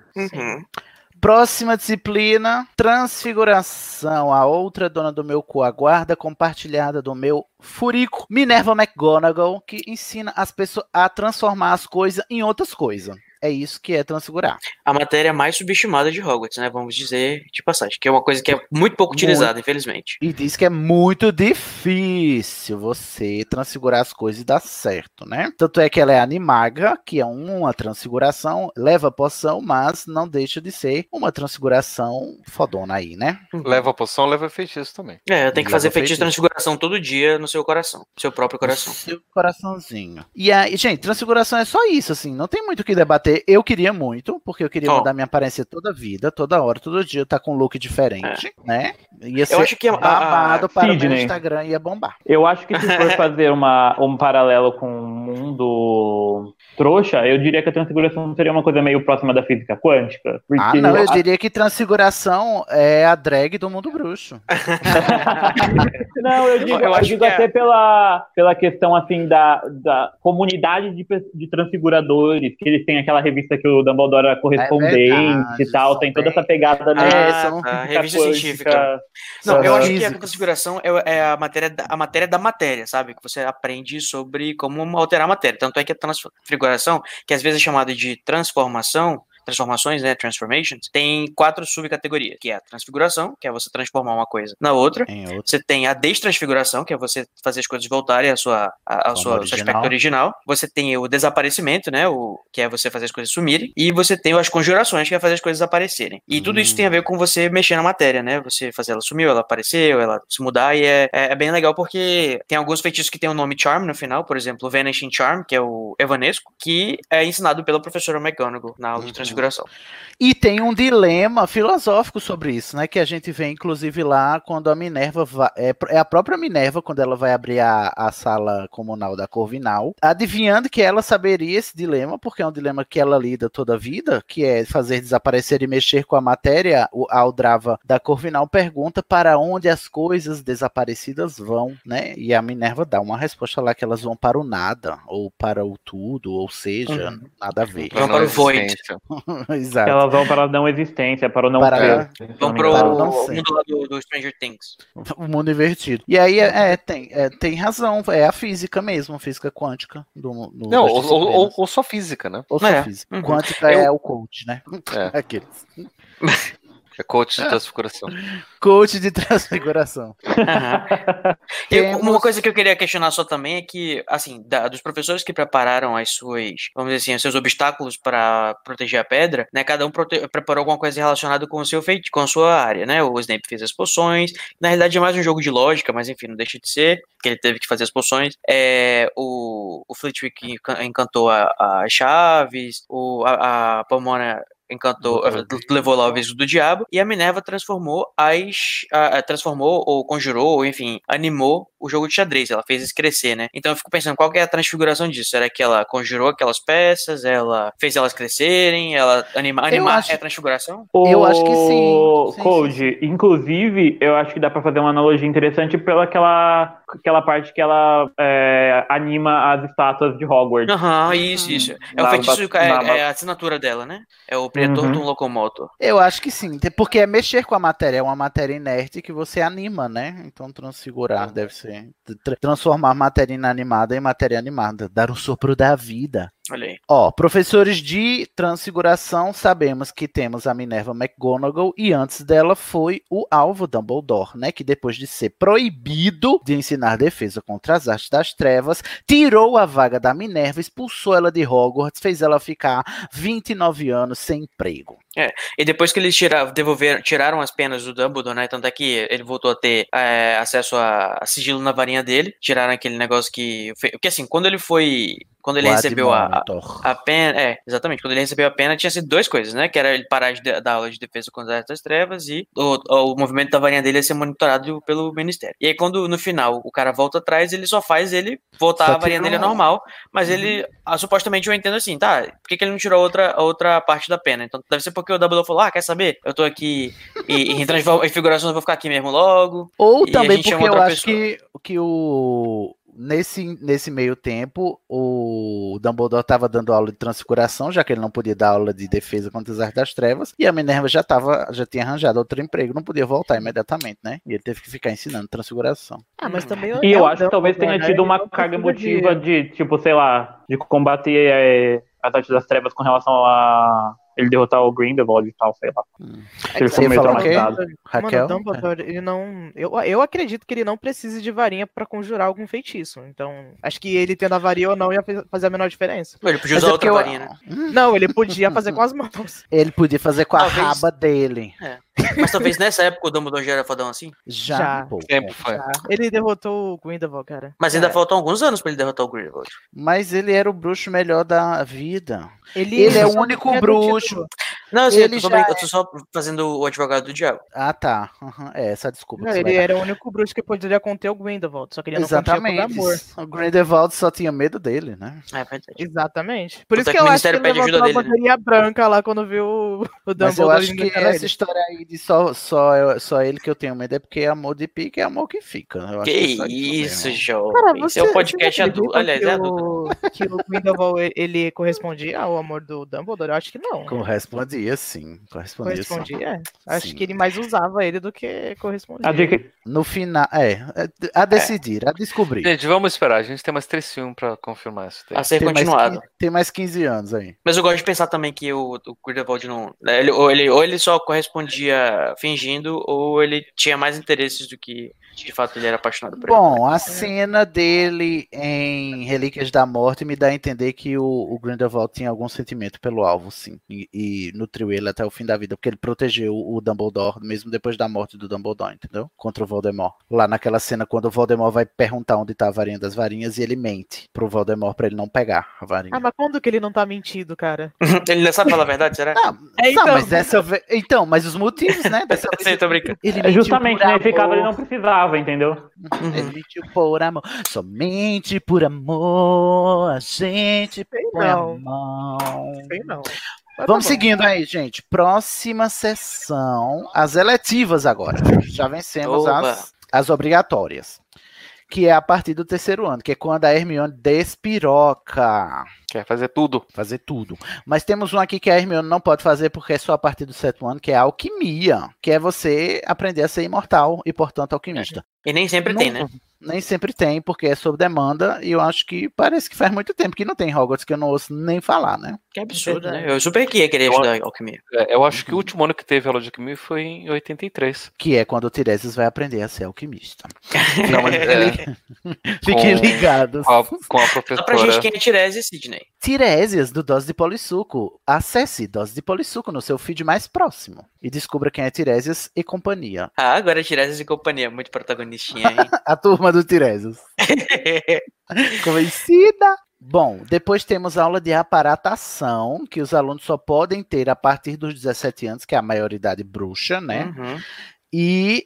Próxima disciplina, transfiguração. A outra dona do meu cu, a guarda compartilhada do meu furico, Minerva McGonagall, que ensina as pessoas a transformar as coisas em outras coisas. É isso que é transfigurar. A matéria mais subestimada de Hogwarts, né? Vamos dizer de passagem, que é uma coisa que é muito pouco utilizada, infelizmente. E diz que é muito difícil você transfigurar as coisas e dar certo, né? Tanto é que ela é animaga, que é uma transfiguração, leva poção, mas não deixa de ser uma transfiguração fodona aí, né? Leva poção, leva feitiço também. É, tem que fazer feitiço de transfiguração todo dia no seu coração, seu próprio coração. Seu coraçãozinho. E aí, gente, transfiguração é só isso, assim, não tem muito o que debater. Eu queria muito, porque eu queria Ó. mudar minha aparência toda vida, toda hora, todo dia, tá com um look diferente, né? Ia ser É. acho que a- a- babado para o meu. Instagram ia bombar. Eu acho que se for <laughs> fazer uma, um paralelo com o mundo trouxa, eu diria que a transfiguração seria uma coisa meio próxima da física quântica. Ah, não, eu a- diria que transfiguração é a drag do mundo bruxo. <laughs> Não, eu digo, Eu eu acho digo que é- até pela, pela questão assim da, da comunidade de, de transfiguradores, que eles têm aquela revista que o Dumbledore é correspondente verdade, e tal, tem toda bem- essa pegada né? Ah, física revista quântica. científica. Não, eu acho que a Físicos. transfiguração é, é a, matéria da, a matéria da matéria, sabe? Que você aprende sobre como alterar a matéria. Tanto é que a transfiguração, que às vezes é chamada de transformação, transformações, né, transformations, tem quatro subcategorias, que é a transfiguração, que é você transformar uma coisa na outra. Você tem a destransfiguração, que é você fazer as coisas voltarem à sua, à, ao sua, ao seu aspecto original. Você tem o desaparecimento, né, o, que é você fazer as coisas sumirem. E você tem as conjurações, que é fazer as coisas aparecerem. E tudo isso tem a ver com você mexer na matéria, né? Você fazer ela sumiu, ela apareceu, ela se mudar, e é, é, é bem legal porque tem alguns feitiços que tem o nome Charm no final, por exemplo, o Vanishing Charm, que é o Evanesco, que é ensinado pela professora McGonagall na aula de transfiguração. E tem um dilema filosófico sobre isso, né? Que a gente vê, inclusive, lá quando a Minerva vai, é, é a própria Minerva, quando ela vai abrir a, a sala comunal da Corvinal, adivinhando que ela saberia esse dilema, porque é um dilema que ela lida toda a vida, que é fazer desaparecer e mexer com a matéria. O Aldrava da Corvinal pergunta para onde as coisas desaparecidas vão, né? E a Minerva dá uma resposta lá que elas vão para o nada, ou para o tudo, ou seja, Uhum. nada a ver. Vão para o void. <laughs> Exato. Elas vão para a não existência, para o não Para- ser. se Vão engano. não sei. mundo lá do, do Stranger Things. O mundo invertido. E aí, é, é, tem, é, tem razão, é a física mesmo, física quântica. Do, do, Não, ou, ou- ou- ou só física, né? Ou só É. física. Uhum. Quântica Eu- é o coach, né? É. <laughs> Aqueles. <laughs> É coach de transfiguração. Coach de transfiguração. <laughs> E Temos- uma coisa que eu queria questionar só também é que, assim, da- dos professores que prepararam as suas, vamos dizer assim, os seus obstáculos para proteger a pedra, né? Cada um prote- preparou alguma coisa relacionada com o seu feito, com a sua área, né? O Snape fez as poções. Na realidade é mais um jogo de lógica, mas enfim, não deixa de ser, que ele teve que fazer as poções. É, o, o Flitwick encan- encantou a- as chaves, o, a, a Pomona encantou, levou lá o aviso do diabo, e a Minerva transformou as. a- a- transformou, ou conjurou, ou enfim, animou o jogo de xadrez. Ela fez isso crescer, né? Então eu fico pensando, qual que é a transfiguração disso? Será que ela conjurou aquelas peças? Ela fez elas crescerem? Ela anima, animar acho- é a transfiguração? Eu acho que sim. O Code, inclusive, eu acho que dá pra fazer uma analogia interessante pela aquela, aquela parte que ela é, anima as estátuas de Hogwarts. Aham, isso, isso. É o feitiço, é, é a assinatura dela, né? É o Pretor Uhum. do Locomotor. Eu acho que sim, porque é mexer com a matéria, é uma matéria inerte que você anima, né? Então transfigurar deve ser tra- transformar matéria inanimada em matéria animada, dar um sopro da vida. Olha aí. Ó, professores de transfiguração, sabemos que temos a Minerva McGonagall e antes dela foi o Alvo Dumbledore, né? Que depois de ser proibido de ensinar defesa contra as artes das trevas, tirou a vaga da Minerva, expulsou ela de Hogwarts, fez ela ficar 29 anos sem emprego. É, e depois que eles tiraram, devolveram, tiraram as penas do Dumbledore, né? Tanto é que ele voltou a ter é, acesso a, a sigilo na varinha dele. Tiraram aquele negócio que. Porque assim, quando ele foi. Quando ele recebeu a, a, a pena. É, exatamente. Quando ele recebeu a pena, tinha sido duas coisas, né? Que era ele parar de dar aula de defesa contra as trevas e o, o movimento da varinha dele ia ser monitorado pelo Ministério. E aí, quando no final o cara volta atrás, ele só faz ele voltar Só a varinha dele normal. Mas ele. ah, supostamente eu entendo assim, tá? Por que, que ele não tirou a outra, a outra parte da pena? Então deve ser porque o Dumbledore falou: ah, quer saber? Eu tô aqui e, em transform- em figuração eu vou ficar aqui mesmo logo. Ou a também porque eu acho que, que o. Nesse, nesse meio tempo, o Dumbledore estava dando aula de transfiguração, já que ele não podia dar aula de defesa contra as artes das trevas, e a Minerva já tava, já tinha arranjado outro emprego, não podia voltar imediatamente, né? E ele teve que ficar ensinando transfiguração. Ah, mas também E é eu o acho que talvez tenha tido uma carga precisa emotiva de, tipo, sei lá, de combater é, as artes das trevas com relação a ele derrotar o Grindelwald e tal, sei lá. Ele Você foi meio traumatizado. Raquel? Mano, o Dumbledore, ele não. Eu, eu acredito que ele não precise de varinha pra conjurar algum feitiço. Então, acho que ele tendo a varinha ou não ia fazer a menor diferença. Ele podia usar é outra eu- varinha, né? Não, ele podia fazer com as mãos. Ele podia fazer com a Talvez- raba dele. É. Mas talvez nessa época o Dumbledore já era fodão assim. Já, Já. Sempre foi. Ele derrotou o Grindelwald, cara. Mas ainda É. faltam alguns anos pra ele derrotar o Grindelwald. Mas ele era o bruxo melhor da vida. Ele, Ele é o único bruxo. Não, assim, Ele eu, tô já brin- eu tô só fazendo o advogado do diabo. Ah, tá. Uhum. É, essa desculpa. Não, ele era o único bruxo que poderia conter o Grindelwald, só que ele não contia Exatamente. amor. O Grindelwald só tinha medo dele, né? É verdade. Exatamente. Por Tanto isso é que que o eu acho que Ministério ele pede levantou ajuda a dele, né? branca lá quando viu o Mas Dumbledore eu acho que essa ele. história aí de só, só, só ele que eu tenho medo é porque amor de pique é amor que fica. Eu acho Que é só isso, jovem. Cara, Esse você, é você podcast adulto. Aliás, que é adulto. o, que o Grindelwald ele correspondia ao amor do Dumbledore? Eu acho que não. Correspondia. Correspondia, sim. Correspondia, sim. Correspondia? é. Acho Sim. que ele mais usava ele do que correspondia. A dica No final, é, é, a decidir, a descobrir. Gente, vamos esperar. A gente tem mais três filmes pra confirmar isso. daí. A ser Tem mais continuado. 15 tem mais 15 anos aí. Mas eu gosto de pensar também que o, o Grindelwald não. né, Ele, ou, ele, ou ele só correspondia fingindo, ou ele tinha mais interesses do que de fato ele era apaixonado por Bom, a cena dele em Relíquias da Morte me dá a entender que o, o Grindelwald tinha algum sentimento pelo alvo, sim. E, e nutriu ele até o fim da vida, porque ele protegeu o Dumbledore, mesmo depois da morte do Dumbledore, entendeu? Contra o Voldemort. Lá naquela cena, quando o Voldemort vai perguntar onde tá a varinha das varinhas, e ele mente pro Voldemort pra ele não pegar a varinha. Ah, mas quando que ele não tá mentindo, cara? <laughs> ele. não sabe falar a verdade, será? Ah, É, Não, então. mas dessa vez. Então, mas os motivos, né? Dessa <laughs> vez. Sei, tô brincando. Ele É justamente nesse caso ele não precisava, entendeu? Ele mentiu por amor. Somente por amor a gente Sei põe a não. mão. Sei não. Mas Vamos tá seguindo aí, gente. Próxima sessão, as eletivas agora. Já vencemos Oba. as, as obrigatórias. Que é a partir do terceiro ano, que é quando a Hermione despiroca. Quer fazer tudo. Fazer tudo. Mas temos um aqui que a Hermione não pode fazer porque é só a partir do sétimo ano, que é a alquimia. Que é você aprender a ser imortal e, portanto, alquimista. E nem sempre tem, Não- né? Nem sempre tem, porque é sob demanda, e eu acho que parece que faz muito tempo que não tem Hogwarts, que eu não ouço nem falar, né? Que absurdo, né? Eu super queria querer Eu- estudar alquimia. É, eu acho que o último ano que teve aula de alquimia foi em 83. Que é quando o Tiresias vai aprender a ser alquimista. <laughs> Não, mas é, Fiquem Com- ligados. com, a, com a Só pra gente professora. quem é Tirese e Sidney. Tiresias, do Dose de Polissuco. Acesse Dose de Polissuco no seu feed mais próximo e descubra quem é Tiresias e companhia. Ah, agora Tirese e companhia, muito protagonistinha, hein? <laughs> A turma do Tiresias. <laughs> Convencida? Bom, depois temos aula de aparatação, que os alunos só podem ter a partir dos 17 anos, que é a maioridade bruxa, né? Uhum. E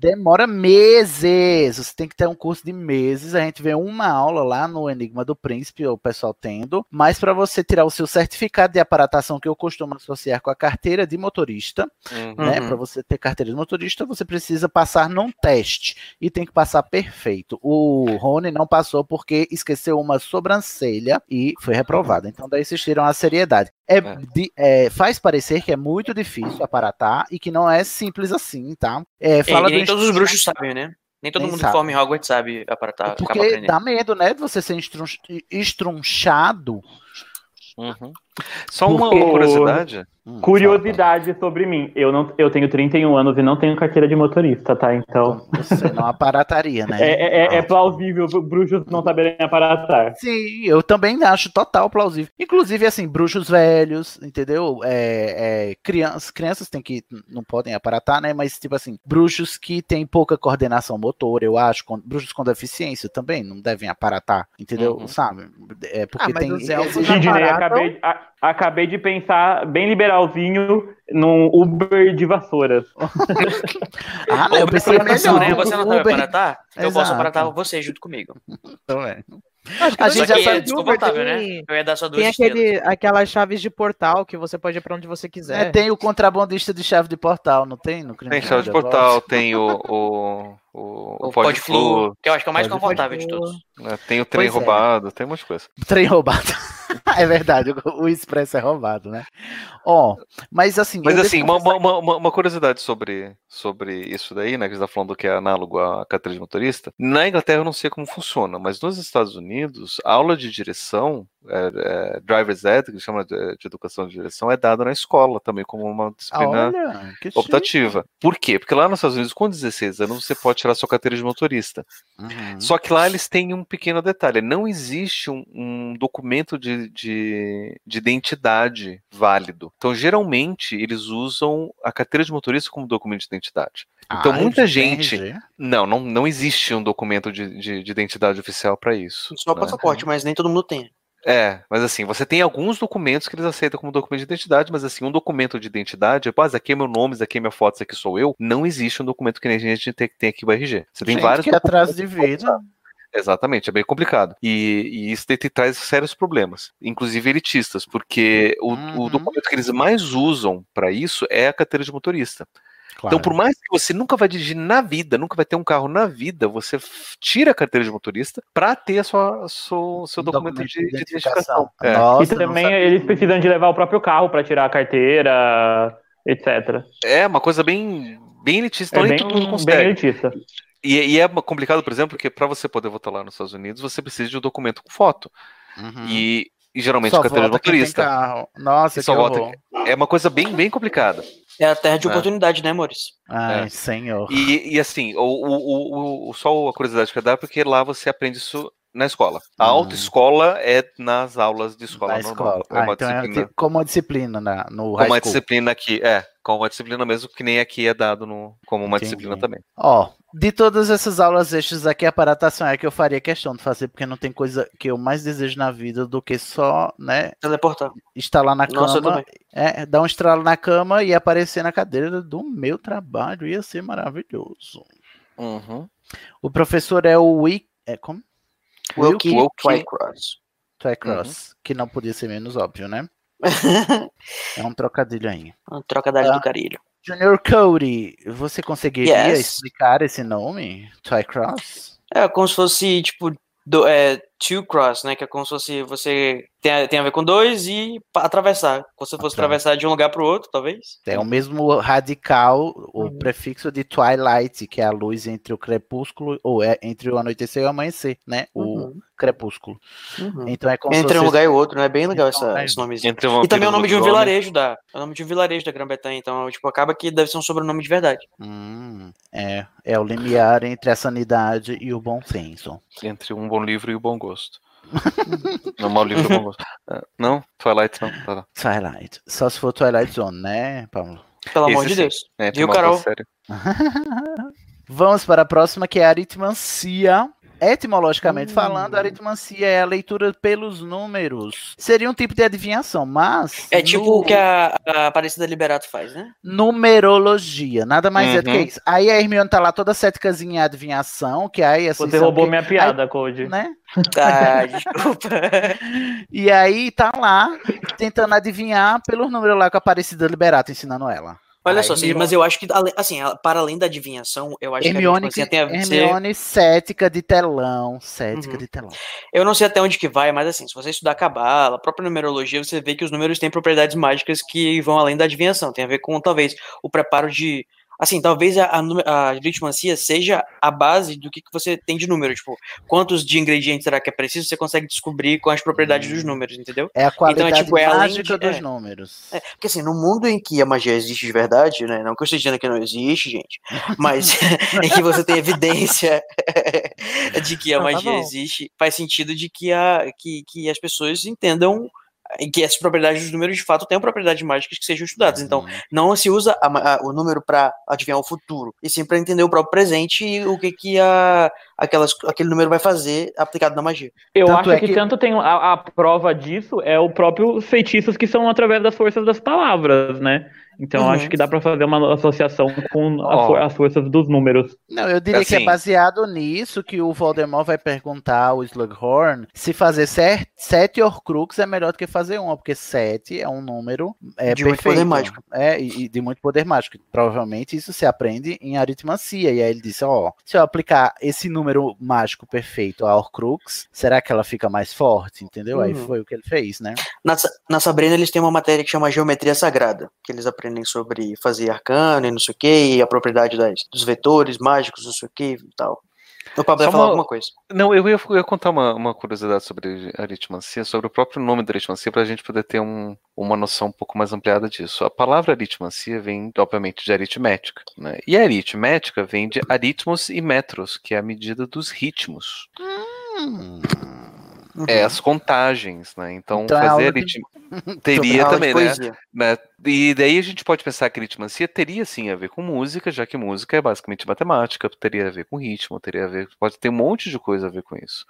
demora meses. Você tem que ter um curso de meses. A gente vê uma aula lá no Enigma do Príncipe, o pessoal tendo. Mas para você tirar o seu certificado de aparatação, que eu costumo associar com a carteira de motorista, Uhum. né? Para você ter carteira de motorista, você precisa passar num teste e tem que passar perfeito. O Rony não passou porque esqueceu uma sobrancelha e foi reprovado. Então daí vocês tiram a seriedade. É, É. de- é, faz parecer que é muito difícil aparatar e que não é simples assim, tá? É, fala e nem do todos os bruxos sabem, né? Nem todo Nem mundo sabe. que forma em Hogwarts sabe aparatar, acaba Porque dá medo, né? De você ser estrun- estrunchado. Uhum. Só uma, curiosidade. Hum, Curiosidade sobre mim. Eu, não, eu tenho 31 anos e não tenho carteira de motorista, tá? Então. fala. Você não aparataria, né? <laughs> É, é, é- é plausível bruxos não saberem aparatar. Sim, eu também acho total plausível. Inclusive, assim, bruxos velhos, entendeu? É, é, crianças, crianças têm que, não podem aparatar, né? Mas, tipo assim, bruxos que têm pouca coordenação motora, eu acho, com- bruxos com deficiência também não devem aparatar, entendeu? Uhum. Sabe? É porque Ah, mas tem. os elfos Sidney, aparatam. acabei, a- acabei de pensar bem liberalzinho num Uber de vassouras. <laughs> Ah, não, eu pensei programação, melhor. né? Você não sabe Uber- aparatar? Eu posso Exato. aparatar você junto comigo. Então, é. A gente já é sabe Uber, desconfortável, né? tem- Eu ia dar só duas Tem aquele, aquelas chaves de portal que você pode ir pra onde você É, quiser. tem o contrabandista de chave de portal, não tem? No Tem chave de portal, tem o, o, o, O Pod Flu, que eu acho que é o mais confortável de todos. né, tem o trem Pois é. roubado, tem um monte de coisa. Trem roubado. <laughs> é verdade, o, Expresso é roubado, né? Ó, mas assim. Mas assim, uma, uma, uma, uma curiosidade sobre, sobre isso daí, né? Que você está falando que é análogo à carteira de motorista. Na Inglaterra eu não sei como funciona, mas nos Estados Unidos, a aula de direção, é, é, driver's ed, que chama de, de educação de direção, é dada na escola também como uma disciplina Olha, que chique. optativa. Por quê? Porque lá nos Estados Unidos, com 16 anos, você pode tirar sua carteira de motorista. Uhum. Só que lá eles têm um pequeno detalhe: não existe um, um documento de, de, de identidade válido. Então, geralmente, eles usam a carteira de motorista como documento de identidade. Então, Ah, muita gente. Não, não, não existe um documento de, de, de identidade oficial para isso. Só o né? passaporte, mas nem todo mundo tem. É, mas assim, você tem alguns documentos que eles aceitam como documento de identidade, mas assim, um documento de identidade, tipo, ah, aqui é meu nome, aqui é minha foto, isso aqui sou eu, não existe um documento que nem a gente tem, tem aqui o RG. Você tem Gente, vários que atraso de vida. Exatamente, é bem complicado. E, e isso te, te traz sérios problemas, inclusive elitistas, porque o, Uhum. o documento que eles mais usam para isso é a carteira de motorista. Então, por mais que você nunca vai dirigir na vida, nunca vai ter um carro na vida, você tira a carteira de motorista para ter a sua, sua- seu documento, documento de, de de identificação. identificação. É. Nossa, e também eles precisam de levar o próprio carro para tirar a carteira, etc. É uma coisa bem, bem elitista, É então nem bem, todo mundo bem elitista. E, e é complicado, por exemplo, porque para você poder votar lá nos Estados Unidos, você precisa de um documento com foto. E, e geralmente Só carteira de vota quem tem motorista. carro. Nossa, E só que vota-. É uma coisa bem, bem complicada. É a terra de É. oportunidade, né, Maurício? Ai, É. senhor. E, e assim, o, o, o, o- só a curiosidade que eu dar, porque lá você aprende isso na escola. A autoescola é nas aulas de escola Na normal. escola. É Ah, uma então é disciplina, tipo como uma disciplina na, no como uma disciplina aqui, é, como uma disciplina mesmo, que nem aqui é dado no, como uma Entendi. disciplina também. Ó, de todas essas aulas extras aqui, a paratação é que eu faria questão de fazer, porque não tem coisa que eu mais desejo na vida do que só, né, Teleportar. estar lá na Nossa, cama, é, dar um estralo na cama e aparecer na cadeira do meu trabalho. Ia ser maravilhoso. Uhum. O professor é o Wick. É, como? Wilkie Wilkie Twycross. Twycross, que não podia ser menos óbvio, né? <laughs> É um trocadilho aí. Uma trocadilho Ah. do carilho. Junior Cody, você conseguiria Yes. explicar esse nome? Twycross? É como se fosse, tipo, do, é, two cross, né? Que é como se fosse você tem a, tem a ver com dois e atravessar. Como se fosse atravessar de um lugar pro outro, talvez. É o mesmo radical, o Uhum. prefixo de twilight, que é a luz entre o crepúsculo, ou é entre o anoitecer e o amanhecer, né? O Uhum. crepúsculo. Uhum. Então é como se Entre um lugar e outro, né? Bem legal Entre um essa, e esse nomezinho. Entre o E também é o o nome de um lobisomem. vilarejo da. É o nome de um vilarejo da Grã-Bretanha. Então, tipo, acaba que deve ser um sobrenome de verdade. Hum, é, é o limiar entre a sanidade e o bom senso. Entre um bom livro e o bom gosto. Não, mau livro bom gosto. Ah, Não? Twilight não. Tá lá. Twilight. Só se for Twilight Zone, né, Paulo? Pelo amor de sim. Deus. É, Viu, Carol? <laughs> <laughs> Vamos para a próxima, que é a aritmancia. Etimologicamente Hum. falando, a aritmancia é a leitura pelos números. Seria um tipo de adivinhação, mas. É tipo no- o que a, a Aparecida Liberato faz, né? Numerologia, nada mais é do que Uhum. isso. Aí a Hermione tá lá toda céticazinha em adivinhação, que aí assim. Você roubou que- minha piada, Code. Né? Ah, <laughs> desculpa. E aí tá lá tentando adivinhar pelos números lá com a Aparecida Liberato ensinando ela. Olha A só, Hermione- mas eu acho que, assim, para além da adivinhação, eu acho Hermione, que a gente, tem a ser... Hermione cética de telão, cética Uhum. de telão. Eu não sei até onde que vai, mas assim, se você estudar cabala, a própria numerologia, você vê que os números têm propriedades mágicas que vão além da adivinhação. Tem a ver com, talvez, o preparo de... Assim, talvez a, a, a seja a base do que, que você tem de número. Tipo, quantos de ingredientes será que é preciso, você consegue descobrir com as propriedades dos números, entendeu? É a qualidade então, é, tipo, é mágica de- dos é. números. É, porque assim, no mundo em que a magia existe de verdade, né? Não que eu esteja dizendo que não existe, gente, mas <laughs> <laughs> em que você tem evidência <laughs> de que a tá magia bom. existe, faz sentido de que, a, que, que as pessoas entendam que essas propriedades dos números de fato tenham propriedades mágicas que sejam estudadas. Então, não se usa a a- o número para adivinhar o futuro, e sim para entender o próprio presente e o que, que a, aquelas, aquele número vai fazer aplicado na magia. Eu Tanto acho é que, que- tanto tem a, a prova disso é o próprio feitiços que são através das forças das palavras, né? Então Uhum. acho que dá pra fazer uma associação com for- as forças dos números. Não, eu diria que é Assim- baseado nisso que o Voldemort vai perguntar ao Slughorn se fazer sete Horcrux é melhor do que fazer uma, porque sete é um número é, De muito perfeito. poder mágico. É, e, e de muito poder mágico. Provavelmente isso se aprende em aritmancia. E aí ele disse, ó, se eu aplicar esse número mágico perfeito a Horcrux, será que ela fica mais forte? Entendeu? Aí Uhum. foi o que ele fez, né? Na, na Sabrina eles têm uma matéria que chama Geometria Sagrada, que eles aprendem sobre fazer arcano e não sei o que, e a propriedade das, dos vetores mágicos, não sei o que e tal. O Pablo Só vai falar uma- alguma coisa. Não, eu ia, eu ia contar uma, uma curiosidade sobre aritmancia, sobre o próprio nome da aritmancia, para a gente poder ter um- uma noção um pouco mais ampliada disso. A palavra aritmancia vem, obviamente, de aritmética, né? E a aritmética vem de aritmos e metros, que é a medida dos ritmos. É as contagens, né? Então, Então é fazer aritmancia <laughs> teria também, né? né? E daí a gente pode pensar que a aritmancia teria sim a ver com música, já que música é basicamente matemática, teria a ver com ritmo, teria a ver, pode ter um monte de coisa a ver com isso.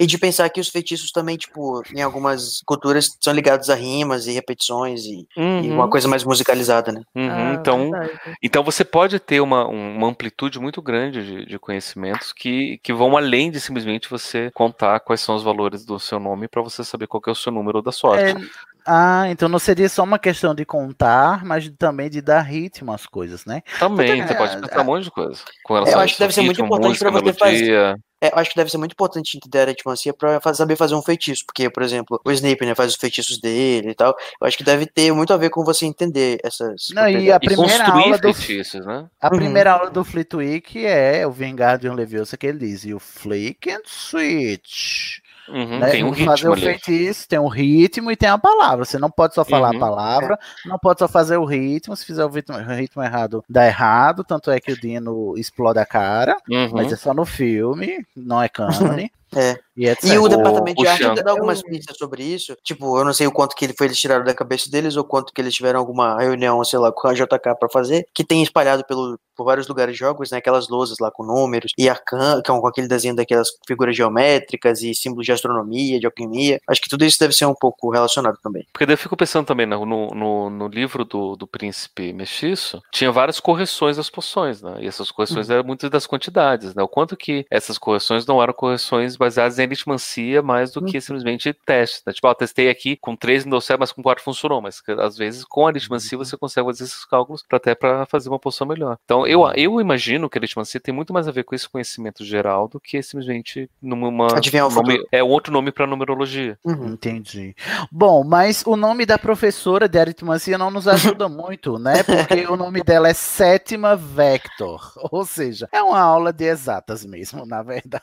E de pensar que os feitiços também, tipo, em algumas culturas são ligados a rimas e repetições e, e Uhum. uma coisa mais musicalizada, né? Uhum, Ah, então, verdade. então você pode ter uma, um- uma amplitude muito grande de, de conhecimentos que, que vão além de simplesmente você contar quais são os valores do seu nome para você saber qual que é o seu número da sorte. É, Ah, então não seria só uma questão de contar, mas também de dar ritmo às coisas, né? Também, Porque, você pode é, pensar um monte de coisa. Com Eu relação a acho que deve ser muito importante pra você fazer. É, eu acho que deve ser muito importante entender a aritmancia pra saber fazer um feitiço. Porque, por exemplo, o Snape né, faz os feitiços dele e tal. Eu acho que deve ter muito a ver com você entender essas. Não, e a E primeira construir aula do feitiços, né? A Uhum. primeira aula do Flitwick é o Vingardium Leviosa que ele diz, e o Flick and Switch. Uhum, né? tem um Fazer ritmo o ali. feitiço, tem um ritmo e tem a palavra. Você não pode só falar Uhum. a palavra, não pode só fazer o ritmo. Se fizer o ritmo, o ritmo errado, dá errado. Tanto é que o Dino explode a cara, Uhum. mas é só no filme, não é cânone. <laughs> É. E. E o departamento de arte Xan- até dá algumas pistas sobre isso. Tipo, eu não sei o quanto que ele foi eles tiraram da cabeça deles ou quanto que eles tiveram alguma reunião, sei lá, com a JK pra fazer, que tem espalhado pelo, por vários lugares de jogos, né? Aquelas lousas lá com números e arcan, com, com aquele desenho daquelas figuras geométricas e símbolos de astronomia, de alquimia. Acho que tudo isso deve ser um pouco relacionado também. Porque daí eu fico pensando também no, no, no- no livro do, do príncipe mestiço, tinha várias correções das poções, né? E essas correções eram muitas das quantidades, né? O quanto que essas correções não eram correções baseadas em aritmancia mais do que simplesmente testes, né? Tipo, ah, testei aqui com três não deu certo, mas com quatro funcionou. Mas às vezes com a aritmancia você consegue fazer esses cálculos até para fazer uma poção melhor. Então eu, eu imagino que a aritmancia tem muito mais a ver com esse conhecimento geral do que simplesmente numa Adivinhar o nome- é outro nome para numerologia. Entendi. Bom, mas o nome da professora de aritmancia não nos ajuda <laughs> muito, né? Porque o nome dela é Sétima Vector. Ou seja, é uma aula de exatas mesmo, na verdade.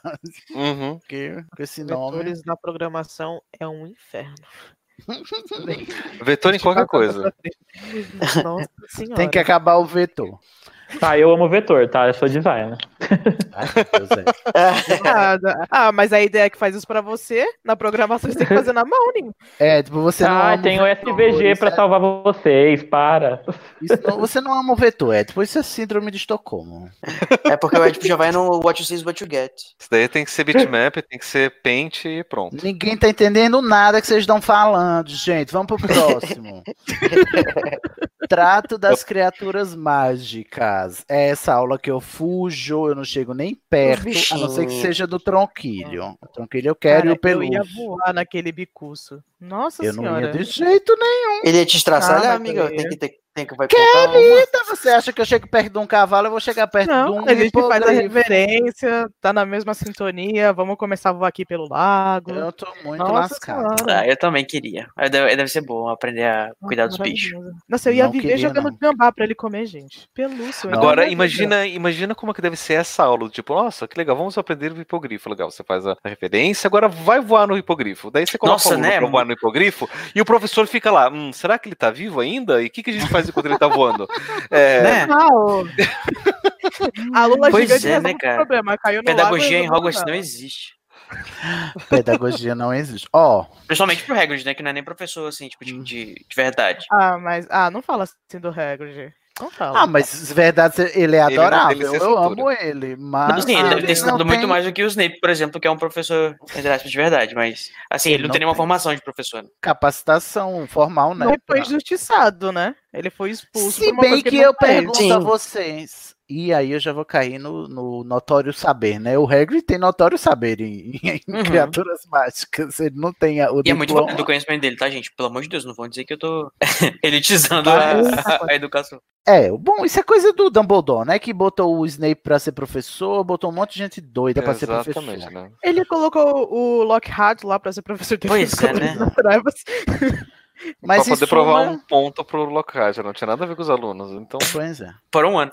Uhum. Porque com esse nome. Vetores na programação é um inferno. <laughs> Vetor em qualquer coisa. <laughs> Nossa senhora. Tem que acabar o vetor. Tá, eu amo vetor, tá? Eu sou designer. Ai, Deus, é. <laughs> Ah, mas a ideia é que faz isso pra você, na programação você tem que fazer na mão, Ninho. É, tipo, você não Ah, tem o SVG pra é- salvar vocês, para. isso não- você não ama o vetor, é tipo, isso é síndrome de Estocolmo. É porque o Ed já vai no What You See is What You Get. Isso daí tem que ser bitmap, tem que ser paint e pronto. Ninguém tá entendendo nada que vocês estão falando, gente. Vamos pro próximo. <laughs> Trato das criaturas mágicas. É essa aula que eu fujo, eu não chego nem perto, a não ser que seja do tronquilho. O tronquilho eu quero e o eu ia voar naquele bicuço. Nossa Eu não senhora. ia de jeito nenhum. Ele ia te estraçalhar, Ah, amiga. Tem que ter. Tem que vai colocar uma- Querida, você acha que eu chego perto de um cavalo, eu vou chegar perto de Não, um a gente faz a reverência, tá na mesma sintonia, vamos começar a voar aqui pelo lago. Eu tô muito Nossa lascado. Ah, eu também queria. Aí Deve, deve ser bom aprender a cuidar dos bichos. Nossa, eu ia Não viver queria, jogando não. gambá pra ele comer, gente. Pelúcio. eu Agora, ia viver. imagina, imagina como é que deve ser essa aula. Tipo, nossa, que legal, vamos aprender o hipogrifo. Legal, você faz a referência, agora vai voar no hipogrifo. Daí você coloca Nossa, o aluno né? pra voar no hipogrifo e o professor fica lá, hum, será que ele tá vivo ainda? E o que, que a gente faz enquanto ele tá voando? É, Né? A Lula Pois gigante é, né, o cara? problema. Caiu no Pedagogia lago, em Hogwarts não problema. existe. Pedagogia não existe. Ó, Principalmente pro Hagrid, né? Que não é nem professor, assim, tipo, de, de, de verdade. Ah, mas. Ah, não fala assim do Hagrid. Ah, mas verdade, ele é Ele adorável. ele eu amo ele, mas. Não, sim, ele deve ter ensinado muito tem mais do que o Snape, por exemplo, que é um professor, entre aspas, de verdade, mas, assim, ele, Ele não, não tem nenhuma formação de professor. né? capacitação formal, né? Não foi injustiçado, né? Ele foi expulso Se bem que, não eu pergunto Sim. a vocês. E aí eu já vou cair no, no notório saber, né? O Hagrid tem notório saber em, <laughs> em Uhum. criaturas mágicas. Ele não tem a- o E é muito diploma. importante o conhecimento dele, tá, gente? Pelo amor de Deus, não vão dizer que eu tô <laughs> elitizando a, a- a educação. É, bom, isso é coisa do Dumbledore, né? Que botou o Snape pra ser professor, botou um monte de gente doida pra ser professor. Exatamente, né? Ele colocou o Lockhart lá pra ser professor de Pois é, né? <laughs> Mas pra poder provar suma- um ponto pro Lockhart, não tinha nada a ver com os alunos. Então, Pois é. Por um ano.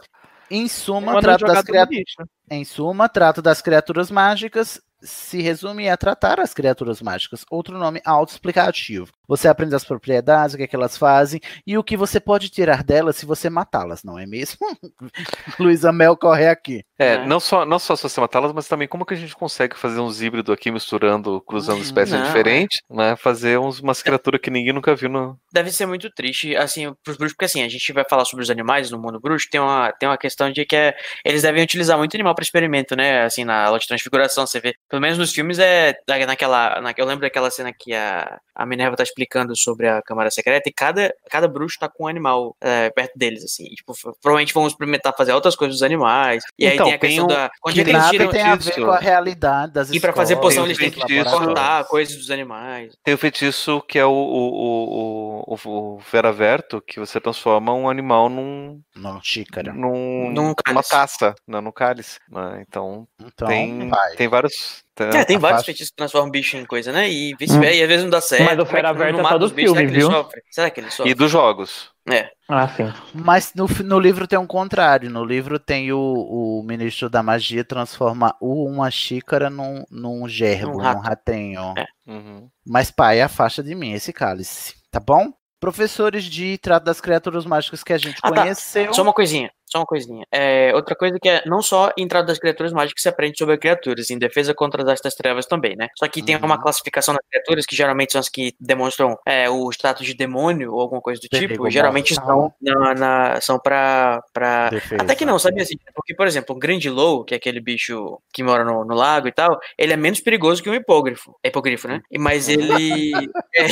Em suma, trato das criaturas. Em suma, trato das criaturas mágicas se resume a tratar as criaturas mágicas. Outro nome autoexplicativo. Você aprende as propriedades, o que, é que elas fazem e o que você pode tirar delas se você matá-las, não é mesmo? <laughs> Luísa Mel corre aqui. é, É. não só, não só se você matá-las, mas também como que a gente consegue fazer uns híbridos aqui, misturando, cruzando espécies Não, diferentes, né? Fazer uns, umas criaturas que ninguém nunca viu no. Deve ser muito triste, assim, pros bruxos, porque assim, a gente vai falar sobre os animais no mundo bruxo, tem uma, tem uma questão de que é, eles devem utilizar muito animal para experimento, né? Assim, na aula de transfiguração, você vê Pelo menos nos filmes é naquela. na- eu lembro daquela cena que a, a Minerva tá explicando sobre a Câmara Secreta e cada, cada bruxo tá com um animal é, perto deles, assim. E, tipo, provavelmente vão experimentar fazer outras coisas dos animais. E Então, aí tem a questão um- da. Onde Que é que nada tiram. tem a ver com a realidade das E pra fazer poção eles têm que cortar coisas dos animais. Tem o feitiço que é o, o, o, o, o Veraverto, que você transforma um animal num. Não, xícara. Num, Num numa cálice. taça, né, no cálice. né, Então, Então, tem, vai. tem vários. É, tem a vários faixa- feitiços que transformam bicho em coisa, né? E vice-versa. E às vezes não dá certo. Mas o é é mata só os do bichos? Será filme, que ele viu? sofre? Será que ele sofre? E dos jogos. É. Ah, sim. Mas no, no livro tem um contrário. No livro tem o, o ministro da magia transforma uma xícara num, num gerbo, Num num, rato. ratenho. É. Uhum. Mas, pai, afasta de mim esse cálice, tá bom? Professores de trato das criaturas mágicas que a gente Ah, tá. conheceu. Só uma coisinha, só uma coisinha. É, outra coisa que é não só em Trato das Criaturas Mágicas se aprende sobre criaturas, em Defesa contra as Artes das Trevas também, né? Só que tem uma Uhum. classificação das criaturas que geralmente são as que demonstram é, o status de demônio ou alguma coisa do tipo, geralmente são, na, na- são pra, pra... Defesa. Até que não, sabia assim? Porque, por exemplo, um Grandilow, que é aquele bicho que mora no, no lago e tal, ele é menos perigoso que um hipógrafo. É hipogrifo, né? Mas ele... <laughs> é,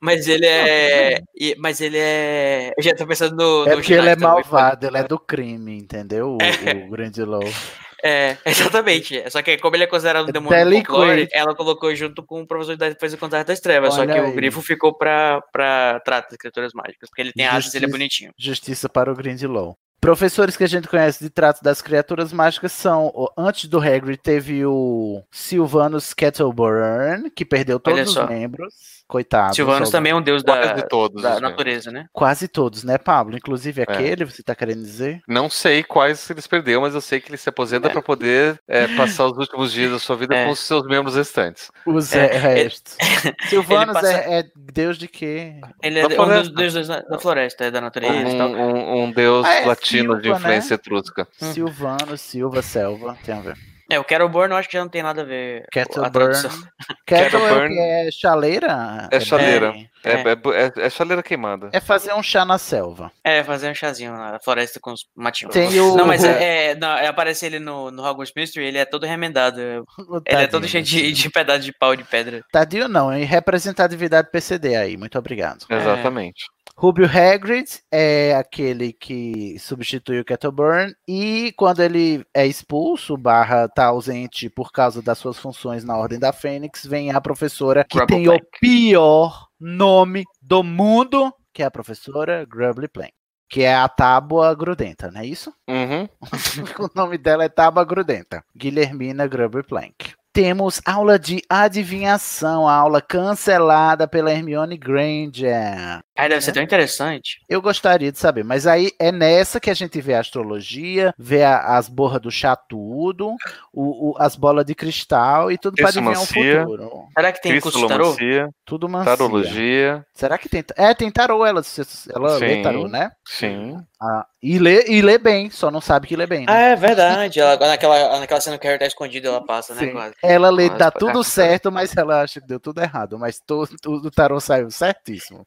mas ele é... Mas ele é... Eu já tô pensando no... É no porque ele é malvado, ele é do crime, entendeu? O, o grande low. <laughs> É, exatamente. Só que como ele é considerado um É demônio do folclore, ela colocou junto com o professor da defesa contra das trevas. Olha só que aí. o grifo ficou pra, pra trato das criaturas mágicas. Porque ele tem asas e ele é bonitinho. Justiça para o Grindelow. Professores que a gente conhece de trato das criaturas mágicas são, o- antes do Hagrid, teve o Sylvanus Kettleburn, que perdeu todos os membros. Coitado. Silvanus só- também é um deus da, Quase todos da os natureza, né? Quase todos, né, Pablo? Inclusive É. aquele, você tá querendo dizer? Não sei quais eles perdeu, mas eu sei que ele se aposenta É. para poder é, passar os últimos dias da sua vida É. com os seus membros restantes. Os É, é, restos. <laughs> Sylvanus passa- é, é deus de quê? Ele é Da um dos deuses da, da floresta, é da natureza. Um, um- um deus Ah, é latino de Silva, influência etrusca. Uhum. Silvanus, Silva, Selva, tem a ver. É, o Kettleborn eu acho que já não tem nada a ver Kettleburn. tradução. <laughs> Kettle é Kettleburn. que é chaleira? É chaleira. É, É. é- é- é chaleira queimada. É fazer um chá na selva. É, fazer um chazinho na floresta com os matinhos. Tem o- Não, mas é, é, não, é, aparece ele no, no Hogwarts Mystery, ele é todo remendado. Ele é todo Tadinho. cheio de, de pedaço de pau de pedra. Tadinho não, em representatividade PCD aí, muito obrigado. Exatamente. Rubio Hagrid é aquele que substitui o Kettleburn e quando ele é expulso, barra tá ausente por causa das suas funções na Ordem da Fênix, vem a professora que Grubble tem Plank. o pior nome do mundo, que é a professora Grubbly Plank. Que é a tábua grudenta, não é isso? Uhum. <laughs> o nome dela é Tábua Grudenta. Guilhermina Grubbly Plank. Temos aula de adivinhação, a aula cancelada pela Hermione Granger. Aí deve ser tão interessante. Eu gostaria de saber, mas aí é nessa que a gente vê a astrologia, vê a- as borras do chá tudo, o, o- as bolas de cristal e tudo para adivinhar o Cristomancia. futuro. Será que tem curso de tarô? Tudo mancia. tarologia. Será que tem? É, tem tarô, ela, ela lê Sim. tarô, né? Sim. Ah, e, lê, e lê bem, só não sabe que lê bem, Ah, né? é verdade. Ela, naquela, naquela cena que Harry tá escondido, ela passa, né? Sim. Quase. Ela lê, Nossa, dá tudo certo, mas ela acha que deu tudo errado. Mas todo, tudo o tarô saiu certíssimo.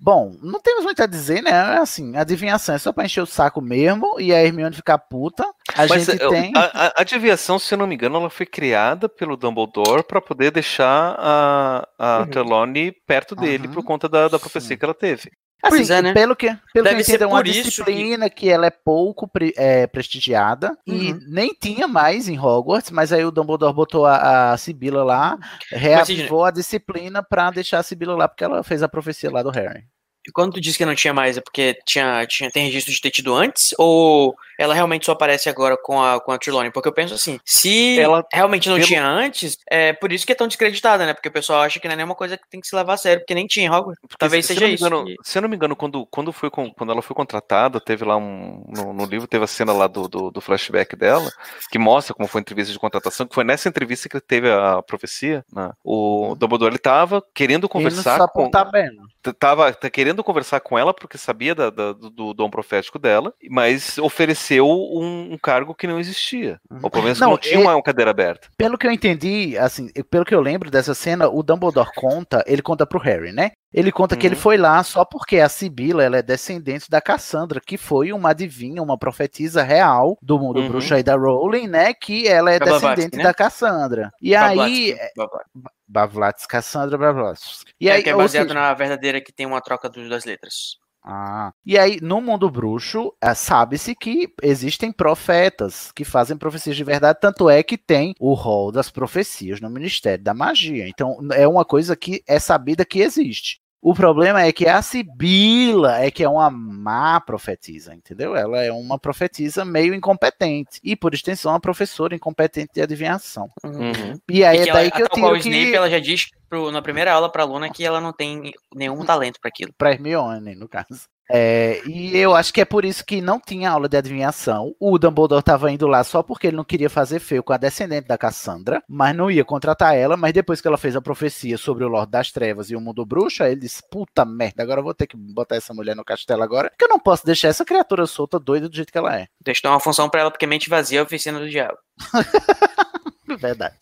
Bom, não temos muito a dizer, né? É Assim, adivinhação é só pra encher o saco mesmo e a Hermione ficar puta. A Mas gente eu- tem. a, a, adivinhação, se eu não me engano, ela foi criada pelo Dumbledore para poder deixar a, a Uhum. Trelawney perto dele Uhum. por conta da, da profecia que ela teve. Assim, Pois é, né? Pelo que, pelo Deve que eu entendo, é uma isso que- disciplina que... ela é pouco pre- é, prestigiada e Uhum. nem tinha mais em Hogwarts, mas aí o Dumbledore botou a, a Sibila lá, reavivou a disciplina pra deixar a Sibila lá, porque ela fez a profecia lá do Harry. E quando tu disse que não tinha mais, é porque tinha, tinha, tem registro de ter tido antes? Ou ela realmente só aparece agora com a, com a Trelawney? Porque eu penso assim, se Ela- realmente não pelo- tinha antes, é por isso que é tão descreditada, né? Porque o pessoal acha que não é nenhuma coisa que tem que se levar a sério, porque nem tinha Hogwarts. Talvez se, seja se isso. me engano, que- Se eu não me engano, quando, quando, foi com- quando ela foi contratada, teve lá um. No, no livro teve a cena lá do, do, do flashback dela, que mostra como foi a entrevista de contratação, que foi nessa entrevista que teve a profecia. né? O Dumbledore ele tava querendo Ele conversar só com. tá Tava tá querendo querendo conversar com ela porque sabia da- da- do, do dom profético dela, mas ofereceu um, um cargo que não existia. Ou pelo menos Não, não, tinha é- uma cadeira aberta. Pelo que eu entendi, assim, pelo que eu lembro dessa cena, o Dumbledore conta, ele conta pro Harry, né? Ele conta que ele Uhum. foi lá só porque a Sibila ela é descendente da Cassandra, que foi uma adivinha, uma profetisa real do mundo Uhum. bruxo aí da Rowling, né? Que ela é Blavatsky, descendente né? da Cassandra. E aí. Blavatsky, Blavatsky. Bavlatsky, Cassandra Blavatsky. E É, aí, que é baseado seja- na verdadeira que tem uma troca dos- das letras. Ah. E aí, no mundo bruxo, ah, sabe-se que existem profetas que fazem profecias de verdade, tanto é que tem o rol das profecias no Ministério da Magia. Então, é uma coisa que é sabida que existe. O problema é que a Sibila é que é uma má profetisa, entendeu? Ela é uma profetisa meio incompetente. E, por extensão, uma professora incompetente de adivinhação. Uhum. E aí E é daí ela, que eu qual o Snape, que... ela já diz pro- na primeira aula pra aluna que ela não tem nenhum talento pra aquilo. Pra Hermione, no caso. É, e eu acho que é por isso que não tinha aula de adivinhação. O Dumbledore estava indo lá só porque ele não queria fazer feio com a descendente da Cassandra, mas não ia contratar ela. Mas depois que ela fez a profecia sobre o Lorde das Trevas e o mundo bruxo, ele disse: Puta merda, agora eu vou ter que botar essa mulher no castelo agora, porque eu não posso deixar essa criatura solta doida do jeito que ela é. Deixa eu dar uma função pra ela, porque mente vazia é a oficina do diabo. <laughs> Verdade.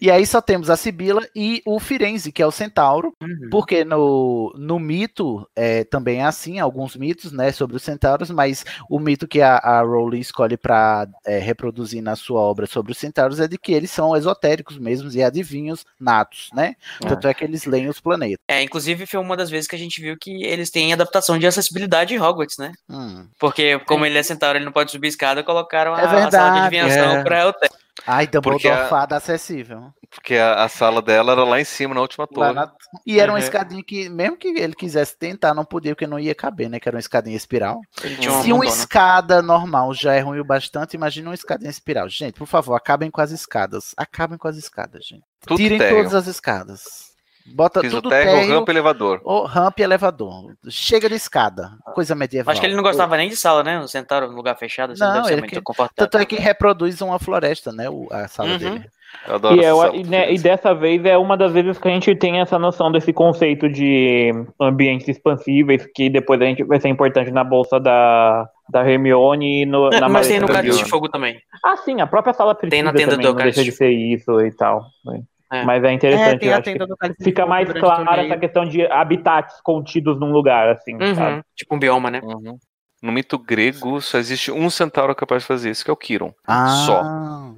E aí só temos a Sibila e o Firenze, que é o centauro, porque no, no mito é, também é assim, alguns mitos, né, sobre os centauros, mas o mito que a, a Rowling escolhe para reproduzir na sua obra sobre os centauros é de que eles são esotéricos mesmos e adivinhos natos, né? Tanto é que eles leem os planetas. É, inclusive foi uma das vezes que a gente viu que eles têm adaptação de acessibilidade em Hogwarts, né? Hum. Porque como ele é centauro, ele não pode subir escada, colocaram a, É a sala de verdade, adivinhação é. pra hotel. Ai, Dumbledore fada acessível. Porque a, a sala dela era lá em cima, na última torre. na- E era uma Uhum. escadinha que, mesmo que ele quisesse tentar, não podia, porque não ia caber, né? Que era uma escadinha espiral. Uma Se uma escada normal já é ruim o bastante, imagina uma escadinha espiral. Gente, por favor, acabem com as escadas. Acabem com as escadas, gente. Tudo Tirem todas as escadas. Bota tudo térreo, térreo, rampa e elevador. ou rampa e elevador. Chega de escada. Coisa medieval. Acho que ele não gostava nem de sala, né? O centauro no lugar fechado, assim, Não, deve ser ele muito que- confortável. Tanto é que reproduz uma floresta, né? o- A sala Uhum. dele. Eu adoro E, essa é, sala. e, né, e dessa vez é uma das vezes que a gente tem essa noção desse conceito de ambientes expansíveis, que depois a gente vai ser importante na bolsa da, da Hermione e no, É, <laughs> na mas tem no Cálice de. Fogo também. Ah, sim, a própria sala precisa Tem na tenda também, do não deixa Cálice de de ser isso e tal. né? É. Mas é interessante, É, tem eu a acho tenda que do Cálice de fica mais clara torneio. essa questão de habitats contidos num lugar, assim, Uhum, sabe? Tipo um bioma, né? Uhum. No mito grego, só existe um centauro capaz de fazer isso, que é o Kiron. Ah, Só.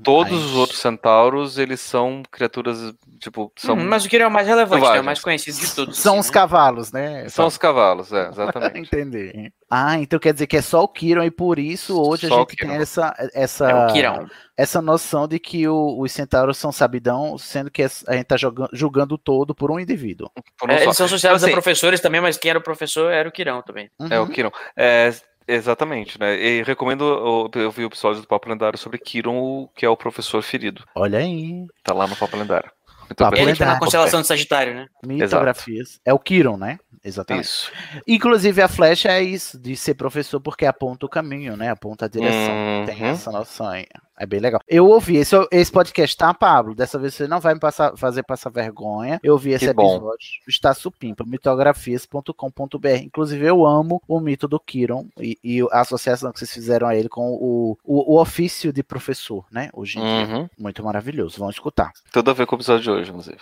Todos ai, os outros centauros, eles são criaturas, tipo, são, Uhum, mas o que é o mais relevante, né? O mais conhecido de todos. São assim, os né? cavalos, né? são os cavalos, é, <laughs> exatamente. Entendi. Ah, então quer dizer que é só o Kiron e por isso hoje Só a gente Kiron. tem essa, essa, É essa noção de que o- os centauros são sabidão, sendo que a gente tá jogando, julgando o todo por um indivíduo. Por um É, eles são associados Assim, a professores também, mas quem era o professor era o Quirão também. É o Uhum. Kiron. É, exatamente, né? E recomendo, eu vi o episódio do Papo Lendário sobre Kiron, que é o professor ferido. Olha aí. Tá lá no Papo Lendário. Ele tá na constelação de Sagitário, né? Mitografias. É o Kiron, né? Exatamente. Isso. Inclusive a flecha é isso, de ser professor, porque aponta o caminho, né? Aponta a direção. Tem Uhum. essa noção aí. É bem legal. Eu ouvi esse, esse podcast, tá, Pablo? Dessa vez você não vai me passar- fazer passar vergonha. Eu ouvi esse Que bom. episódio. Está supimpa, mitografias.com.br. Inclusive, eu amo o mito do Kiron e, e a associação que vocês fizeram a ele com o, o, o ofício de professor, né? Hoje em dia. Uhum. Muito maravilhoso. Vamos escutar. Tudo a ver com o episódio de hoje, inclusive.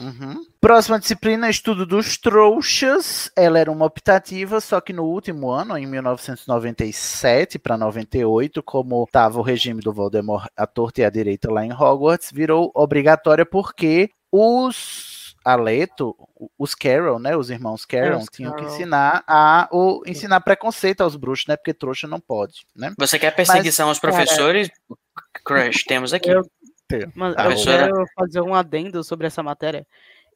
Uhum. Próxima disciplina, estudo dos trouxas. Ela era uma optativa, só que no último ano, em 1997 para 98, como estava o regime do Voldemort à torta e à direita lá em Hogwarts, virou obrigatória porque os Aleto, os Carroll, né, os irmãos Carroll, os tinham que Carroll. ensinar a o, ensinar preconceito aos bruxos, né? Porque trouxa não pode, né? Você quer perseguição aos cara, professores? Crush, temos aqui. Eu- Mano, Ah, eu quero fazer um adendo sobre essa matéria.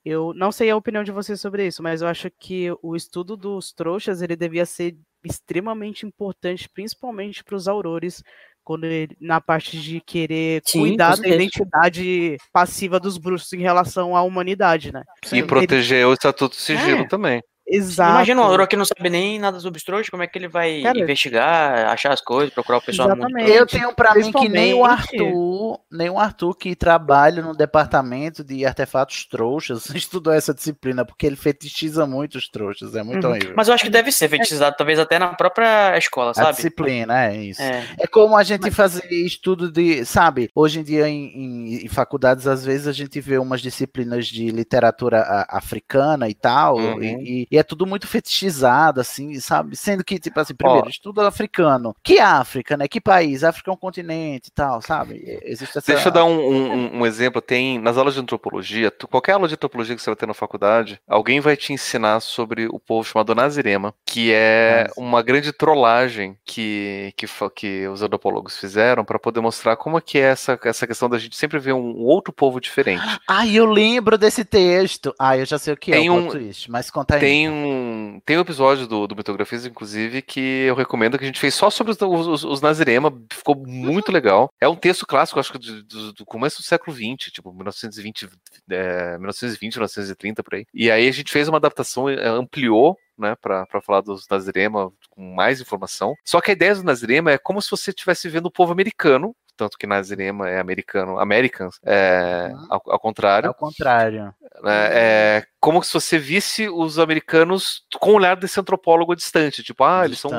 Eu não sei a opinião de vocês sobre isso, mas eu acho que o estudo dos trouxas ele devia ser extremamente importante, principalmente para os aurores, quando ele- na parte de querer Sim, cuidar da identidade passiva dos bruxos em relação à humanidade, né? E Ele- proteger o Estatuto de Sigilo É. também. Exato. Imagina um aluno que não sabe nem nada sobre os trouxas, como é que ele vai Cara, investigar, achar as coisas, procurar o pessoal no mundo Exatamente. Eu tenho pra mim que nem o Arthur, nem o Arthur que trabalha no departamento de artefatos trouxas, <laughs> estudou essa disciplina, porque ele fetichiza muito os trouxas, é muito Uhum. horrível. Mas eu acho que deve ser fetichizado, talvez até na própria escola, A sabe? disciplina, é isso. É. É como a gente fazer estudo de, sabe, hoje em dia em, em- em faculdades, às vezes a gente vê umas disciplinas de literatura a- africana e tal, Uhum. e, e é tudo muito fetichizado, assim, sabe? Sendo que, tipo assim, primeiro, Ó. estudo africano. Que África, né? Que país? África é um continente e tal, sabe? Existe essa... Deixa eu dar um, um- um- um exemplo. Tem nas aulas de antropologia, qualquer aula de antropologia que você vai ter na faculdade, alguém vai te ensinar sobre o povo chamado Nazirema, que é uma grande trollagem que, que, que os antropólogos fizeram para poder mostrar como é que é essa, essa questão da gente sempre ver um outro povo diferente. <gasps> Ai, eu lembro desse texto. Ah, eu já sei o que Tem é o um- twist, mas conta aí. Tem um, tem um episódio do, do Mitografias, inclusive, que eu recomendo que a gente fez só sobre os, os, os Nazirema, ficou <gasps> muito legal. É um texto clássico, acho que do, do- do começo do século XX, tipo 1920, é, 1920, 1930, por aí. E aí a gente fez uma adaptação, é, ampliou né, para falar dos Nazirema com mais informação. Só que a ideia do Nazirema é como se você estivesse vendo o povo americano, tanto que Nazirema é americano, Americans, é, ao, ao contrário Ao contrário. né, é como se você visse os americanos com o olhar desse antropólogo distante, tipo, ah, eles são,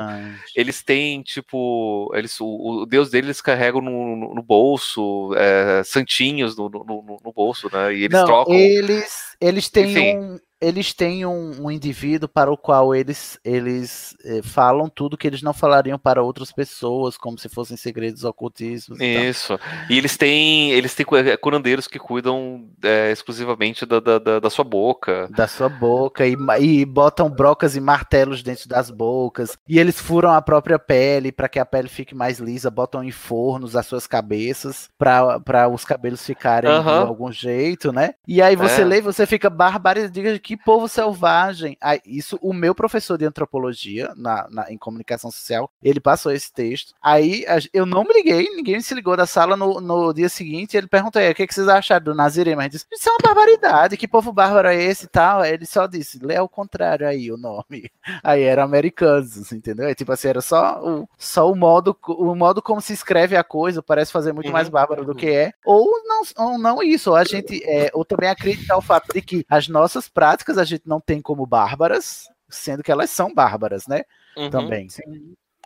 eles têm, tipo, eles, o, o deus deles eles carregam no, no- no bolso, é, santinhos no, no, bolso, né, e eles Não, trocam. eles, eles têm Enfim. um. Eles têm um, um indivíduo para o qual eles, eles eh, falam tudo que eles não falariam para outras pessoas, como se fossem segredos ocultíssimos. e tal. Isso. E eles têm, eles têm é, curandeiros que cuidam é, exclusivamente da, da- da sua boca. Da sua boca e, e botam brocas e martelos dentro das bocas. E eles furam a própria pele para que a pele fique mais lisa, botam em fornos as suas cabeças para os cabelos ficarem de algum jeito, né? E aí você É. lê, você fica barbarizado, diga que povo selvagem. Aí, isso, o meu professor de antropologia na, na- em comunicação social, ele passou esse texto. Aí eu não me liguei, ninguém se ligou da sala no, no dia seguinte. Ele perguntou: "E aí, o que, que vocês acharam do Nazirema? Gente disse: Isso é uma barbaridade, que povo bárbaro é esse e tal? Ele só disse: Lê ao contrário aí o nome. <laughs> Aí era americanos, entendeu? É tipo assim, era só o, só o modo, o modo como se escreve a coisa, parece fazer muito mais bárbaro do que é. Ou não, ou não isso, ou a gente, é, ou também acreditar o fato de que as nossas práticas a gente não tem como bárbaras, sendo que elas são bárbaras, né? Uhum. Também.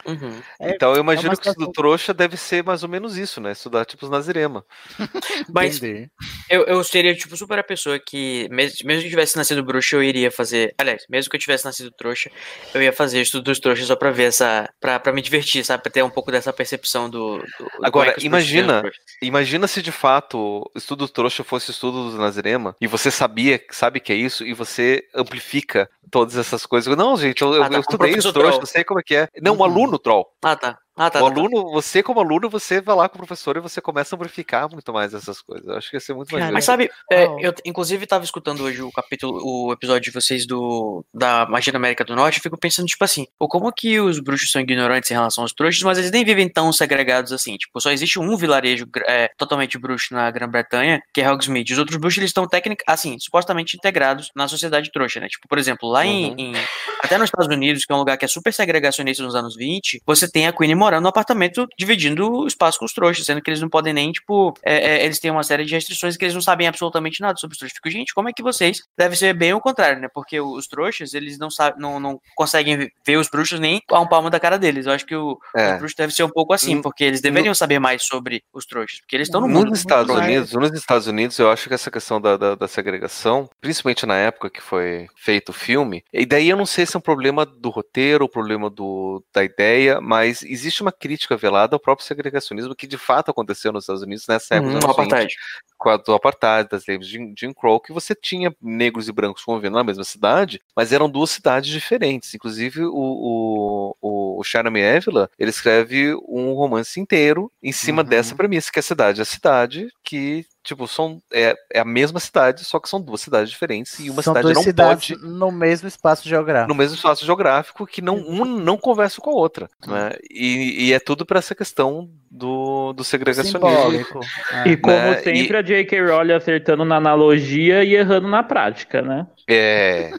Uhum. Então eu imagino uma que isso do trouxa deve ser mais ou menos isso, né? Estudar tipo os Nazirema. <laughs> Mas eu, eu seria, tipo, super a pessoa que, mesmo, mesmo que eu tivesse nascido bruxo, eu iria fazer. Aliás, mesmo que eu tivesse nascido trouxa, eu ia fazer estudo dos trouxas só pra ver essa. Pra, pra me divertir, sabe? Pra ter um pouco dessa percepção do. do- é Agora, bruxos imagina, trouxas. imagina se de fato o estudo trouxa fosse estudo do Nazirema e você sabia, sabe que é isso e você amplifica todas essas coisas. Não, gente, eu, Ah, tá, eu estudei os trouxa, troll. eu sei como é que é. Não, um Uhum. Aluno troll. Ah, tá. Ah, tá. o tá, tá. aluno, você como aluno, você vai lá com o professor e você começa a amplificar muito mais essas coisas. Eu acho que ia ser muito mais Mas sabe, é, eu inclusive tava escutando hoje o capítulo, o episódio de vocês do da magia da América do Norte, eu fico pensando, tipo assim, ou como que os bruxos são ignorantes em relação aos trouxas, mas eles nem vivem tão segregados assim. Tipo, só existe um vilarejo é, totalmente bruxo na Grã-Bretanha, que é Hogsmeade. Os outros bruxos, eles estão técnica, assim, supostamente integrados na sociedade trouxa, né? Tipo, por exemplo, lá em, Uhum. em- até nos Estados Unidos, que é um lugar que é super segregacionista nos anos 20, você tem a Queen morando no apartamento dividindo o espaço com os trouxas, sendo que eles não podem nem, tipo, é, é, eles têm uma série de restrições que eles não sabem absolutamente nada sobre os trouxas. Fico, gente, como é que vocês deve ser bem o contrário, né? Porque o- os trouxas, eles não sabem, não, não conseguem ver- os bruxos nem a um palmo da cara deles. Eu acho que o, É. os bruxos deve ser um pouco assim, No- porque eles deveriam saber mais sobre os trouxas, porque eles estão no Nos mundo. Estados muito mais. Unidos, nos Estados Unidos, eu acho que essa questão da, da, da segregação, principalmente na época que foi feito o filme, e daí eu não sei se é um problema do roteiro, um problema do, da ideia, mas existe uma crítica velada ao próprio segregacionismo que de fato aconteceu nos Estados Unidos nessa época Hum, dos o anos 20, apartheid. com a do apartheid, das leis de Jim, Crow, que você tinha negros e brancos convivendo na mesma cidade, mas eram duas cidades diferentes. Inclusive, o, o, o, Charami Évila, ele escreve um romance inteiro em cima Uhum. dessa premissa, que a cidade é a cidade, que, tipo, são, é, é a mesma cidade, só que são duas cidades diferentes, e uma São cidade duas não pode no mesmo espaço geográfico. no mesmo espaço geográfico que não um não conversa com a outra, né? E, e é tudo para essa questão do, do segregacionismo. É. E como Né, sempre, a J.K. Rowling acertando na analogia e errando na prática, né? É.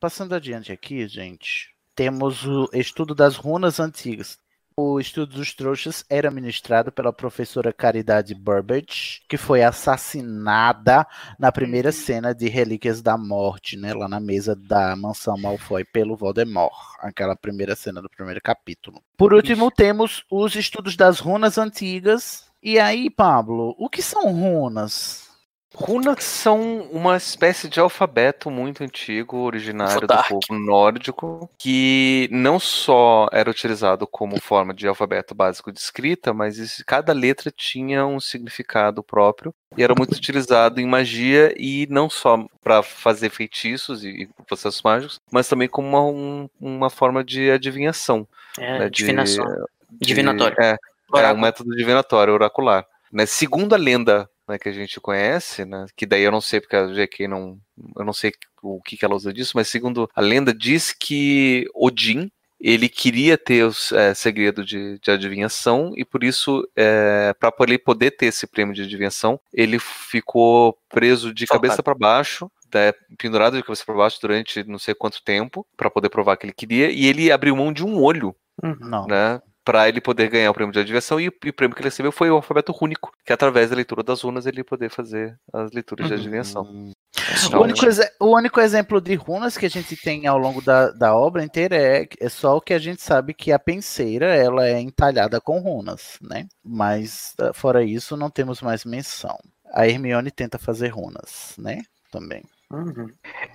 Passando adiante aqui, gente, temos o estudo das runas antigas. O estudo dos trouxas era ministrado pela professora Caridade Burbage, que foi assassinada na primeira cena de Relíquias da Morte, né, lá na mesa da mansão Malfoy pelo Voldemort, aquela primeira cena do primeiro capítulo. Por último, temos os estudos das runas antigas. E aí, Pablo, o que são runas? Runas são uma espécie de alfabeto muito antigo, originário do povo nórdico, que não só era utilizado como forma de alfabeto básico de escrita, mas isso- cada letra tinha um significado próprio e era muito utilizado em magia e não só para fazer feitiços e, e processos mágicos, mas também como uma, um- uma forma de adivinhação. É, né, de- divinação. de- Divinatório. É, é um método divinatório, oracular. Né? Segundo a lenda né, que a gente conhece, né, que daí eu não sei porque a GK não, eu não sei o que, que ela usa disso, mas segundo a lenda diz que Odin ele queria ter o é, segredo de, de adivinhação e por isso, é, para ele poder ter esse prêmio de adivinhação, ele ficou preso de cabeça para baixo, né, pendurado de cabeça para baixo durante não sei quanto tempo para poder provar que ele queria e ele abriu mão de um olho Não. né? Para ele poder ganhar o prêmio de adivinhação, e, o- e o prêmio que ele recebeu foi o alfabeto rúnico, que através da leitura das runas ele poder fazer as leituras de adivinhação. O Então, único, exe- o único exemplo de runas que a gente tem ao longo da, da obra inteira é, é só o que a gente sabe que a penseira ela é entalhada com runas, né? Mas ah, fora isso não temos mais menção. A Hermione tenta fazer runas, né? Também. Uhum.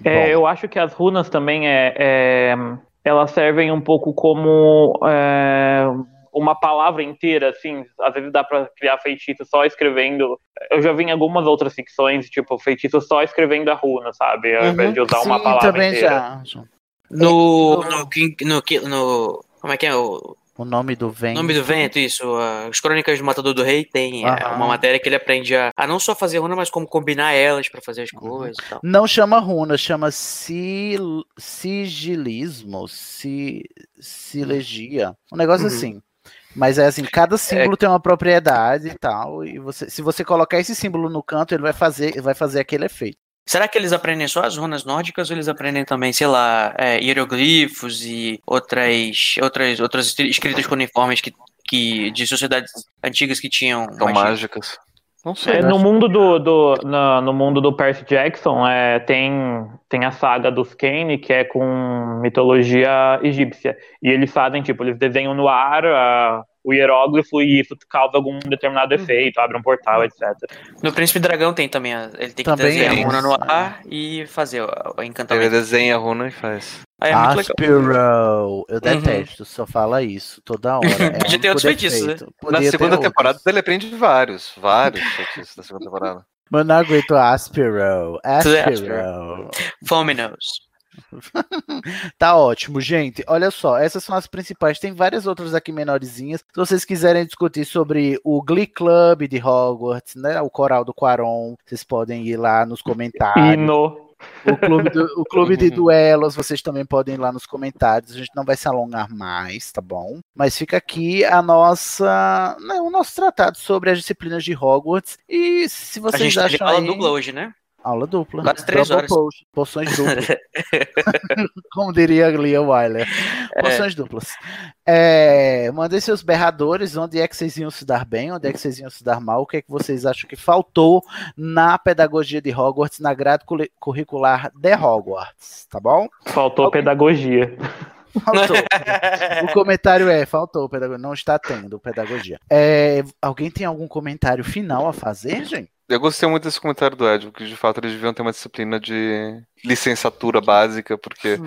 É, eu acho que as runas também é, é, elas servem um pouco como é, uma palavra inteira, assim. Às vezes dá pra criar feitiço só escrevendo. Eu já vi em algumas outras ficções, tipo, feitiço só escrevendo a runa, sabe? Ao invés de usar uma Uhum. Sim, palavra também inteira. já. No, no, no, Ki- no- Como é que é? O O nome do vento. nome do vento, isso. As Crônicas do Matador do Rei tem é, Aham. uma matéria que ele aprende a, a não só fazer runa, mas como combinar elas pra fazer as coisas e tal. Não chama runa, chama sil, sigilismo, si, silegia. Um negócio Uhum. assim. Mas é assim, cada símbolo tem uma propriedade e tal. E você, se você colocar esse símbolo no canto, ele vai fazer, vai fazer aquele efeito. Será que eles aprendem só as runas nórdicas ou eles aprendem também, sei lá, é, hieroglifos e outras, outras, outras escritas cuneiformes que, que, de sociedades antigas que tinham São magia? mágicas. Não sei. É, no mundo do, do na- no mundo do Percy Jackson é, tem, tem a saga dos Kane que é com mitologia egípcia e eles fazem tipo eles desenham no ar ah, o hieróglifo e isso causa algum determinado efeito abre um portal etc No Príncipe Dragão tem também, a- ele tem que Também desenhar é a runa no ar e fazer o, o Ele encantamento. desenha a runa e faz. Ah, é. Aspiro. Eu detesto, só fala isso toda hora. É <laughs> Podia ter outros feitiços, né? Na segunda outros. temporada ele aprende vários, vários feitiços da segunda temporada. Mas não aguento Aspiro. É Aspiro. Fominos. <laughs> Tá ótimo, gente. Olha só, essas são as principais. Tem várias outras aqui menorzinhas. Se vocês quiserem discutir sobre o Glee Club de Hogwarts, né? O coral do Quaron, vocês podem ir lá nos comentários. Hino. O clube, do- o clube de duelos, vocês também podem ir lá nos comentários. A gente não vai se alongar mais, tá bom? Mas fica aqui a nossa, né, o nosso tratado sobre as disciplinas de Hogwarts. E se A vocês gente teve acham aí... dupla hoje, né? Aula dupla. Quase três Double horas. potion, poções duplas. <laughs> Como diria Wyler. É. Poções duplas. É, mandem seus berradores. Onde é que vocês iam se dar bem? Onde é que vocês iam se dar mal? O que é que vocês acham que faltou na pedagogia de Hogwarts, na grade curricular de Hogwarts? Tá bom? faltou pedagogia Faltou. <laughs> o comentário é: faltou pedagogia. Não está tendo pedagogia. É, alguém tem algum comentário final a fazer, gente? Eu gostei muito desse comentário do Ed, porque de fato eles deviam ter uma disciplina de licenciatura básica, porque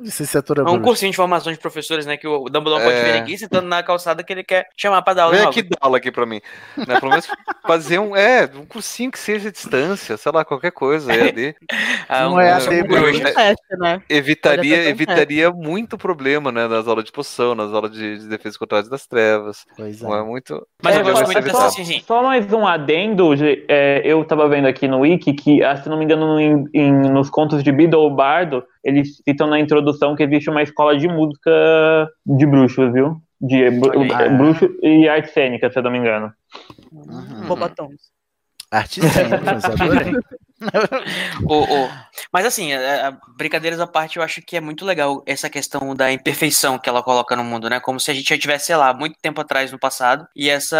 Licenciatura É um cursinho de formação de professores, né? Que o Dumbledore pode É. vir aqui sentando na calçada que ele quer chamar pra dar aula. Vem em aqui dar aula aqui pra mim. Né? Pelo menos fazer um, é, um cursinho que seja distância, sei lá, qualquer coisa. EAD. <laughs> Ah, Não um- é AD, um- bruxa. um- Teste, né? Evitaria, Pode evitaria muito problema, né, nas aulas de poção, nas aulas de, de defesa contra as das trevas. Pois é. Não é muito. Mas eu É, gosto só- muito só, dessa, assim, sim. só mais um adendo, é, eu tava vendo aqui no Wiki que, ah, se não me engano, em- em- nos contos de Biddle Bardo, eles citam na introdução que existe uma escola de música de bruxos, viu? De Olha aí. bruxo e arte cênica, se eu não me engano. Uhum. Bobatons. Artes cênicas, adorei. <laughs> <laughs> O, o- Mas assim, é, é, brincadeiras à parte, eu acho que é muito legal essa questão da imperfeição que ela coloca no mundo, né? Como se a gente já tivesse, sei lá, muito tempo atrás no passado. E essas,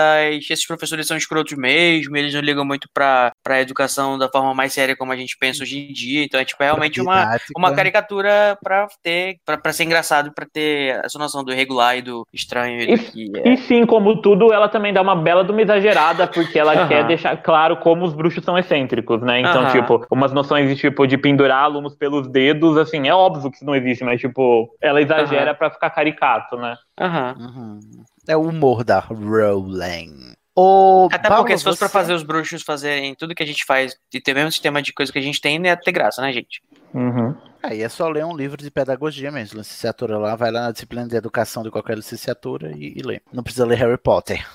esses professores são escrotos mesmo, eles não ligam muito pra, pra educação da forma mais séria como a gente pensa hoje em dia. Então é tipo é realmente uma, uma caricatura pra ter, pra, pra ser engraçado, pra ter essa noção do irregular e do estranho. E, que é. E sim, como tudo, ela também dá uma bela de uma exagerada, porque ela <laughs> quer deixar claro como os bruxos são excêntricos, né? Então, Tipo, umas noções de tipo de pendurar alunos pelos dedos, assim, é óbvio que isso não existe, mas tipo, ela exagera pra ficar caricato, né? Aham. Uhum. É o humor da Rowling. Ô, Até Paulo, porque se fosse pra você- fazer os bruxos fazerem tudo que a gente faz e ter o mesmo sistema de coisa que a gente tem, não ia ter graça, né, gente? Uhum. Aí é só ler um livro de pedagogia mesmo. Licenciatura lá, vai lá na disciplina de educação de qualquer licenciatura e, e lê. Não precisa ler Harry Potter.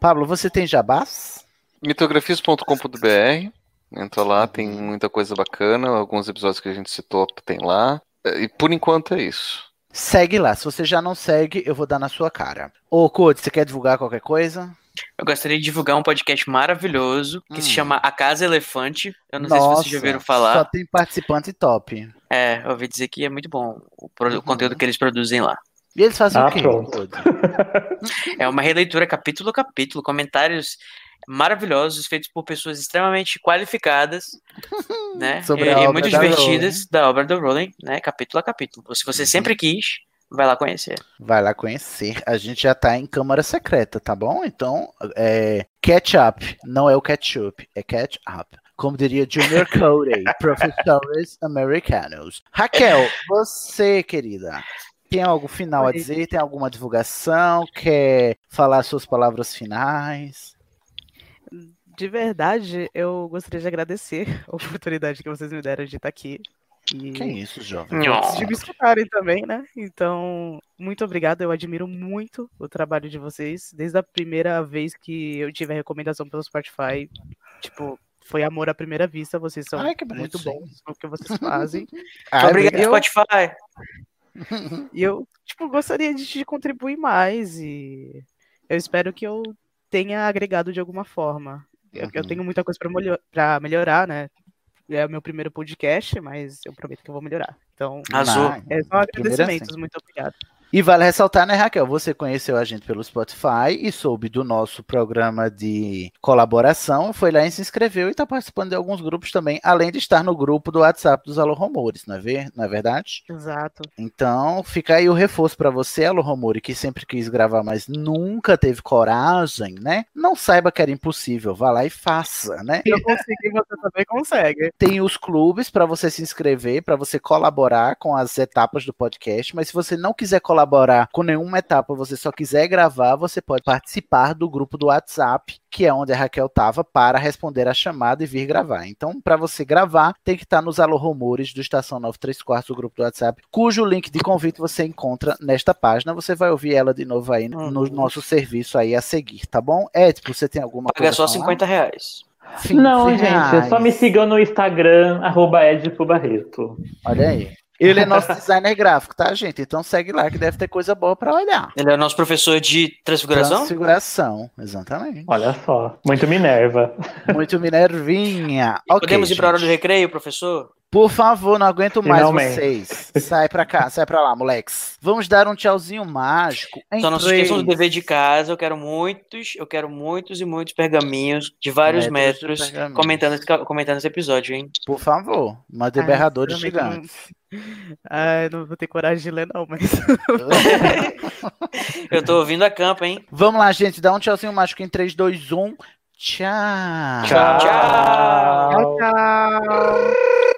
Pablo, você tem jabás? Mitografias.com.br. Entra lá, tem muita coisa bacana. Alguns episódios que a gente citou tem lá. E por enquanto é isso. Segue lá. Se você já não segue, eu vou dar na sua cara. Ô, Code, você quer divulgar qualquer coisa? Eu gostaria de divulgar um podcast maravilhoso que se Hum. chama A Casa Elefante. Eu não sei se vocês já ouviram falar. Só tem participante top. É, eu ouvi dizer que é muito bom o, Uhum. conteúdo que eles produzem lá. E eles fazem Ah, o quê? pronto. <laughs> <laughs> É uma releitura capítulo a capítulo, comentários maravilhosos feitos por pessoas extremamente qualificadas, <laughs> né? Sobre e, a e obra muito da divertidas da obra do Rowling, né? Capítulo a capítulo. Se você sempre quis, vai lá conhecer. Vai lá conhecer. A gente já tá em câmara secreta, tá bom? Então, é, catch up. Não é o ketchup, é catch up. Como diria Junior <laughs> Cody, professores americanos. Raquel, você, querida, tem algo final a dizer? Tem alguma divulgação? Quer falar suas palavras finais? De verdade, eu gostaria de agradecer <laughs> a oportunidade que vocês me deram de estar aqui. E Que isso, jovem? de me escutarem também, né? Então, muito obrigado. Eu admiro muito o trabalho de vocês. Desde a primeira vez que eu tive a recomendação pelo Spotify, tipo, foi amor à primeira vista. Vocês são Ai, que muito bons no que vocês fazem. <laughs> Ai, Obrigado, eu- Spotify. <laughs> E eu, tipo, gostaria de, de contribuir mais e eu espero que eu tenha agregado de alguma forma. Eu, eu Uhum. tenho muita coisa para melhorar, né? É o meu primeiro podcast, mas eu prometo que eu vou melhorar. Então, Azul. É só Primeiro agradecimentos. assim. Muito obrigado. E vale ressaltar, né, Raquel? Você conheceu a gente pelo Spotify e soube do nosso programa de colaboração, foi lá e se inscreveu e está participando de alguns grupos também, além de estar no grupo do WhatsApp dos Alô Rumores, não é, ver? não é verdade? Exato. Então, fica aí o reforço para você, Alô Rumore, que sempre quis gravar, mas nunca teve coragem, né? Não saiba que era impossível, vá lá e faça, né? Eu conseguir, você também consegue. Tem os clubes para você se inscrever, para você colaborar com as etapas do podcast, mas se você não quiser colaborar com nenhuma etapa, você só quiser gravar, você pode participar do grupo do WhatsApp, que é onde a Raquel tava para responder a chamada e vir gravar. Então, para você gravar, tem que estar nos Alô Rumores do Estação 93 Quartos do grupo do WhatsApp, cujo link de convite você encontra nesta página. Você vai ouvir ela de novo aí no Uhum. nosso serviço aí a seguir, tá bom? Édipo, você tem alguma Paga coisa só a falar? 50 reais. Sim, Não, sim, gente, só me sigam no Instagram, arroba Edipo Barreto. Olha aí. Ele é nosso designer gráfico, tá, gente? Então segue lá que deve ter coisa boa pra olhar. Ele é o nosso professor de transfiguração? Transfiguração, exatamente. Olha só, muito Minerva. Muito Minervinha. Ok, Podemos ir pra hora do recreio, professor? Por favor, não aguento mais Finalmente. vocês. Sai pra cá, sai pra lá, moleques. Vamos dar um tchauzinho mágico. Em Só não se três esqueçam do dever de casa. Eu quero muitos, eu quero muitos e muitos pergaminhos de vários Metros de metros pergaminhos. comentando esse, comentando esse episódio, hein? Por favor, mande Ah, berradores sinceramente, gigantes. Ah, não vou ter coragem de ler, não, mas. <laughs> Eu tô ouvindo a campa, hein? Vamos lá, gente. Dá um tchauzinho mágico em 3, 2, 1. Tchau. Tchau. Tchau, tchau.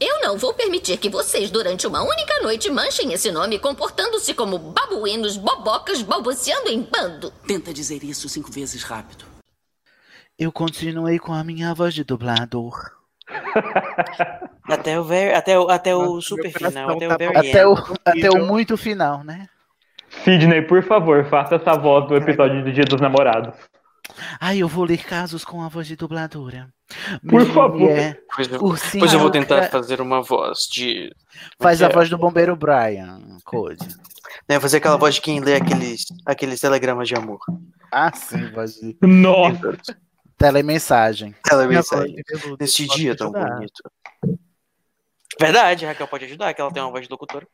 Eu não vou permitir que vocês, durante uma única noite, manchem esse nome comportando-se como babuínos, bobocas, balbuciando em bando. Tenta dizer isso cinco vezes rápido. Eu continuei com a minha voz de dublador. <laughs> Até o, very, até o, até o super final, até o very Até o, end. até o muito final, né? Sidney, por favor, faça essa voz do episódio do Dia dos Namorados. Ai, eu vou ler casos com a voz de dubladora. Por favor. é Pois eu, Ursinho pois eu vou tentar fazer uma voz de. Faz a é? voz do bombeiro Brian, Code. Né, fazer aquela voz de quem lê aqueles, aqueles telegramas de amor. Ah, sim, voz de Nossa. telemensagem. Telemensagem. Nesse pode dia tão ajudar. bonito. Verdade, a Raquel pode ajudar, que ela tem uma voz de locutora.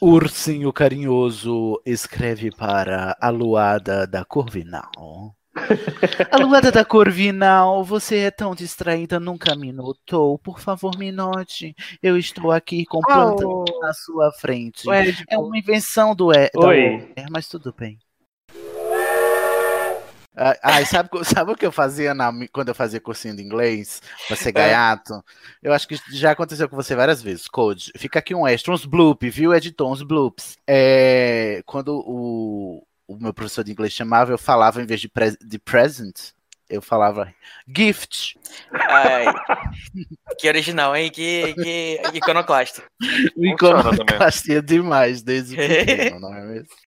Ursinho carinhoso escreve para a luada da Corvinal. <laughs> Aluada da Corvinal, você é tão distraída, nunca me notou. Por favor, me note. Eu estou aqui com plantas Ah, o- na sua frente. o Ed, É uma invenção do da Oi. Warner, mas tudo bem. Ah, Ai, sabe, co- <laughs> sabe o que eu fazia na quando eu fazia cursinho de inglês pra ser gaiato? Eu acho que já aconteceu com você várias vezes, Code. Fica aqui um extra, uns bloops, viu, editor? Uns bloops. É, quando o, o meu professor de inglês chamava, eu falava, em vez de, pre- de present, eu falava gift. Ai, que original, hein? Que, que iconoclasta. Iconoclastia demais desde pequeno, não é mesmo?